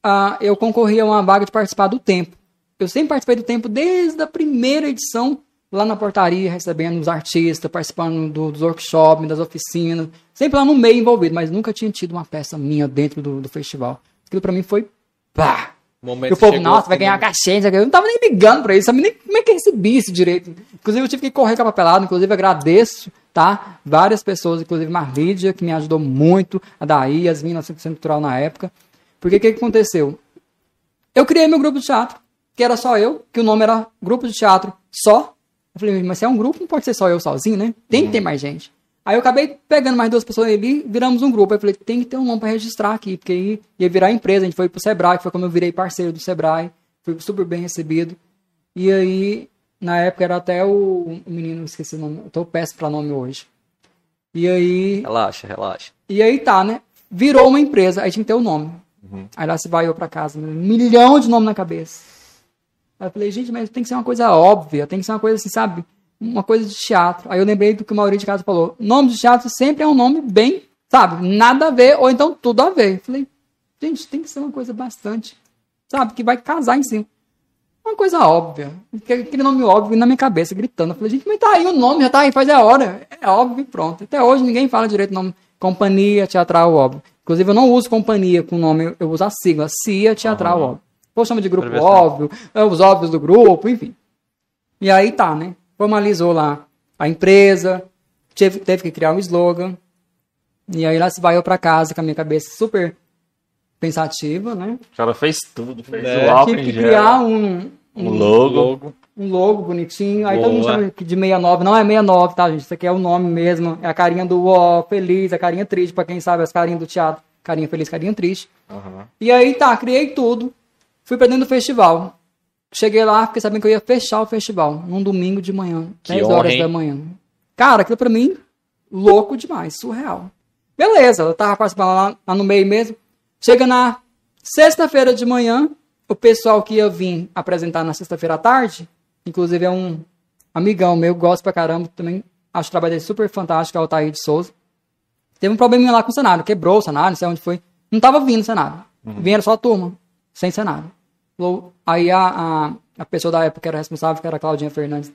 ah, eu concorri a uma vaga de participar do tempo. Eu sempre participei do tempo desde a primeira edição, lá na portaria, recebendo os artistas, participando do- dos workshops, das oficinas, sempre lá no meio envolvido, mas nunca tinha tido uma peça minha dentro do, do festival. Aquilo pra mim foi pá! Momento E o povo, nossa, vai ganhar cachê, eu não tava nem ligando pra isso, sabia nem como é que recebi isso direito. Inclusive, eu tive que correr com a papelada, inclusive agradeço, tá? Várias pessoas, inclusive Marlídia, que me ajudou muito, a Daí, as minas do Centro Cultural na época. Porque o que, que aconteceu? Eu criei meu grupo de teatro, que era só eu, que o nome era Grupo de Teatro Só. Eu falei, mas se é um grupo, não pode ser só eu sozinho, né? Tem que ter mais gente. Aí eu acabei pegando mais duas pessoas ali, viramos um grupo. Aí eu falei, tem que ter um nome para registrar aqui, porque aí ia virar empresa. A gente foi pro Sebrae, que foi como eu virei parceiro do Sebrae. Fui super bem recebido. E aí, na época, era até o, o menino, esqueci o nome, eu tô péssimo pra nome hoje. E aí, Relaxa, relaxa. e aí tá, né? Virou uma empresa, aí tinha que ter o nome. Aí lá se vai eu pra casa, um milhão de nome na cabeça. Aí eu falei, gente, mas tem que ser uma coisa óbvia, tem que ser uma coisa assim, sabe? uma coisa de teatro. Aí eu lembrei do que o Maurício de Casa falou. Nome de teatro sempre é um nome bem, sabe, nada a ver, ou então tudo a ver. Falei, gente, tem que ser uma coisa bastante, sabe, que vai casar em cima. Uma coisa óbvia. Aquele nome óbvio na minha cabeça, gritando. Eu falei, gente, mas tá aí o nome, já tá aí, faz a hora. É óbvio e pronto. Até hoje ninguém fala direito o nome. Companhia Teatral Óbvio. Inclusive, eu não uso companhia com nome, eu uso a sigla, CIA Teatral Aham. Óbvio. Ou chama de grupo Interessante. óbvio, é os óbvios do grupo, enfim. E aí tá, né? Formalizou lá a empresa, teve, teve que criar um slogan. E aí lá se vai eu pra casa com a minha cabeça super pensativa, né? O cara fez tudo, fez É. o álcool Tive em que criar um, o logo. um logo bonitinho. Aí todo mundo Boa. chama de 69. Não é 69, tá, gente? Isso aqui é o nome mesmo. É a carinha do ó, feliz, a carinha triste, pra quem sabe, as carinhas do teatro. Carinha feliz, carinha triste. Aham. E aí tá, criei tudo. Fui pra dentro do festival. Cheguei lá, fiquei sabendo que eu ia fechar o festival. Num domingo de manhã. Que 10 honra, horas hein? da manhã. Cara, aquilo pra mim, louco demais, surreal. Beleza, eu tava participando lá, lá no meio mesmo. Chega na sexta-feira de manhã, o pessoal que ia vir apresentar na sexta-feira à tarde, inclusive é um amigão meu, gosto pra caramba, também acho o trabalho dele super fantástico, é o Altair de Souza. Teve um probleminha lá com o cenário, quebrou o cenário, não sei onde foi. Não tava vindo o cenário. Vinha só a turma, sem cenário. Aí a, a, a pessoa da época que era responsável, que era a Claudinha Fernandes,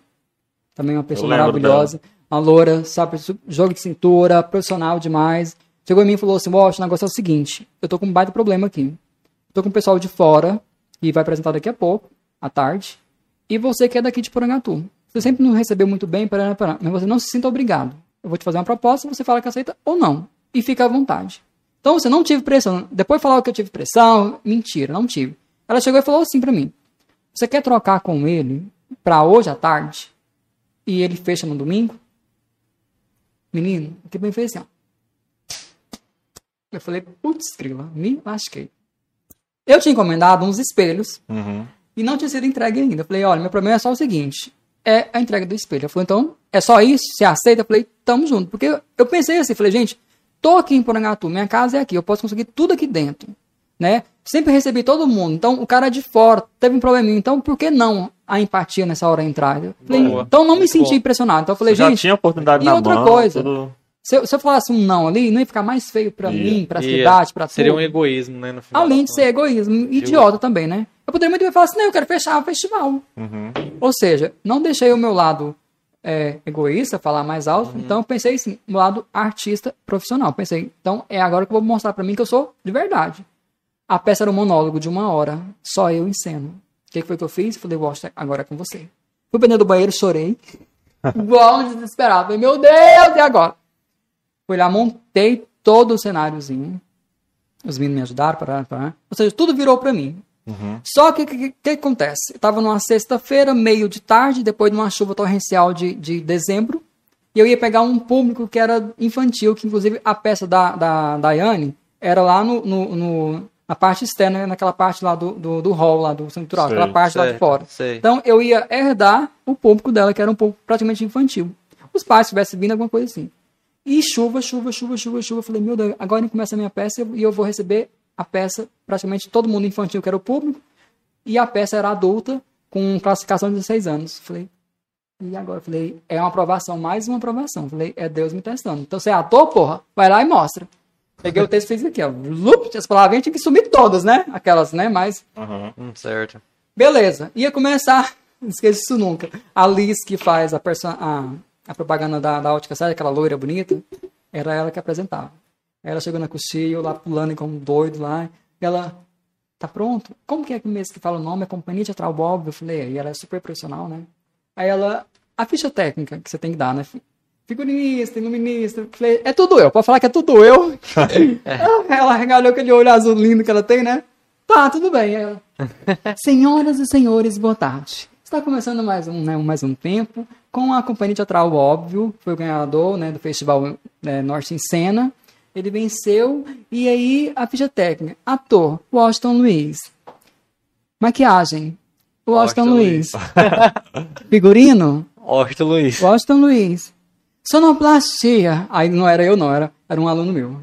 também uma pessoa maravilhosa. A loura, sabe, jogo de cintura, profissional demais. Chegou em mim e falou assim, Wash, o negócio é o seguinte, eu tô com um baita problema aqui. Tô com o pessoal de fora, que vai apresentar daqui a pouco, à tarde, e você que é daqui de Porangatu. Você sempre nos recebeu muito bem, pará, mas você não se sinta obrigado. Eu vou te fazer uma proposta, você fala que aceita ou não. E fica à vontade. Então, você não tive pressão. Depois falava que eu tive pressão. Mentira, não tive. Ela chegou e falou assim pra mim: Você quer trocar com ele pra hoje à tarde? E ele fecha no domingo? Menino, o que bem fez assim, ó. Eu falei, putz, grila, me lasquei. Eu tinha encomendado uns espelhos Uhum. e não tinha sido entregue ainda. Eu falei, olha, meu problema é só o seguinte, é a entrega do espelho. Ela falou, então, é só isso? Você aceita? Eu falei, tamo junto. Porque eu- eu pensei assim, falei, gente, tô aqui em Porangatu, minha casa é aqui, eu posso conseguir tudo aqui dentro, né? Sempre recebi todo mundo. Então, o cara de fora teve um probleminha. Então, por que não a empatia nessa hora entrar? Eu falei, então, não me senti impressionado. Então, eu falei, já gente, tinha oportunidade e na outra mão. coisa, tudo- se eu, se eu falasse um não ali, não ia ficar mais feio pra Ia. mim, pra Ia. cidade, pra Seria tudo. um egoísmo, né? No final Além de ser egoísmo, idiota também, né? Eu poderia muito bem falar assim, não, eu quero fechar o festival. Uhum. Ou seja, não deixei o meu lado é, egoísta falar mais alto, então eu pensei assim, meu lado artista profissional. Pensei, então é agora que eu vou mostrar pra mim que eu sou de verdade. A peça era um monólogo de uma hora, só eu em cena. O que que foi que eu fiz? Falei, Washington, agora é com você. Fui pra dentro do banheiro, chorei. Igual um desesperado. Falei, meu Deus, e agora? Fui lá, montei todo o cenáriozinho. Os meninos me ajudaram, pará. Ou seja, tudo virou pra mim. Uhum. Só que o que, que, que acontece? Eu tava numa sexta-feira, meio de tarde, depois de uma chuva torrencial de, de dezembro, e eu ia pegar um público que era infantil, que inclusive a peça da, da Daiane era lá no, no, no- na parte externa, naquela parte lá do, do, do hall, lá do central, Sei, aquela parte lá de fora. sei. Então eu ia herdar o público dela, que era um pouco praticamente infantil. Os pais tivessem vindo, alguma coisa assim. E chuva, chuva, chuva, chuva, chuva. Falei, meu Deus, agora começa a minha peça e eu vou receber a peça, praticamente todo mundo infantil, que era o público, e a peça era adulta, com classificação de 16 anos. Falei, e agora? Falei, é uma aprovação, mais uma aprovação. Falei, é Deus me testando. Então você é ator, porra, vai lá e mostra. Peguei o texto e fiz aqui, ó. Lup, as palavrinhas tinha que sumir todas, né? Aquelas, né? Mas Uhum. Hum, certo. Beleza, ia começar, não esqueço isso nunca. A Liz, que faz a, perso- a, a propaganda da, da ótica, sabe aquela loira bonita? Era ela que apresentava. Ela chegou na coxinha, eu lá pulando como um doido lá. E ela, tá pronto? Como que é que mesmo que fala o nome? É Companhia Teatral Bob? Eu falei, aí ela é super profissional, né? Aí ela, a ficha técnica que você tem que dar, né? Fi- Figurinista, iluminista. Eu Falei, é tudo eu, pode falar que é tudo eu. ela regalhou aquele olho azul lindo que ela tem, né? Tá, tudo bem. Ela, Senhoras e senhores, boa tarde. Está começando mais um, né, mais um tempo com a companhia teatral Óbvio, foi o ganhador né, do Festival né, Norte em Cena. Ele venceu e aí a ficha técnica. Ator, Washington Luiz. Maquiagem, Washington, Washington Luiz. Figurino, Orto Luiz. Washington Luiz. Sonoplastia. Aí não era eu, não, era, era um aluno meu.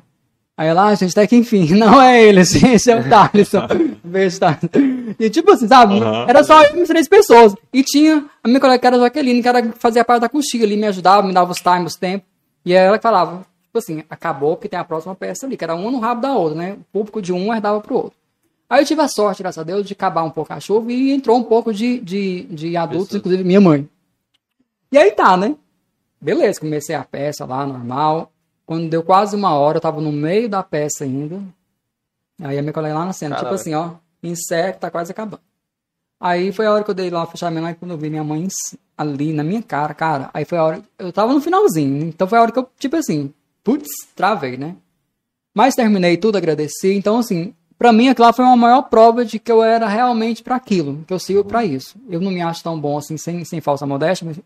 Aí ela, ah, gente, até que enfim, não é ele, assim, esse é o Thaleson. Beijo, Thaleson. E tipo assim, sabe? Uhum. Era só eu e três pessoas. E tinha a minha colega que era a Jaqueline, que era, fazia parte da coxinha ali, me ajudava, me dava os times, os tempos. E ela que falava, tipo assim, acabou porque tem a próxima peça ali, que era uma no rabo da outra, né? O público de um herdava pro outro. Aí eu tive a sorte, graças a Deus, de acabar um pouco a chuva e entrou um pouco de, de, de adultos, inclusive minha mãe. E aí tá, né? Beleza, comecei a peça lá, normal. Quando deu quase uma hora, eu tava no meio da peça ainda. Aí a minha colega lá na cena, tipo assim, ó, que tá quase acabando. Aí foi a hora que eu dei lá o fechamento lá e quando eu vi minha mãe ali na minha cara, cara. Aí foi a hora. Eu tava no finalzinho, então foi a hora que eu, tipo assim, putz, travei, né? Mas terminei tudo, agradeci. Então, assim, pra mim aquela foi uma maior prova de que eu era realmente pra aquilo, que eu sigo pra isso. Eu não me acho tão bom assim, sem, sem falsa modéstia, mas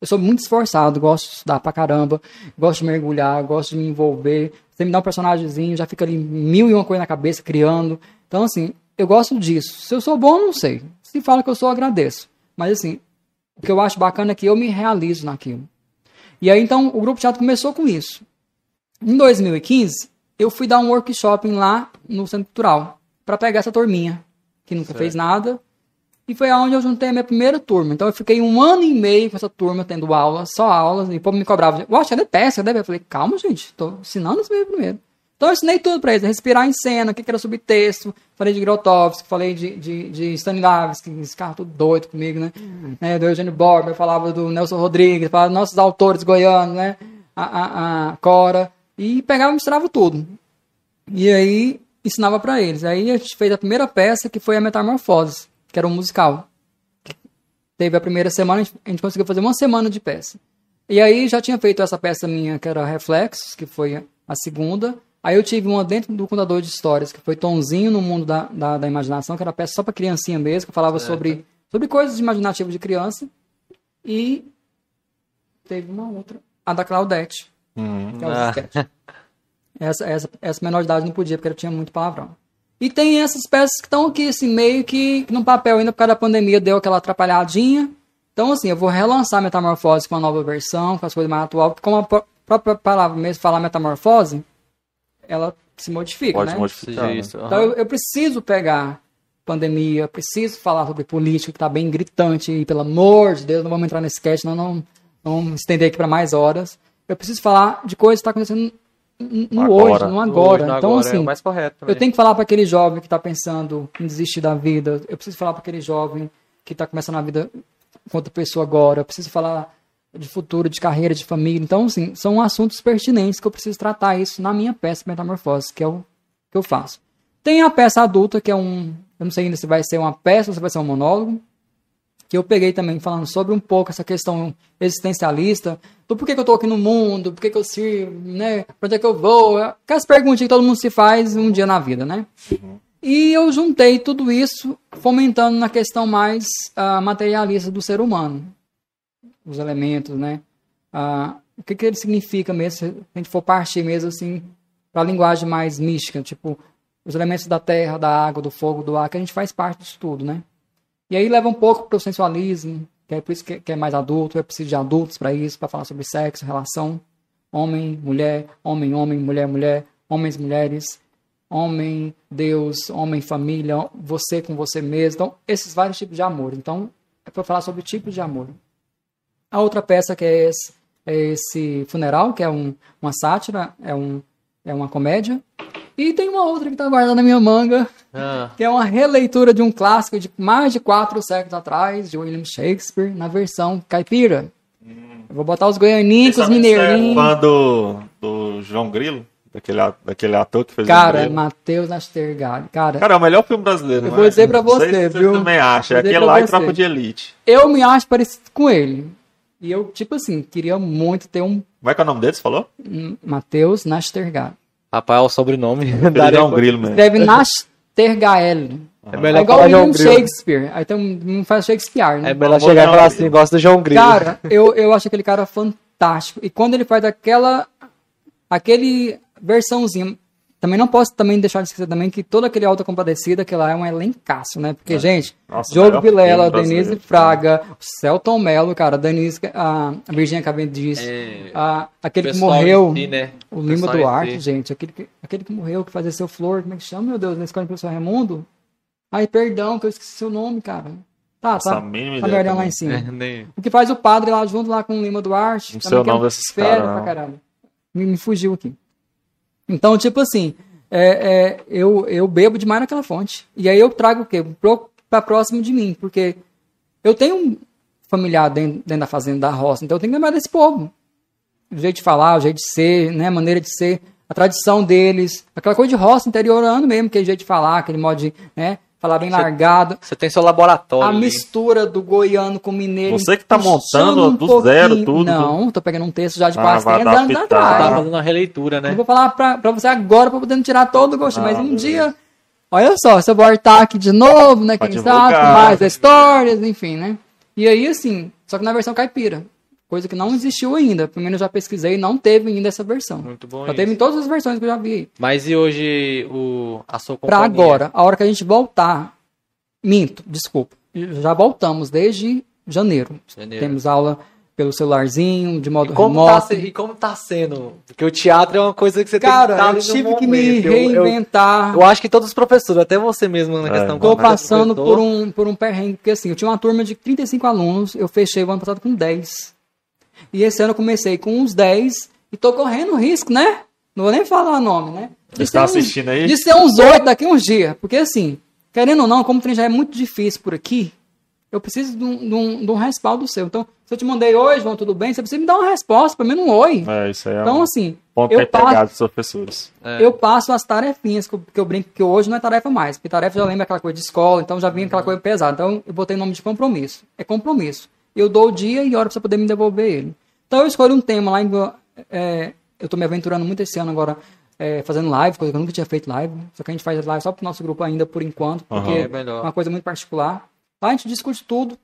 eu sou muito esforçado, gosto de estudar pra caramba, gosto de mergulhar, gosto de me envolver. Você me dá um personagemzinho, já fica ali mil e uma coisa na cabeça criando. Então, assim, eu gosto disso. Se eu sou bom, não sei. Se fala que eu sou, eu agradeço. Mas, assim, o que eu acho bacana é que eu me realizo naquilo. E aí, então, o Grupo Teatro começou com isso. Em 2015, eu fui dar um workshop lá no Centro Cultural para pegar essa turminha, que nunca fez nada. E foi aonde eu juntei a minha primeira turma. Então eu fiquei um ano e meio com essa turma tendo aula, só aulas, e o povo me cobrava. Eu acho que é peça, deve. Eu falei, calma, gente, tô ensinando isso mesmo primeiro. Então eu ensinei tudo pra eles, respirar em cena, o que que era subtexto, falei de Grotowski, falei de, de, de Stanislavski, esse cara tudo doido comigo, né? né? Do Eugênio Borba, eu falava do Nelson Rodrigues, falava dos nossos autores goianos, né? A, a, a Cora, e pegava e misturava tudo. E aí ensinava pra eles. Aí a gente fez a primeira peça, que foi a Metamorfose, que era um musical. Teve a primeira semana, a gente, a gente conseguiu fazer uma semana de peça. E aí já tinha feito essa peça minha, que era Reflexos, que foi a segunda. Aí eu tive uma dentro do Contador de Histórias, que foi Tonzinho no Mundo da, da, da Imaginação, que era peça só pra criancinha mesmo, que falava sobre, sobre coisas imaginativas de criança. E teve uma outra, a da Claudete, Hum. que é o Ah. Essa, essa, essa menor de idade não podia, porque ela tinha muito palavrão. E tem essas peças que estão aqui, assim, meio que no papel ainda por causa da pandemia deu aquela atrapalhadinha. Então, assim, eu vou relançar Metamorfose com uma nova versão, com as coisas mais atuais, porque como a pró- própria palavra mesmo falar metamorfose, ela se modifica, Pode né? modificar. né? Isso, Então eu, eu preciso pegar pandemia, preciso falar sobre política, que tá bem gritante, e pelo amor de Deus, não vamos entrar nesse sketch, não, não, não vamos estender aqui para mais horas. Eu preciso falar de coisas que tá acontecendo no Agora. hoje, no agora. No então, agora, é assim, mais correto eu tenho que falar para aquele jovem que está pensando em desistir da vida. Eu preciso falar para aquele jovem que está começando a vida enquanto pessoa agora. Eu preciso falar de futuro, de carreira, de família. Então, assim, são assuntos pertinentes que eu preciso tratar isso na minha peça Metamorfose, que é o que eu faço. Tem a peça adulta, que é um. Eu não sei ainda se vai ser uma peça ou se vai ser um monólogo. Que eu peguei também falando sobre um pouco essa questão existencialista, do porquê que eu tô aqui no mundo, porquê que eu sirvo, né? Pra onde é que eu vou? Aquelas perguntas que todo mundo se faz um dia na vida, né? E eu juntei tudo isso fomentando na questão mais ah, materialista do ser humano. Os elementos, né? Ah, o que, que ele significa mesmo, se a gente for partir mesmo assim, para a linguagem mais mística, tipo, os elementos da terra, da água, do fogo, do ar, que a gente faz parte disso tudo, né? E aí leva um pouco para o sensualismo, que é por isso que, é mais adulto, é preciso de adultos para isso, para falar sobre sexo, relação, homem, mulher, homem, homem, mulher, mulher, homens, mulheres, homem, Deus, homem, família, você com você mesmo. Então, esses vários tipos de amor. Então, é para falar sobre tipos de amor. A outra peça que é esse, é esse funeral, que é um, uma sátira, é, um, é uma comédia. E tem uma outra que está guardada na minha manga, Ah, que é uma releitura de um clássico de mais de quatro séculos atrás, de William Shakespeare, na versão caipira. Eu vou botar os goianinhos, os Você é mineirinhos. fã do, do João Grilo? Daquele, daquele ator que fez o Cara, Grilo? Matheus Nastergalli. Cara, Cara, é o melhor filme brasileiro, Eu vou é? dizer pra Não sei você, se viu? também acha. É aquele lá e você. Tropa de Elite. eu me acho parecido com ele. E eu, tipo assim, queria muito ter um Como é que é o nome dele, você falou? Matheus Nastergalli. Rapaz, é o sobrenome. Ele é um pra- grilo mesmo. Escreve Nastergalli. É É igual falar o João William. Shakespeare. Aí tem um, não faz Shakespeare, né? É melhor chegar e falar assim, gosto do João Grilo. Cara, eu, eu acho aquele cara fantástico. E quando ele faz aquela. aquele versãozinha também não posso também deixar de esquecer também que todo aquele Alta Compadecida, que lá é um elencaço, né? Porque, gente, Nossa, Diogo melhor Vilela, Denise. Fraga, o Celton Mello, cara, Denise, a, a Virginia Cavendish, É, a, aquele que morreu, si, né? o Lima Duarte, si. gente, aquele que, aquele que morreu, que fazia seu flor, como é que chama, meu Deus, na escola do professor Raimundo? Ai, perdão, que eu esqueci seu nome, cara. Tá, Essa tá. Tá merdão lá em cima. É, nem- O que faz o padre lá junto lá com o Lima Duarte. Não sei o que é nome desses caras. Me, me fugiu aqui. Então, tipo assim, é, é, eu, eu bebo demais naquela fonte. E aí eu trago o quê? Pro, pra próximo de mim. Porque eu tenho um familiar dentro, dentro da fazenda da roça, então eu tenho que lembrar desse povo. O jeito de falar, o jeito de ser, né? A maneira de ser, a tradição deles, aquela coisa de roça interiorando mesmo, aquele jeito de falar, aquele modo de, né? Falar bem largado. Você tem seu laboratório. A mistura do goiano com o mineiro. Você que tá montando do zero tudo, Não, tô pegando um texto já de Ah, quase vai 500 anos adaptar. Tá atrás. fazendo uma releitura, Eu né? vou falar pra, pra você agora pra poder tirar todo o gosto. Ah, mas um beleza. dia, olha só, se eu voltar aqui de novo, né? Pra Quem sabe, com divulgar. mais histórias, enfim, né? E aí, assim, só que na versão caipira. Coisa que não existiu ainda. Pelo menos eu já pesquisei, não teve ainda essa versão. Muito bom Só isso. teve em todas as versões que eu já vi aí. Mas e hoje o, a sua Pra companhia? agora, a hora que a gente voltar. Minto, desculpa. Já voltamos desde janeiro. Janeiro. Temos aula pelo celularzinho, de modo E como, tá, remoto. se- e como tá sendo? Porque o teatro é uma coisa que você Cara, tem que estar eu tive que me momento. Eu- eu- reinventar. Eu, acho que todos os professores, até você mesmo na É, questão. Tô passando por um, por um perrengue, porque assim, eu tinha uma turma de 35 alunos, eu fechei o ano passado com 10. E esse ano eu comecei com uns 10 e tô correndo risco, né? Não vou nem falar o nome, né? De Você tá ser uns- assistindo aí? De ser uns 8 daqui a uns dias. Porque assim, querendo ou não, como o trem já é muito difícil por aqui, eu preciso de um, de um, de um respaldo seu. Então, se eu te mandei hoje, João, tudo bem? Você precisa me dar uma resposta, pelo menos um oi. É, isso aí é Então, um assim, ponto eu passo, pegado dos professores. É. eu passo as tarefinhas que eu, que eu brinco que hoje não é tarefa mais. Porque tarefa já lembra aquela coisa de escola, então já vinha aquela coisa pesada. Então eu botei o nome de compromisso. É compromisso. Eu dou o dia e hora pra você poder me devolver ele. Então eu escolho um tema lá. Em, é, eu tô me aventurando muito esse ano agora. é, fazendo live, coisa que eu nunca tinha feito live. Só que a gente faz live só pro nosso grupo ainda por enquanto. Porque Aham. É é uma coisa muito particular. Lá a gente discute tudo.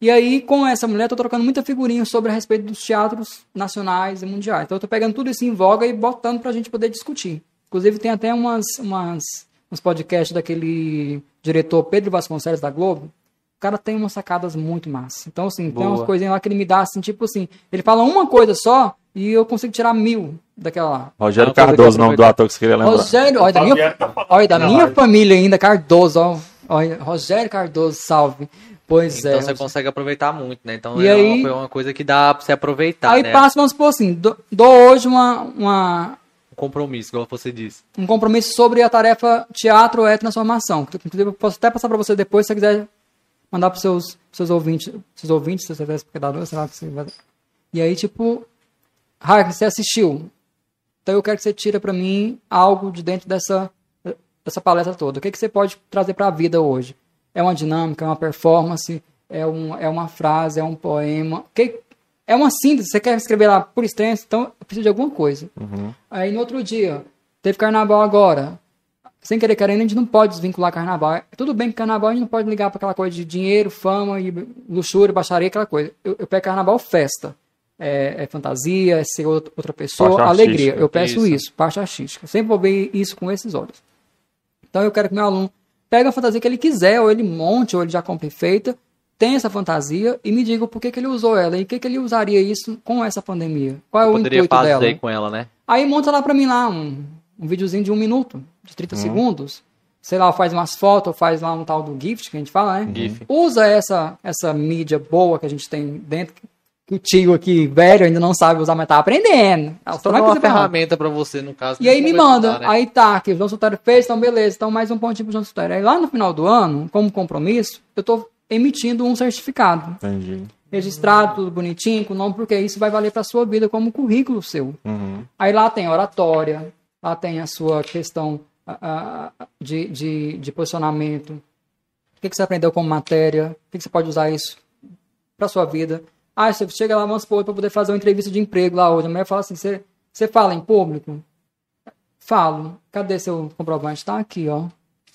E aí, com essa mulher, eu tô trocando muita figurinha sobre a respeito dos teatros nacionais e mundiais. Então, eu tô pegando tudo isso em voga e botando pra gente poder discutir. Inclusive, tem até umas, umas, uns podcasts daquele diretor Pedro Vasconcelos da Globo. O cara tem umas sacadas muito massas. Então, assim, tem umas Boa. coisinhas lá que ele me dá, assim, tipo assim, ele fala uma coisa só e eu consigo tirar mil daquela lá. Rogério Cardoso, nome do ator que você queria lembrar. Rogério, olha, da minha, olha, da minha família ainda, Cardoso, ó. Olha, Rogério Cardoso, salve. Pois Então é. você consegue aproveitar muito, né? Então E é, aí- uma, uma coisa que dá pra você aproveitar, Aí né? passa, vamos supor assim, dou, dou hoje uma, uma, Um compromisso, igual você disse. um compromisso sobre a tarefa teatro é transformação. que, Inclusive, eu posso até passar para você depois, se você quiser mandar para seus seus ouvintes, seus ouvintes, se você quiser espectador, sei lá que você vai. E aí, tipo, Hark, você assistiu. Então eu quero que você tira para mim algo de dentro dessa dessa palestra toda. O que, que você pode trazer para a vida hoje? É uma dinâmica, é uma performance, é, um, é uma frase, é um poema. Que, é uma síntese, você quer escrever lá por extenso, então eu preciso de alguma coisa. Aí no outro dia, teve carnaval agora. Sem querer querendo, a gente não pode desvincular carnaval. É Tudo bem que carnaval a gente não pode ligar para aquela coisa de dinheiro, fama e luxúria, baixaria, aquela coisa. Eu, eu pego carnaval festa. É, é fantasia, é ser outra pessoa, alegria. Eu peço isso. isso. parte artística. Sempre vou ver isso com esses olhos. Então eu quero que meu aluno pegue a fantasia que ele quiser, ou ele monte, ou ele já compre feita, tenha essa fantasia e me diga por que, que ele usou ela e o que, que ele usaria isso com essa pandemia. Qual é o Poderia intuito fazer dela? aí com ela, né? Aí monta lá pra mim lá um, um videozinho de um minuto, de 30 Uhum. segundos. Sei lá, faz umas fotos, faz lá um tal do gift que a gente fala, né? GIF. Usa essa, essa mídia boa que a gente tem dentro, que o tio aqui, velho, ainda não sabe usar, mas tá aprendendo. Só não é uma ferramenta pra você, no caso. E aí me manda, né? aí tá, que o João Sotero fez, então beleza, então mais um pontinho pro João Sotero. Aí lá no final do ano, como compromisso, eu tô emitindo um certificado. Entendi. Registrado, tudo bonitinho, com nome, porque isso vai valer pra sua vida como currículo seu. Uhum. Aí lá tem oratória, lá tem a sua questão de, de, de posicionamento. O que, que você aprendeu como matéria? O que, que você pode usar isso para sua vida? Ah, você chega lá, vamos supor, para poder fazer uma entrevista de emprego lá hoje. A mulher fala assim: você, você fala em público? Falo. Cadê seu comprovante? Tá aqui, ó.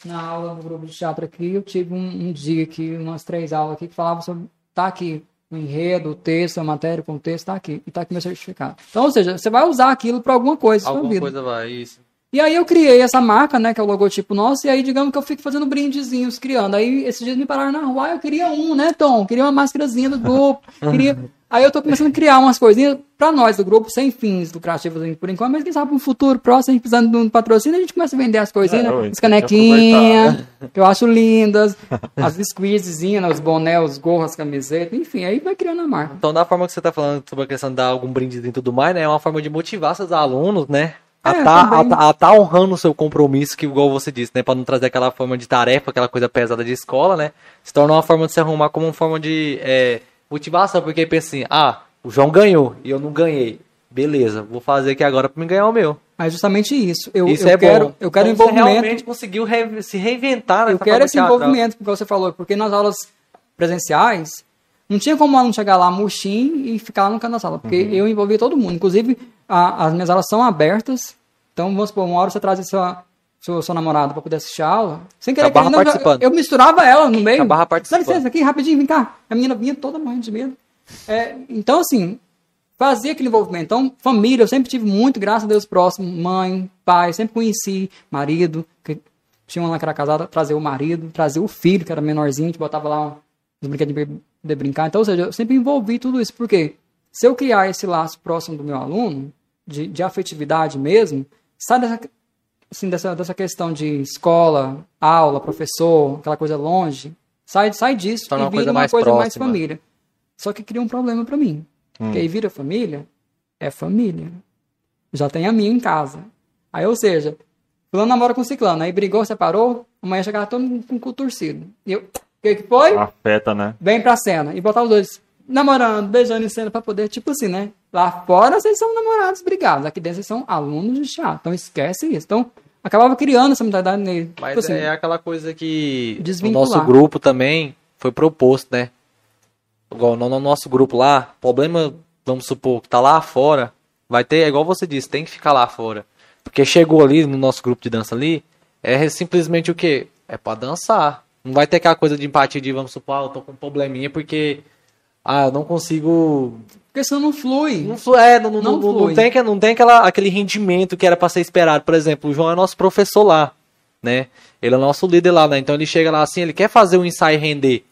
Na aula no grupo de teatro aqui, eu tive um, um dia aqui, umas três aulas aqui, que falavam sobre. Tá aqui. O enredo, o texto, a matéria, o contexto, tá aqui. E tá aqui meu certificado. Então, ou seja, você vai usar aquilo para alguma coisa Alguma vida. coisa vai, isso. E aí eu criei essa marca, né, que é o logotipo nosso, e aí digamos que eu fico fazendo brindezinhos, criando. Aí esses dias me pararam na rua, ah, eu queria um, né, Tom? Queria uma máscarazinha do grupo, queria... Aí eu tô começando a criar umas coisinhas pra nós do grupo, sem fins lucrativos por enquanto, mas quem sabe no futuro próximo, a gente precisando de um patrocínio, a gente começa a vender as coisinhas, É, né? As canequinhas, que eu acho lindas, as squeezezinhas, né, os bonés, os gorros, as camisetas, enfim, aí vai criando a marca. Então, da forma que você tá falando sobre a questão de dar algum brinde e tudo mais, né? É uma forma de motivar seus alunos, né? A É, tá, a, tá- a tá honrando o seu compromisso, que igual você disse, né? Pra não trazer aquela forma de tarefa, aquela coisa pesada de escola, né? Se torna uma forma de se arrumar como uma forma de é, motivação, porque pensa assim, ah, o João ganhou e eu não ganhei. Beleza, vou fazer aqui agora pra me ganhar o meu. Mas justamente isso. Eu, Isso eu é quero, bom. eu quero Então, você envolvimento. realmente conseguiu re- se reinventar? Eu quero esse envolvimento, porque você falou, porque nas aulas presenciais, não tinha como o aluno chegar lá murchinho e ficar lá no canto da sala, porque Uhum. eu envolvi todo mundo. Inclusive, a- as minhas aulas são abertas, então vamos supor, uma hora você traz sua, sua, sua namorada para poder assistir a aula, sem querer, querendo, eu- eu, misturava ela no meio. Dá participando. licença aqui, rapidinho, vem cá. A menina vinha toda morrendo de medo. É, então, assim, fazia aquele envolvimento. Então, família, eu sempre tive muito, graças a Deus, próximo. Mãe, pai, sempre conheci marido, que tinha uma lá que era casada, trazer o marido, trazer o filho, que era menorzinho, a gente botava lá os brinquedos de de brincar. Então, ou seja, eu sempre envolvi tudo isso. Porque se eu criar esse laço próximo do meu aluno, de, de afetividade mesmo, sai dessa, assim, dessa, dessa questão de escola, aula, professor, aquela coisa longe, sai, sai disso Torna e uma vira coisa uma mais coisa mais família. Só que cria um problema pra mim. Porque aí vira família, é família. Já tem a minha em casa. Aí, ou seja, fulano namora com ciclano, aí brigou, separou, amanhã chegava todo com o cu torcido. E eu, que que foi? Afeta, né? Vem pra cena. E botar os dois namorando, beijando em cena pra poder, tipo assim, né? Lá fora vocês são namorados brigados, aqui dentro vocês são alunos de teatro. Então esquece isso. Então, acabava criando essa mentalidade nele. Mas tipo assim, é aquela coisa que o nosso grupo também foi proposto, né? Igual no, no nosso grupo lá, problema, vamos supor, que tá lá fora, vai ter, é igual você disse, tem que ficar lá fora. Porque chegou ali no nosso grupo de dança ali, é simplesmente o quê? É pra dançar. Não vai ter aquela coisa de empatia de, vamos supor, ah, eu tô com um probleminha porque, ah, eu não consigo porque senão não flui. não, flu- é, não, não, Não não, não flui. tem, não tem aquela, aquele rendimento que era pra ser esperado. Por exemplo, o João é nosso professor lá, né? Ele é nosso líder lá, né? Então ele chega lá assim, ele quer fazer um ensaio render,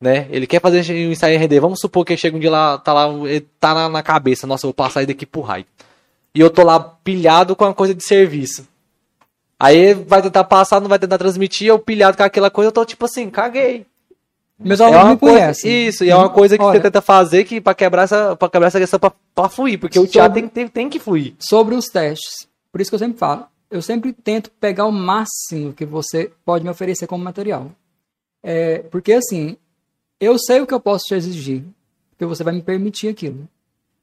né? Ele quer fazer um ensaio render. Vamos supor que chega um dia lá, tá lá, tá na, na cabeça, nossa, eu vou passar daqui pro raio. E eu tô lá pilhado com a coisa de serviço. Aí vai tentar passar, não vai tentar transmitir, eu pilhado com aquela coisa, eu tô tipo assim, caguei. Meus É alunos uma me coisa, conhecem. isso, e é uma coisa que Olha, você tenta fazer que para quebrar essa para quebrar essa questão pra, pra fluir, porque o Sobre- teatro tem, tem, tem que fluir. sobre os testes. Por isso que eu sempre falo. Eu sempre tento pegar o máximo que você pode me oferecer como material. É, porque assim, eu sei o que eu posso te exigir. Porque você vai me permitir aquilo.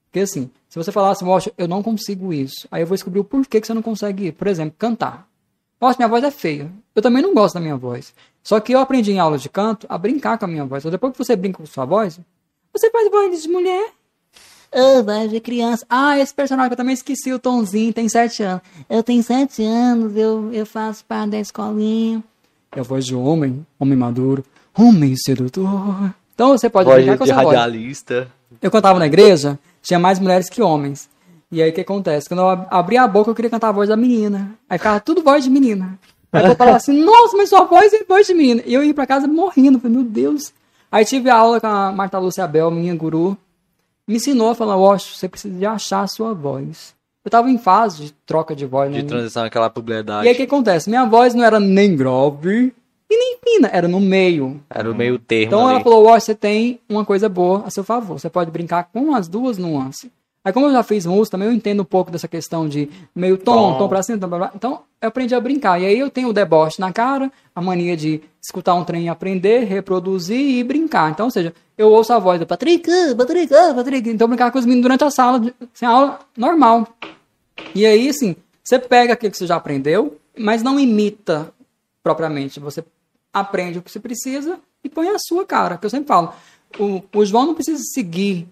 Porque assim, se você falar assim, eu não consigo isso. Aí eu vou descobrir o porquê que você não consegue ir. Por exemplo, cantar. Nossa, minha voz é feia. Eu também não gosto da minha voz. Só que eu aprendi em aula de canto a brincar com a minha voz. Então, depois que você brinca com sua voz, você faz voz de mulher. Ah, voz de criança. Ah, esse personagem que eu também esqueci, o Tonzinho, tem sete anos. Eu tenho sete anos, eu, eu faço parte da escolinha. É a voz de homem, homem maduro, homem sedutor. Então você pode Voz brincar com a sua voz. radialista. Eu cantava na igreja, tinha mais mulheres que homens. E aí o que acontece? Quando eu ab- abria a boca, eu queria cantar a voz da menina. Aí ficava tudo voz de menina. Aí eu falava assim, nossa, mas sua voz é voz de menina. E eu ia pra casa morrendo, falei, meu Deus. Aí tive a aula com a Marta Lúcia Abel, minha guru. Me ensinou a falar, Oxe, você precisa de achar a sua voz. Eu tava em fase de troca de voz, né? De transição àquela publicidade. E aí o que acontece? Minha voz não era nem grave e nem fina, era no meio. Era o meio termo Então ali. ela falou, ó, você tem uma coisa boa a seu favor. Você pode brincar com as duas nuances. Aí como eu já fiz música, também eu entendo um pouco dessa questão de meio tom, Tom. tom, pra cima, pra baixo. Então eu aprendi a brincar. E aí eu tenho o deboche na cara, a mania de escutar um trem e aprender, reproduzir e brincar. Então, ou seja, eu ouço a voz do Patrick, Patrick, Patrick. Então eu brincava com os meninos durante a sala, sem aula normal. E aí, assim, você pega aquilo que você já aprendeu, mas não imita propriamente. Você aprende o que você precisa e põe a sua cara. Que eu sempre falo, o, o João não precisa seguir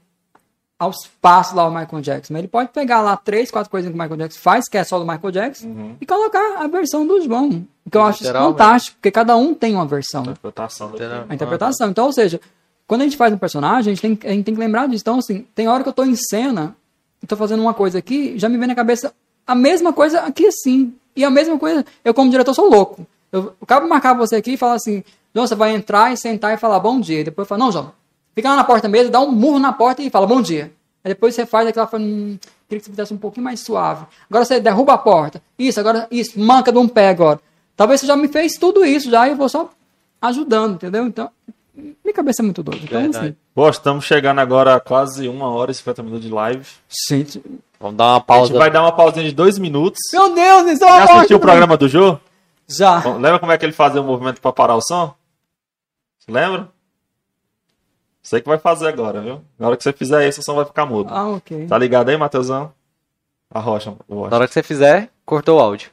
aos passos lá o Michael Jackson. Mas ele pode pegar lá três, quatro coisas que o Michael Jackson faz, que é só do Michael Jackson, e colocar a versão do João. Que eu acho fantástico, porque cada um tem uma versão Interpretação do Literal. a interpretação. Então, ou seja, quando a gente faz um personagem, a gente, tem, a gente tem que lembrar disso. Então, assim, tem hora que eu tô em cena, e tô fazendo uma coisa aqui, já me vem na cabeça A mesma coisa aqui sim. E a mesma coisa, eu como diretor sou louco. Eu acabo de marcar você aqui e falar assim, João, você vai entrar e sentar e falar bom dia. E depois fala, não, João, fica lá na porta mesmo, dá um murro na porta e fala bom dia. Aí depois você faz aquela fala, hum, queria que você fizesse um pouquinho mais suave. Agora você derruba a porta. Isso, agora, isso, manca de um pé agora. Talvez você já me fez tudo isso já e eu vou só ajudando, entendeu? Então, minha cabeça é muito doida. Então, Verdade. assim, Pô, estamos chegando agora a quase uma hora e 50 minutos de live. gente, Vamos dar uma A gente pausa. vai dar uma pausinha de dois minutos. meu Deus, isso é Já uma assistiu morte o programa do Jô? Já. Bom, Lembra como é que ele fazia o movimento pra parar o som? Lembra? Sei que vai fazer agora, viu? Na hora que você fizer isso, o som vai ficar mudo. Ah, ok. Tá ligado aí, Matheusão? A rocha. Na hora que você fizer, cortou o áudio.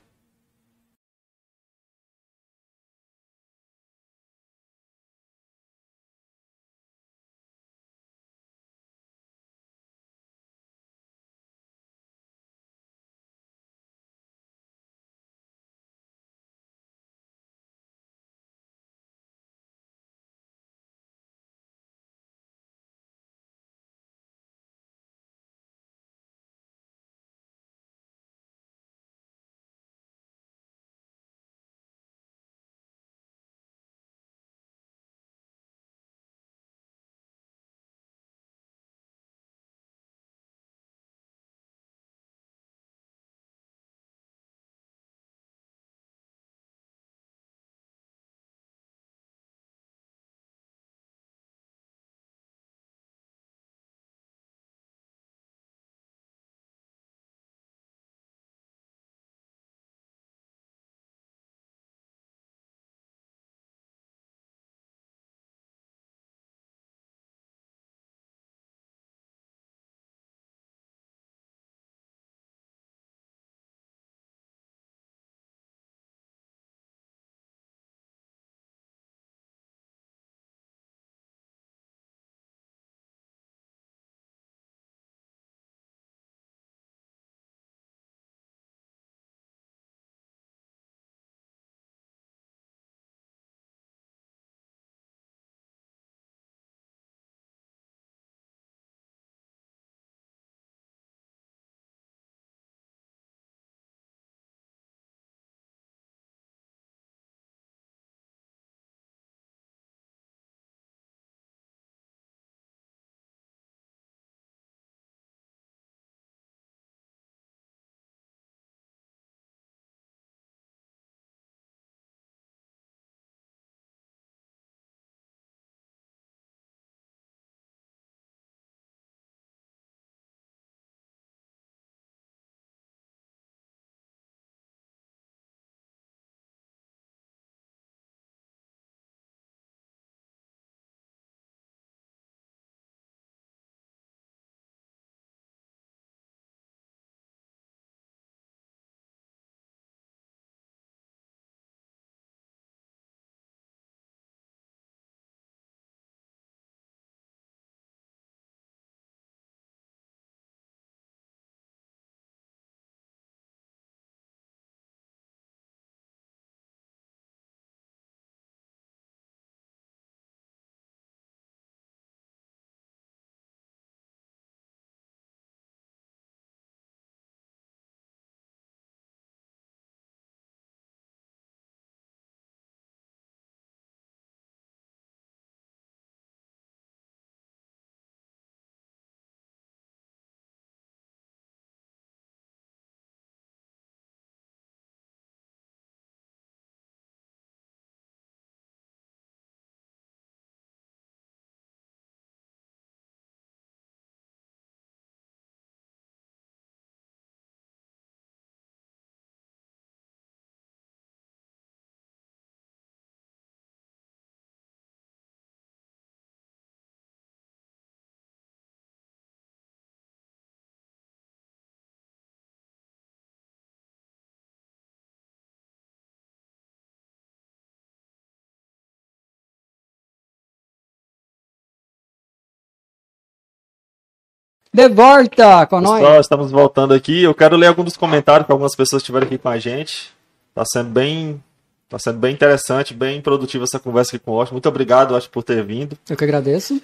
De volta com nós. Pessoal, estamos voltando aqui. Eu quero ler alguns dos comentários que algumas pessoas estiveram aqui com a gente. Tá sendo bem, tá sendo bem interessante, bem produtiva essa conversa aqui com o Washington. Muito obrigado, acho, por ter vindo. Eu que agradeço.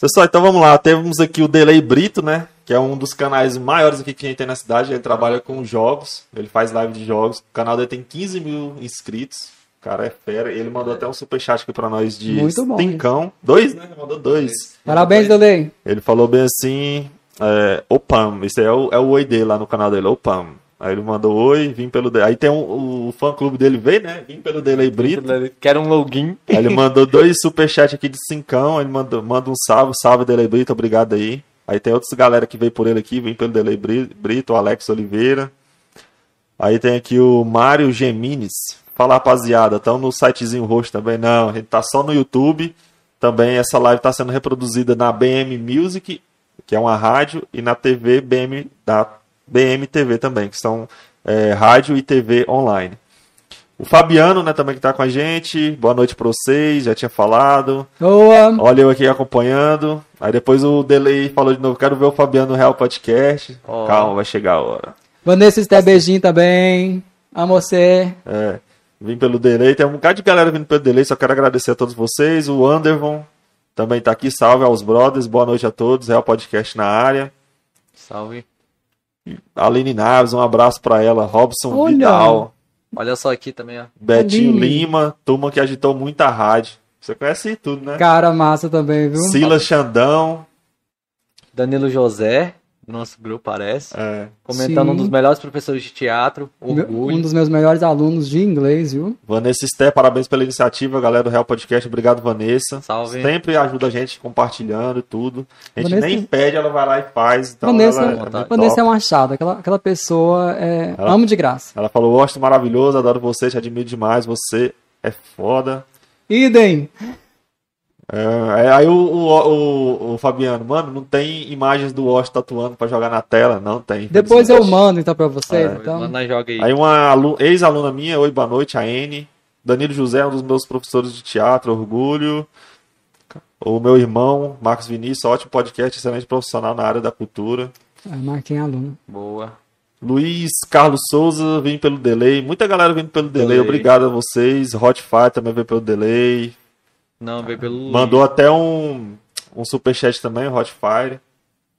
Pessoal, então vamos lá. Temos aqui o Delay Brito, né? Que é um dos canais maiores aqui que a gente tem na cidade. Ele trabalha com jogos, ele faz live de jogos. O canal dele tem 15 mil inscritos. O cara é fera. Ele mandou até um superchat aqui pra nós de Muito bom. Dois, né? Mandou dois. Parabéns, Delei. Ele falou bem assim, é, Opam, esse é o, é o oi dele lá no canal dele, Opam. Aí ele mandou oi, vim pelo dele. Aí tem um, o fã clube dele, veio, né? Vim pelo dele aí, Brito. Quero um login. Aí ele mandou dois superchats aqui de cincão, ele mandou, manda um salve, salve Delay Brito, obrigado aí. Aí tem outras galera que veio por ele aqui, vem pelo Delay Bri- Brito, o Alex Oliveira. Aí tem aqui o Mário Gemines. Fala rapaziada, estão no sitezinho roxo também? Não, a gente tá só no YouTube. Também essa live tá sendo reproduzida na BM Music, que é uma rádio, e na TV BM, da BM TV também, que são é, rádio e TV online. O Fabiano, né, também que tá com a gente. Boa noite pra vocês, já tinha falado. Boa. Olha eu aqui acompanhando. Aí depois o Delay falou de novo, quero ver o Fabiano no Real Podcast. Ó. Calma, vai chegar a hora. Vanessa Esté beijinho também. Amo você. É, vim pelo Delay, tem um bocado de galera vindo pelo Delay, só quero agradecer a todos vocês. O Anderson também tá aqui, salve aos brothers, boa noite a todos. Real Podcast na área. Salve. Aline Naves, um abraço pra ela. Robson Olha. Vidal, Olha só aqui também, ó. Betinho Aline. Lima, turma que agitou muita rádio. Você conhece tudo, né? Cara massa também, viu? Silas Xandão. Danilo José, do nosso grupo, parece. É, Comentando Sim. um dos melhores professores de teatro, orgulho. Um dos meus melhores alunos de inglês, viu? Vanessa Sté, parabéns pela iniciativa, galera do Real Podcast. Obrigado, Vanessa. Salve. Sempre ajuda a gente compartilhando e tudo. A gente Vanessa- nem pede, ela vai lá e faz. Então Vanessa, ela, é muito Vanessa é um achado. Aquela, aquela pessoa é. Ela- Amo de graça. Ela falou: Gosto maravilhoso, adoro você, te admiro demais. Você é foda. Idem. É, aí o, o, o- o Fabiano, mano, não tem imagens do Washington atuando pra jogar na tela? Não tem. Depois eu mando então pra vocês. É. então. Manda joga aí. Aí uma alu- ex-aluna minha, oi, boa noite, a N. Danilo José, é um dos meus professores de teatro, orgulho. O meu irmão, Marcos Vinícius, ótimo podcast, excelente profissional na área da cultura. É, marquem aluno. Boa. Luiz Carlos Souza, vim pelo delay. Muita galera vindo pelo delay, Delay. obrigado a vocês. Hotfire também veio pelo delay. Não, veio pelo. Mandou até um, um superchat também, o Hotfire.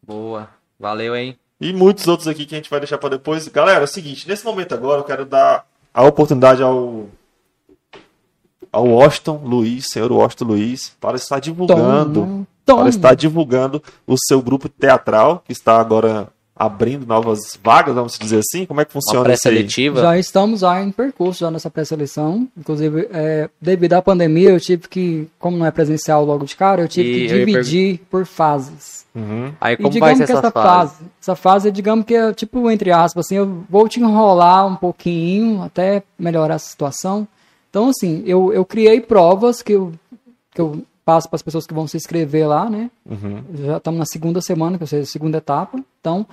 Boa. Valeu, hein? E muitos outros aqui que a gente vai deixar para depois. Galera, é o seguinte, nesse momento agora eu quero dar a oportunidade ao ao Washington Luiz, senhor Washington Luiz, para estar divulgando, Toma. Toma. para estar divulgando o seu grupo teatral, que está agora abrindo novas vagas, vamos dizer assim. Como é que funciona isso aí? pré-seletiva. Já estamos já em percurso já nessa pré-seleção. Inclusive, é, devido à pandemia, eu tive que, como não é presencial logo de cara, eu tive E que dividir por fases. Uhum. Aí E como vai digamos ser que essa essa fase? fase, essa fase, digamos que é tipo, entre aspas, assim, eu vou te enrolar um pouquinho até melhorar a situação. Então, assim, eu, eu criei provas que eu, que eu passo para as pessoas que vão se inscrever lá, né? Uhum. Já estamos na segunda semana, que é a segunda etapa. Então,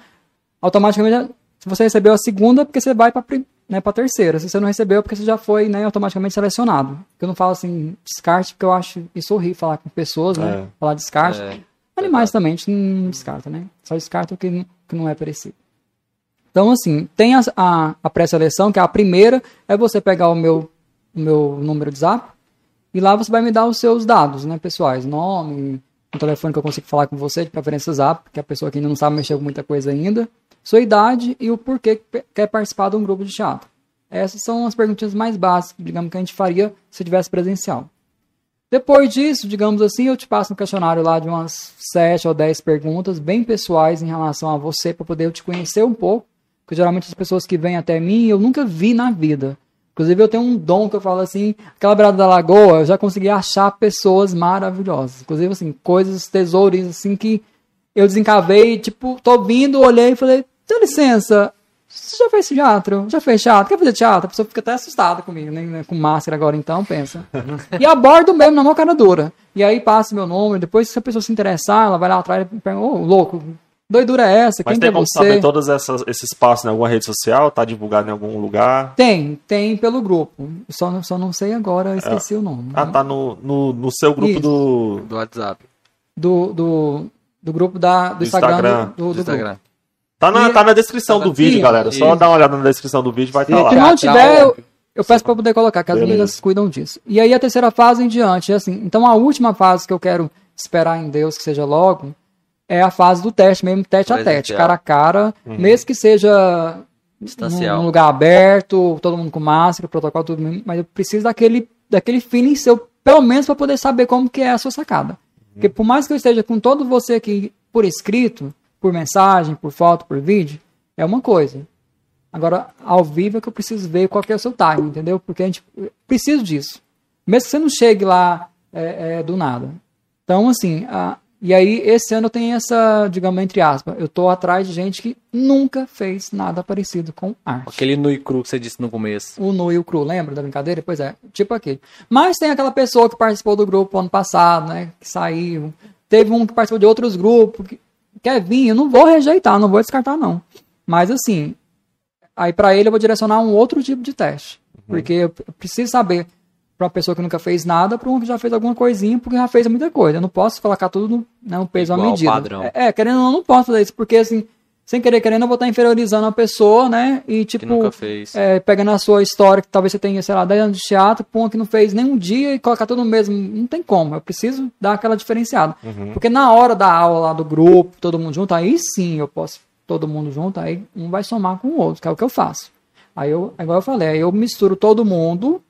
automaticamente, se você recebeu a segunda, é porque você vai para né, a terceira. Se você não recebeu, é porque você já foi né, automaticamente selecionado. Eu não falo assim, descarte, porque eu acho isso horrível falar com pessoas, né? É. Falar descarte. É. Animais também, a gente não descarta, né? Só descarta o que, não- que não é parecido. Então, assim, tem a, a, a pré-seleção, que é a primeira, é você pegar o meu, o meu número de zap, e lá você vai me dar os seus dados, né, pessoais, nome, o telefone que eu consigo falar com você, de preferência zap, porque a pessoa que ainda não sabe mexer com muita coisa ainda, sua idade e o porquê que quer participar de um grupo de teatro. Essas são as perguntinhas mais básicas, digamos, que a gente faria se tivesse presencial. Depois disso, digamos assim, eu te passo um questionário lá de umas 7 ou 10 perguntas bem pessoais em relação a você, para poder eu te conhecer um pouco. Porque geralmente as pessoas que vêm até mim eu nunca vi na vida. Inclusive eu tenho um dom que eu falo assim, aquela beirada da lagoa, eu já consegui achar pessoas maravilhosas. Inclusive assim, coisas, tesouros assim que eu desencavei, tipo, tô vindo, olhei e falei, dá licença, você já fez teatro? Já fez teatro? Quer fazer teatro? A pessoa fica até assustada comigo, né? né, Com máscara agora então, pensa. e abordo mesmo na mão cara dura. E aí passa meu número, depois se a pessoa se interessar, ela vai lá atrás e pergunta, ô, louco, doidura é essa? Mas Quem que tem é como você? saber todos essas- esses passos em alguma rede social? Tá divulgado em algum lugar? Tem, tem pelo grupo. Só, não- só não sei agora, eu esqueci o nome. Ah, tá no, no, no seu grupo Isso. do, Do WhatsApp. Do, do, do grupo da, do, Do Instagram. Instagram. Do, do, do Instagram. Tá na, E- tá na descrição do vídeo, Sim, galera. Só isso. dá uma olhada na descrição do vídeo, vai estar Se lá. não Teatral, tiver, eu, eu peço para poder colocar, que as Beleza. meninas cuidam disso. E aí a terceira fase em diante, é assim. Então a última fase que eu quero esperar em Deus que seja logo, é a fase do teste mesmo, teste a teste, Presencial. cara a cara, Uhum. mesmo que seja num, Distancial. num lugar aberto, todo mundo com máscara, protocolo, tudo mesmo, mas eu preciso daquele, daquele feeling seu, pelo menos para poder saber como que é a sua sacada. Porque por mais que eu esteja com todo você aqui por escrito, por mensagem, por foto, por vídeo, é uma coisa. Agora, ao vivo é que eu preciso ver qual que é o seu time, entendeu? Porque a gente precisa disso. Mesmo que você não chegue lá é, é, do nada. Então, assim, a- e aí esse ano eu tenho essa, digamos, entre aspas, eu tô atrás de gente que nunca fez nada parecido com arte. Aquele nu e cru que você disse no começo. O nu e o cru, lembra da brincadeira? Pois é, tipo aquele. Mas tem aquela pessoa que participou do grupo ano passado, né? Que saiu. Teve um que participou de outros grupos. Que quer vir, eu não vou rejeitar, não vou descartar, não. Mas assim, aí pra ele eu vou direcionar um outro tipo de teste. Porque eu preciso saber pra uma pessoa que nunca fez nada, pra um que já fez alguma coisinha, porque já fez muita coisa. Eu não posso colocar tudo no, né, peso à Igual, medida. padrão. É, é, querendo ou não, não posso fazer isso, porque assim, sem querer querendo, eu vou estar inferiorizando a pessoa, né? E tipo, Que nunca fez. é, pegando a sua história, que talvez você tenha, sei lá, 10 anos de teatro, um que não fez nem um dia e colocar tudo no mesmo. Não tem como. Eu preciso dar aquela diferenciada. Porque na hora da aula lá do grupo, todo mundo junto, aí sim eu posso, todo mundo junto, aí um vai somar com o outro, que é o que eu faço. Aí eu, igual eu falei, aí eu misturo todo mundo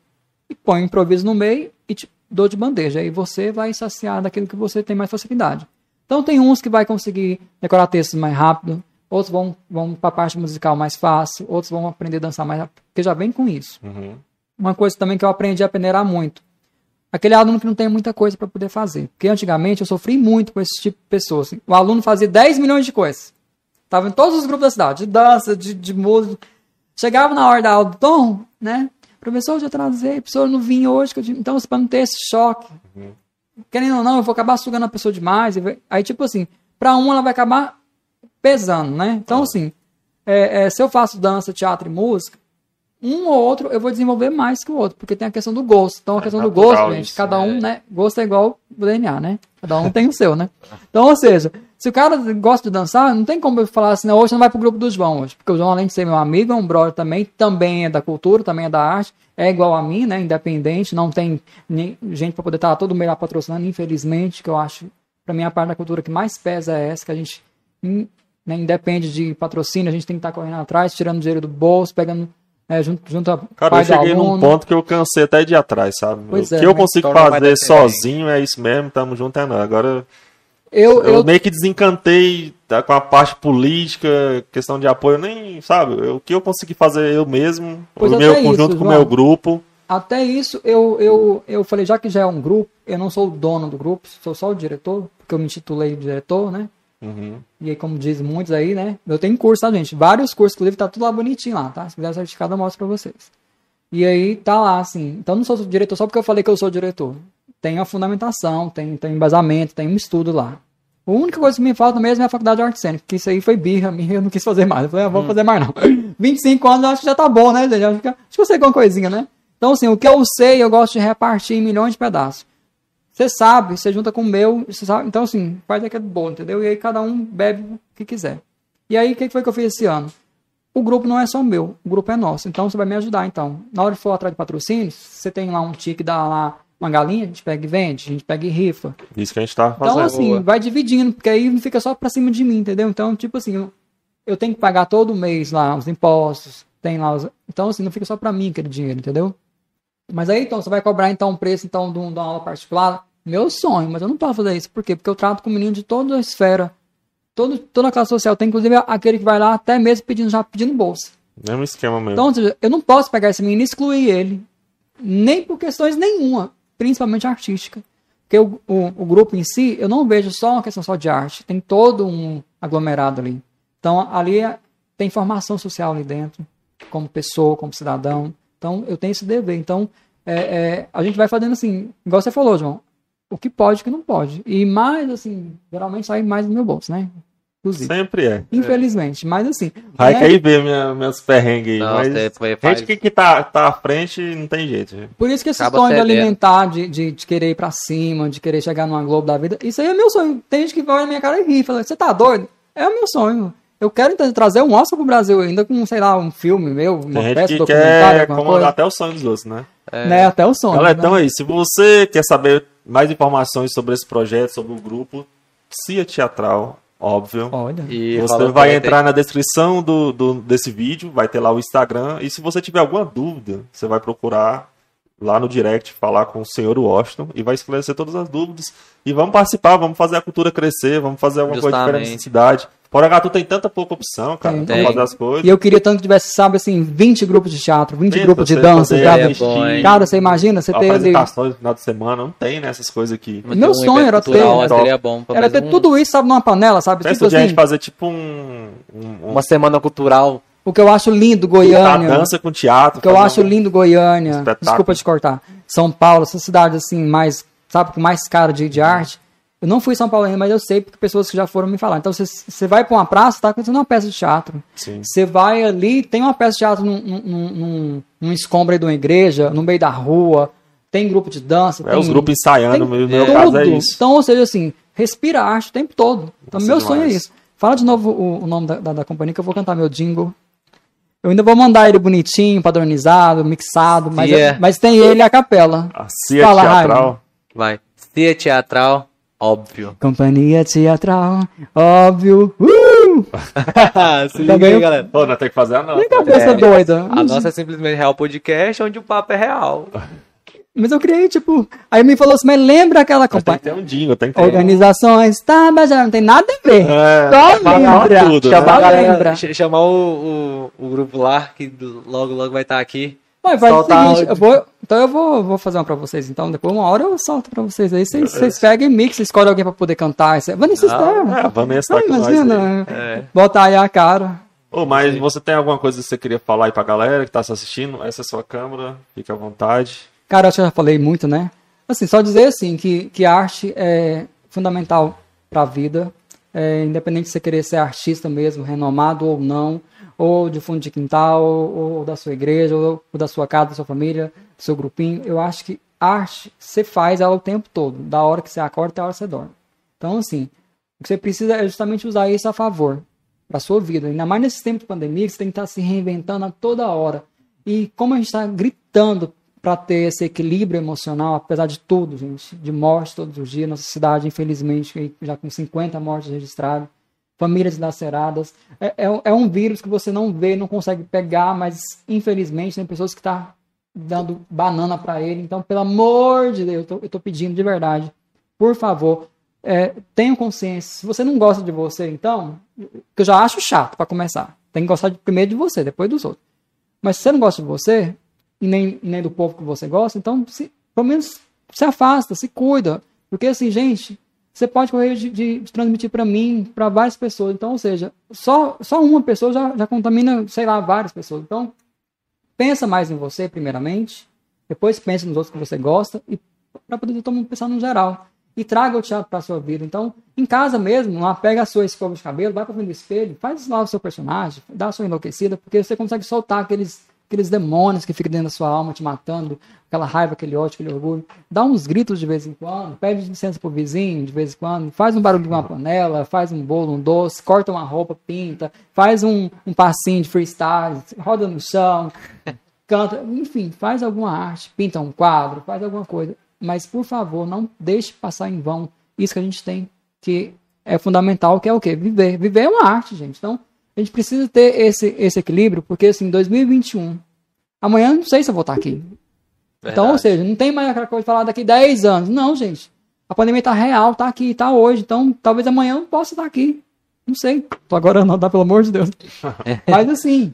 e ponho improviso no meio e te dou de bandeja. Aí você vai saciar daquilo que você tem mais facilidade. Então tem uns que vai conseguir decorar textos mais rápido, outros vão, vão para a parte musical mais fácil, outros vão aprender a dançar mais rápido, porque já vem com isso. Uhum. Uma coisa também que eu aprendi a peneirar muito. Aquele aluno que não tem muita coisa para poder fazer. Porque antigamente eu sofri muito com esse tipo de pessoa. assim. O aluno fazia 10 milhões de coisas. Tava em todos os grupos da cidade, de dança, de, de música. Chegava na hora da aula do tom, né? Professor, eu já trazei, professor, eu não vim hoje. eu tive-" Então, para não ter esse choque, querendo ou não, eu vou acabar sugando a pessoa demais. Aí, tipo assim, para um ela vai acabar pesando, né? Então, assim, é, é, se eu faço dança, teatro e música, um ou outro eu vou desenvolver mais que o outro, porque tem a questão do gosto. Então, a É questão do gosto, gente, isso, cada um, é. né? Gosto é igual o DNA, né? Cada um tem o seu, né? Então, ou seja, se o cara gosta de dançar, não tem como eu falar assim, não, hoje você não vai pro grupo do João hoje. Porque o João, além de ser meu amigo, é um brother também, também é da cultura, também é da arte, é igual a mim, né? Independente, não tem nem gente para poder estar todo mês lá patrocinando, infelizmente, que eu acho, para mim, a parte da cultura que mais pesa é essa, que a gente in- né, independe de patrocínio, a gente tem que estar correndo atrás, tirando dinheiro do bolso, pegando é, junto, junto a Cara, pai eu cheguei num ponto que eu cansei até de ir atrás, sabe? Pois o é, que eu né? consigo fazer sozinho é isso mesmo, tamo junto é não. Agora Eu, eu, eu, meio que desencantei tá, com a parte política, questão de apoio, nem, sabe? eu- O que eu consegui fazer eu mesmo, Pois o meu isso, conjunto com o João. meu grupo. Até isso, eu, eu, eu falei, já que já é um grupo, eu não sou o dono do grupo, sou só o diretor, porque eu me intitulei diretor, né? Uhum. E aí, como diz muitos aí, né? Eu tenho curso, tá, gente? Vários cursos, inclusive, tá tudo lá bonitinho lá, tá? Se quiser certificado, eu mostro pra vocês. E aí, tá lá, assim. Então, não sou diretor só porque eu falei que eu sou diretor. Tem a fundamentação, tem, tem embasamento, tem um estudo lá. A única coisa que me falta mesmo é a faculdade de arte cênica, que isso aí foi birra minha, eu não quis fazer mais. Eu falei, ah, vou fazer mais não. 25 anos eu acho que já tá bom, né, gente? Acho que, acho que eu sei alguma coisinha, né? Então, assim, o que eu sei, eu gosto de repartir em milhões de pedaços. Você sabe, você junta com o meu, você sabe. Então, assim, faz aquele bolo, entendeu? E aí cada um bebe o que quiser. E aí, o que que foi que eu fiz esse ano? O grupo não é só meu, o grupo é nosso. Então, você vai me ajudar, então. Na hora de for atrás de patrocínios, você tem lá um tique, dá lá uma galinha, a gente pega e vende, a gente pega e rifa. Isso que a gente Então, fazendo. assim, Boa. vai dividindo, porque aí não fica só pra cima de mim, entendeu? Então, tipo assim, eu, eu tenho que pagar todo mês lá os impostos, tem lá os... Então, assim, não fica só pra mim aquele dinheiro, entendeu? Mas aí, então, você vai cobrar, então, um preço, então, de, um- de uma aula particular? Meu sonho, mas eu não posso fazer isso. Por quê? Porque eu trato com menino de toda a esfera, todo, toda a classe social. Tem, inclusive, aquele que vai lá até mesmo pedindo, já pedindo bolsa. Mesmo esquema mesmo. Então, ou seja, eu não posso pegar esse menino e excluir ele, nem por questões nenhuma, principalmente artística. Porque o, o, o grupo em si, eu não vejo só uma questão só de arte, tem todo um aglomerado ali. Então, ali é- tem formação social ali dentro, como pessoa, como cidadão. Então, eu tenho esse dever. Então, é, é, a gente vai fazendo assim, igual você falou, João, o que pode o que não pode. E mais, assim, geralmente sai mais do meu bolso, né? Inclusive. Sempre é. Infelizmente, mas assim. Vai né? que aí vê minha, meus perrengues aí. Não, mas foi- faz- gente que, que tá, tá à frente não tem jeito. gente. Por isso que esse Acaba sonho de alimentar, de, de, de querer ir pra cima, de querer chegar numa Globo da vida, isso aí é meu sonho. Tem gente que vai na minha cara e ri, fala, você tá doido? É o meu sonho. Eu quero então, trazer um Oscar pro Brasil ainda com, sei lá, um filme meu, uma Tem peça gente que quer comandar coisa. até o sonho dos outros, né? Né? Até o sonho. Galera, né? então é isso. Se você quer saber mais informações sobre esse projeto, sobre o grupo, Cia Teatral, óbvio. Olha. E Você vai entrar na descrição do, do- desse vídeo, vai ter lá o Instagram. E se você tiver alguma dúvida, você vai procurar lá no direct, falar com o senhor Washington e vai esclarecer todas as dúvidas. E vamos participar, vamos fazer a cultura crescer, vamos fazer alguma coisa diferente na Justamente. Cidade. Porangatu tem tanta pouca opção, cara, Tem. pra Tem. fazer as coisas. E eu queria tanto que tivesse, sabe, assim, 20 grupos de teatro, 20 Pensa, grupos de dança, sabe? É? Cara, você imagina, você ter ali... no final de semana, não tem nessas coisas aqui. Mas Meu tem um sonho era cultural, ter- Seria bom. Era ter um- tudo isso, sabe, numa panela, sabe? Pensa Tipo de a gente assim, fazer tipo um. um, um Uma semana cultural. o que eu acho lindo, Goiânia... dança com teatro. O que eu fazer acho um- lindo Goiânia, espetáculo. desculpa te cortar, São Paulo, essa cidade assim, mais, sabe, com mais cara de, de arte. Eu não fui em São Paulo ainda, mas eu sei porque pessoas que já foram me falar. Então você, você vai pra uma praça, tá acontecendo uma peça de teatro. Sim. Você vai ali, tem uma peça de teatro num, num, num, num escombro aí de uma igreja, no meio da rua, tem grupo de dança. É tem, os grupos ensaiando, tem no meu, tudo. caso é isso. Então, ou seja, assim, respira arte o tempo todo. Então, Nossa, meu sonho é demais. isso. Fala de novo o, o nome da, da, da companhia que eu vou cantar meu jingle. Eu ainda vou mandar ele bonitinho, padronizado, mixado, mas, Yeah. mas tem ele a capela. A CIA Fala, teatral. Vai. Cia teatral, óbvio. Companhia teatral, óbvio. Uh! Se Tá liga aí, bem? galera. Pô, nós temos que fazer a nota. Que cabeça É. doida. A nossa é simplesmente Real Podcast, onde o papo é real. Mas eu criei, tipo. Aí me falou assim, mas lembra aquela Mas tem companhia. que ter um jingle, tem que ter. Organizações, tá, mas já não tem nada a ver. É, Só lembra. tudo, né? Chamar, galera, lembra. ch- chamar o, o, o grupo lá, que logo, logo vai estar aqui. Mas Soltar seguinte, eu vou, então eu vou, vou fazer uma pra vocês. Então, depois uma hora eu solto pra vocês aí. Vocês, vocês pegam e mixam, escolhem alguém pra poder cantar. É- Vanessa Estela. É, Vanessa tá Ah, com nós aí. imagina. É. Botar aí a cara. Ô, mas você tem alguma coisa que você queria falar aí pra galera que tá se assistindo? Essa é a sua câmera, fica à vontade. Cara, eu acho que eu já falei muito, né? Assim, só dizer assim, que, que arte é fundamental pra vida. É, independente de você querer ser artista mesmo, renomado ou não, ou de fundo de quintal, ou, ou da sua igreja, ou, ou da sua casa, da sua família, do seu grupinho. Eu acho que arte você faz ela o tempo todo, da hora que você acorda até a hora que você dorme. Então, assim, o que você precisa é justamente usar isso a favor para sua vida. Ainda mais nesse tempo de pandemia, que você tem que estar se reinventando a toda hora. E como a gente está gritando para ter esse equilíbrio emocional, apesar de tudo, gente, de morte todos os dias, nossa cidade, infelizmente, já com 50 mortes registradas, famílias dilaceradas. É, é, um- é um vírus que você não vê, não consegue pegar, mas infelizmente tem pessoas que estão tá dando banana para ele. Então, pelo amor de Deus, eu tô pedindo de verdade, por favor, é, consciência. Se você não gosta de você, então, que eu já acho chato para começar. Tem que gostar de- primeiro de você, depois dos outros. Mas se você não gosta de você, e nem, nem do povo que você gosta, então se, pelo menos se afasta, se cuida. Porque assim, gente, você pode correr de, de- de transmitir para mim, para várias pessoas. Então, ou seja, só, só uma pessoa já, já contamina, sei lá, várias pessoas. Então, pensa mais em você, primeiramente. Depois pensa nos outros que você gosta. E para poder todo mundo pensar no geral. E traga o teatro para sua vida. Então, em casa mesmo, lá, pega a sua escova de cabelo, vai para frente do espelho, faz lá o seu personagem, dá a sua enlouquecida, porque você consegue soltar aqueles, aqueles demônios que ficam dentro da sua alma te matando, aquela raiva, aquele ódio, aquele orgulho. Dá uns gritos de vez em quando, pede licença pro vizinho de vez em quando, faz um barulho de uma panela, faz um bolo, um doce, corta uma roupa, pinta, faz um, um passinho de freestyle, roda no chão, canta, enfim, faz alguma arte, pinta um quadro, faz alguma coisa. Mas, por favor, não deixe passar em vão isso que a gente tem, que é fundamental, que é o quê? Viver. Viver é uma arte, gente. Então, a gente precisa ter esse, esse equilíbrio, porque, assim, 2021, amanhã não sei se eu vou estar aqui. Então, ou Verdade. seja, não tem mais aquela coisa de falar daqui 10 anos. Não, gente. A pandemia tá real, tá aqui, tá hoje. Então, talvez amanhã eu possa estar aqui. Não sei. Tô agora não, dá pelo amor de Deus. Mas assim,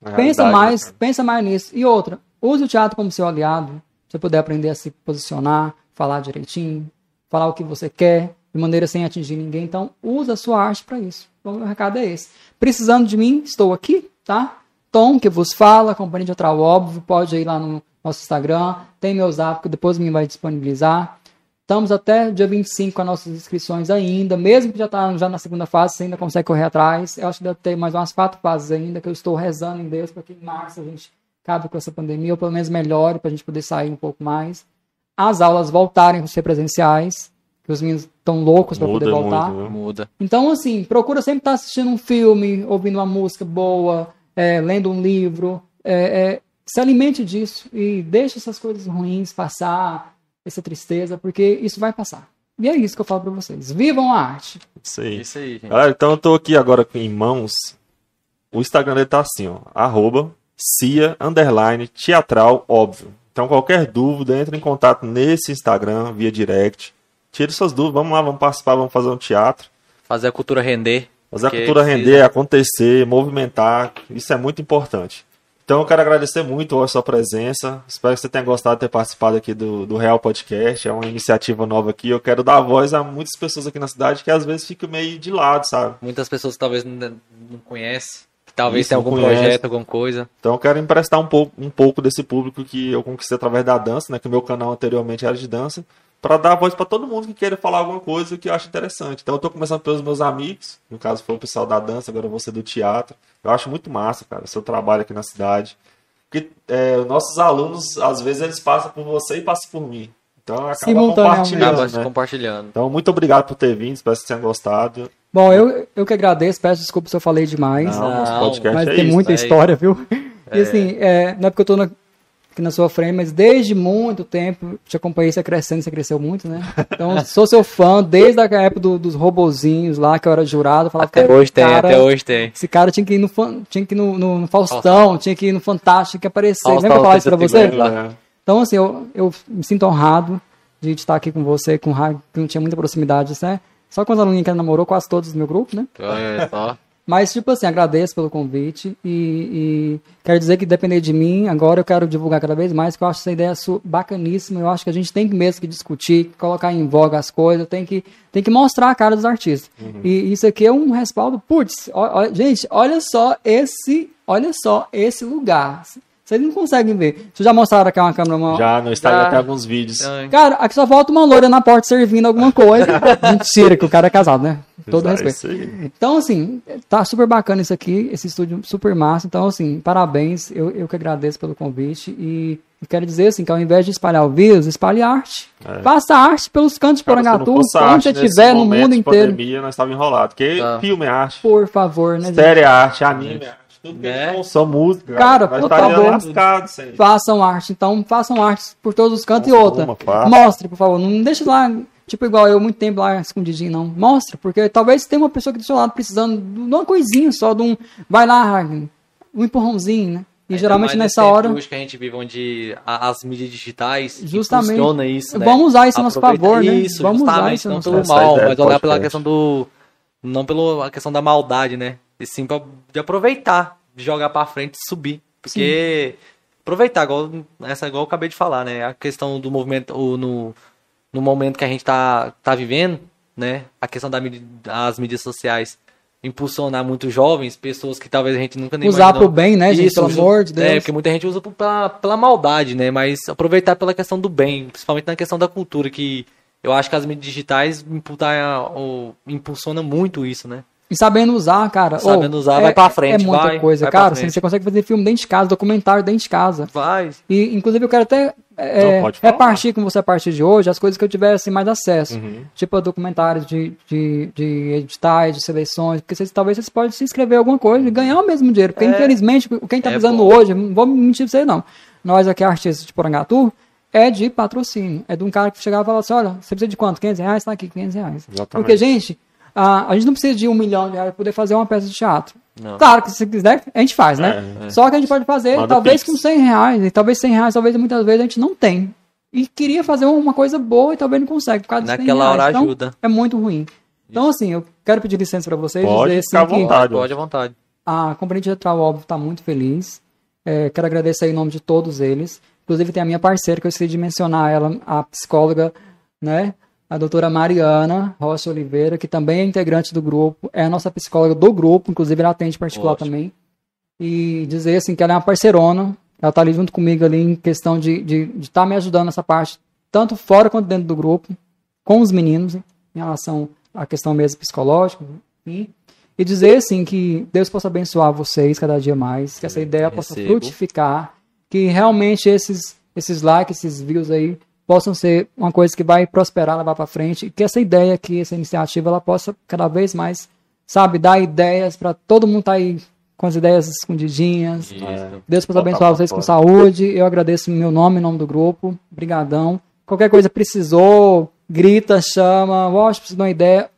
Na pensa realidade, mais, né, pensa mais nisso. E outra, use o teatro como seu aliado. Você poder aprender a se posicionar, falar direitinho, falar o que você quer, de maneira sem atingir ninguém. Então, usa a sua arte para isso. Então, meu recado é esse. Precisando de mim, estou aqui, tá? Tom, que vos fala, Companhia de Teatral Óbvio, pode ir lá no nosso Instagram, tem meu zap, que depois me vai disponibilizar. Estamos até dia 25 com as nossas inscrições ainda, mesmo que já está já na segunda fase, você ainda consegue correr atrás. Eu acho que deve ter mais umas quatro fases ainda, que eu estou rezando em Deus para que em março a gente acabe com essa pandemia, ou pelo menos melhore, para a gente poder sair um pouco mais. As aulas voltarem a ser presenciais, que os meninos estão loucos para poder voltar. muito? Muda. Então, assim, procura sempre estar assistindo um filme, ouvindo uma música boa, é, lendo um livro. é, é, se alimente disso e deixe essas coisas ruins passar, essa tristeza, porque isso vai passar. E é isso que eu falo pra vocês. Vivam a arte. Isso aí. Isso aí, gente. Galera, então eu tô aqui agora em mãos. O Instagram dele tá assim, ó. Arroba Cia underline teatral, óbvio. Então, qualquer dúvida, entre em contato nesse Instagram, via direct. Tire suas dúvidas, vamos lá, vamos participar, vamos fazer um teatro. Fazer a cultura render. Fazer a cultura precisa. render, acontecer, movimentar. Isso é muito importante. Então eu quero agradecer muito a sua presença. Espero que você tenha gostado de ter participado aqui do, do Real Podcast. É uma iniciativa nova aqui. Eu quero dar voz a muitas pessoas aqui na cidade que às vezes ficam meio de lado, sabe? Muitas pessoas talvez não, não conhecem. que Talvez tenha algum conhece. projeto, alguma coisa. Então eu quero emprestar um pouco, um pouco desse público que eu conquistei através da dança, né? Que o meu canal anteriormente era de dança, para dar voz para todo mundo que queira falar alguma coisa que eu acho interessante. Então eu tô começando pelos meus amigos, no caso foi o pessoal da dança, agora você do teatro. Eu acho muito massa, cara, o seu trabalho aqui na cidade. Porque é, os nossos alunos, às vezes, eles passam por você e passam por mim. Então acaba compartilhando, Acaba né? compartilhando. Então muito obrigado por ter vindo, espero que vocês tenham gostado. Bom, eu, eu que agradeço, peço desculpa se eu falei demais. Não, Não, mas é tem isso. muita é história, viu? E assim, é, não é porque eu tô na- aqui na sua frente, mas desde muito tempo te acompanhei você crescendo, você cresceu muito, né? Então, sou seu fã desde a época do- dos robozinhos lá, que eu era jurado. eu Falava, Até "Cara, hoje tem, cara, até hoje tem. Esse cara tinha que ir no, tinha que ir no, no- no Faustão, Faustão. tinha que ir no Fantástico, tinha que aparecer. Faustão, Lembra que eu isso pra tem você? que lembrar. É. Então, assim, eu, eu me sinto honrado de estar aqui com você, com o Raio, que não tinha muita proximidade, né? Só com os aluninhos que namorou, quase todos do meu grupo, né? Olha só. Mas, tipo assim, agradeço pelo convite e, e quero dizer que depender de mim, agora eu quero divulgar cada vez mais, que eu acho essa ideia bacaníssima. Eu acho que a gente tem que mesmo que discutir, colocar em voga as coisas, tem que, tem que mostrar a cara dos artistas. E isso aqui é um respaldo. Putz, ó- ó- gente, olha só esse, olha só esse lugar. Vocês não conseguem ver. Vocês já mostraram aqui uma câmera? Uma... Já no Instagram Já. tem alguns vídeos. Ai, Cara, aqui só falta uma loira na porta servindo alguma coisa. Mentira, que o cara é casado, né? Todo É respeito. isso aí. Então, assim, tá super bacana isso aqui, esse estúdio super massa. Então, assim, parabéns. Eu, eu que agradeço pelo convite. E, e quero dizer, assim, que ao invés de espalhar o vírus, espalhe arte. É. Faça arte pelos cantos de Porangatu, onde você estiver no mundo de inteiro. Pandemia, nós estávamos enrolados. Porque Tá. filme é arte, Por favor, né? série é arte, anime é arte. Tudo que Né? é som, música. Cara, por estaríamos favor. lascados sem. Façam arte. Então, façam arte por todos os cantos e outra. faça. Mostre, por favor. Não deixe lá, tipo, igual eu, muito tempo lá escondidinho, não. Mostre, porque talvez tenha uma pessoa aqui do seu lado precisando de uma coisinha só, de um. Vai lá, Ragnar, um empurrãozinho, né? E ainda geralmente nessa hora. Hoje que a gente vive onde as mídias digitais Justamente. funciona isso, né? Vamos usar isso a nosso favor, né? Isso, Vamos usar isso a não nosso pelo mal, ideia mas olhar pela questão do não pela questão da maldade, né? E sim pra, de aproveitar, de jogar pra frente e subir, porque aproveitar igual essa igual eu acabei de falar, né? A questão do movimento o, no no momento que a gente tá tá vivendo, né? A questão da das mídias sociais impulsionar muito jovens, pessoas que talvez a gente nunca nem Usar imaginou. pro bem, né, gente? Isso, Pelo amor de Deus. É, porque muita gente usa pela, pela maldade, né? Mas aproveitar pela questão do bem, principalmente na questão da cultura, que eu acho que as mídias digitais imputar, impulsionam muito isso, né? E sabendo usar, cara. Sabendo ô, usar, é- vai pra frente, É muita vai, coisa, vai cara. assim, frente. Você consegue fazer filme dentro de casa, documentário dentro de casa. Vai. E, inclusive, eu quero até é, repartir com você a partir de hoje as coisas que eu tiver assim, mais acesso. Uhum. Tipo documentários de, de, de editais, de seleções. Porque vocês, talvez vocês podem se inscrever em alguma coisa e ganhar o mesmo dinheiro. Porque, É. infelizmente, quem tá É precisando bom. hoje, não vou mentir pra vocês, não. Nós aqui, artistas de Porangatu, é de patrocínio. É de um cara que chegava e falava assim: olha, você precisa de quanto? 500 reais? Tá aqui, 500 reais. Exatamente. Porque, gente, a, a gente não precisa de um milhão de reais para poder fazer uma peça de teatro. Não. Claro que se quiser, a gente faz, né? É, Só que a gente pode fazer, Manda talvez Pix. com 100 reais, e talvez 100 reais, talvez muitas vezes a gente não tem. E queria fazer uma coisa boa e talvez não consegue, por causa dos 100 Naquela reais. hora Então, ajuda. É muito ruim. Então, assim, eu quero pedir licença para vocês, Pode dizer ficar à assim, que vontade. Pode à vontade. a Companhia Teatral, óbvio, está muito feliz. É, quero agradecer em nome de todos eles. Inclusive, tem a minha parceira, que eu esqueci de mencionar ela, a psicóloga, né? A doutora Mariana Rocha Oliveira, que também é integrante do grupo, é a nossa psicóloga do grupo, inclusive ela atende particular Ótimo. também. E dizer assim que ela é uma parceirona, ela tá ali junto comigo ali em questão de estar de, de tá me ajudando nessa parte, tanto fora quanto dentro do grupo, com os meninos, em relação à questão mesmo psicológica, enfim. E dizer assim que Deus possa abençoar vocês cada dia mais, que essa ideia possa recebo. frutificar, que realmente esses esses likes, esses views aí possam ser uma coisa que vai prosperar, levar para frente, e que essa ideia aqui, essa iniciativa, ela possa cada vez mais, sabe, dar ideias para todo mundo tá aí com as ideias escondidinhas. Isso. Deus possa abençoar vocês com saúde. Eu agradeço em meu nome, em nome do grupo. Brigadão. Qualquer coisa precisou, grita, chama, Wash, preciso de uma ideia.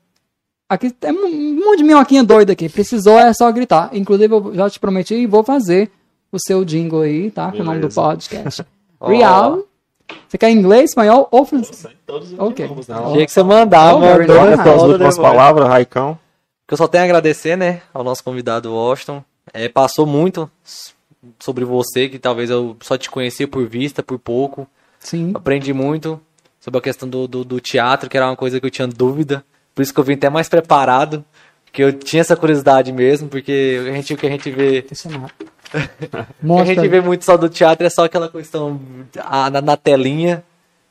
Aqui tem um monte de minhoquinha doida aqui. Precisou, é só gritar. Inclusive, eu já te prometi e vou fazer o seu jingle aí, tá? Com o nome do podcast. Real. Você quer inglês, espanhol ou francês? Todos os Ok. idiomas, né? Tinha que você mandava, Oh. Qual as últimas palavras, Raicão? que eu só tenho a agradecer, né, ao nosso convidado Washington. É, passou muito sobre você, que talvez eu só te conhecia por vista, por pouco. Sim. Aprendi muito sobre a questão do, do, do teatro, que era uma coisa que eu tinha dúvida. Por isso que eu vim até mais preparado, porque eu tinha essa curiosidade mesmo, porque a gente, o que a gente vê é o que a gente vê muito só do teatro é só aquela questão na, na telinha,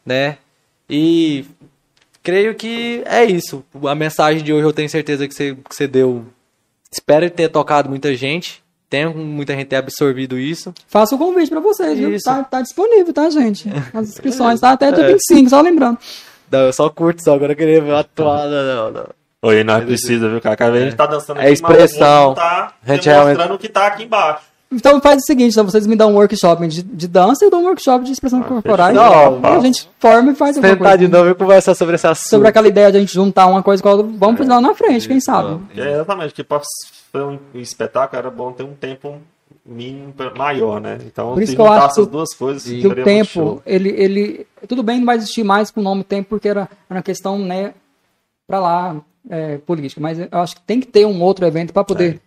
né? E creio que é isso. A mensagem de hoje eu tenho certeza que você, que você deu. Espero ter tocado muita gente. Tenho muita gente ter absorvido isso. Faço o convite pra vocês, viu? Tá, tá disponível, tá, gente? As inscrições tá até dia 25, só lembrando. Não, eu só curto só, agora eu queria ver uma atuada. Não, não. Oi, nós precisa, viu, cara? A gente tá dançando É aqui, mas o expressão. outro tá A gente demonstrando realmente- o que tá aqui embaixo. Então faz o seguinte, então vocês me dão um workshop de, de dança e eu dou um workshop de expressão corporal. fechou. e Não, a gente forma e faz alguma coisa. de novo e conversar sobre esse assunto. Sobre aquela ideia de a gente juntar uma coisa com a outra, vamos fazer lá na frente, quem sabe. É, exatamente, que pra fazer um espetáculo era bom ter um tempo mínimo maior, né? Então, Por isso se que eu juntar acho essas duas coisas, Que o tempo, show. ele, ele. Tudo bem, não vai existir mais com o nome tempo, porque era, era uma questão, né, pra lá, é, política. Mas eu acho que tem que ter um outro evento para poder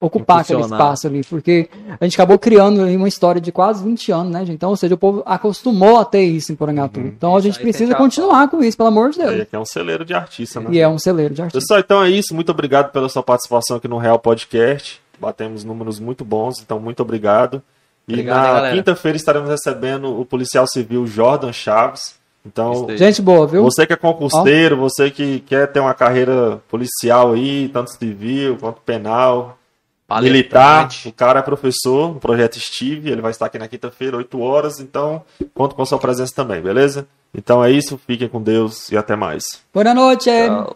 ocupar aquele espaço ali, porque a gente acabou criando uma história de quase 20 anos, né, gente? Então, ou seja, o povo acostumou a ter isso em Porangatu. Então a gente aí precisa continuar com isso, pelo amor de É, Deus. é um celeiro de artista, né? E é um celeiro de artista. Pessoal, então é isso. Muito obrigado pela sua participação aqui no Real Podcast. Batemos números muito bons, então muito obrigado. E Obrigado, na quinta-feira estaremos recebendo o policial civil Jordan Chaves. Então. Gente boa, viu? você que é concurseiro, você que quer ter uma carreira policial aí, tanto civil quanto penal, militar, o cara é professor no projeto Steve, ele vai estar aqui na quinta-feira, 8 horas, então conto com sua presença também, beleza? Então é isso, fiquem com Deus e até mais. Boa noite. Tchau.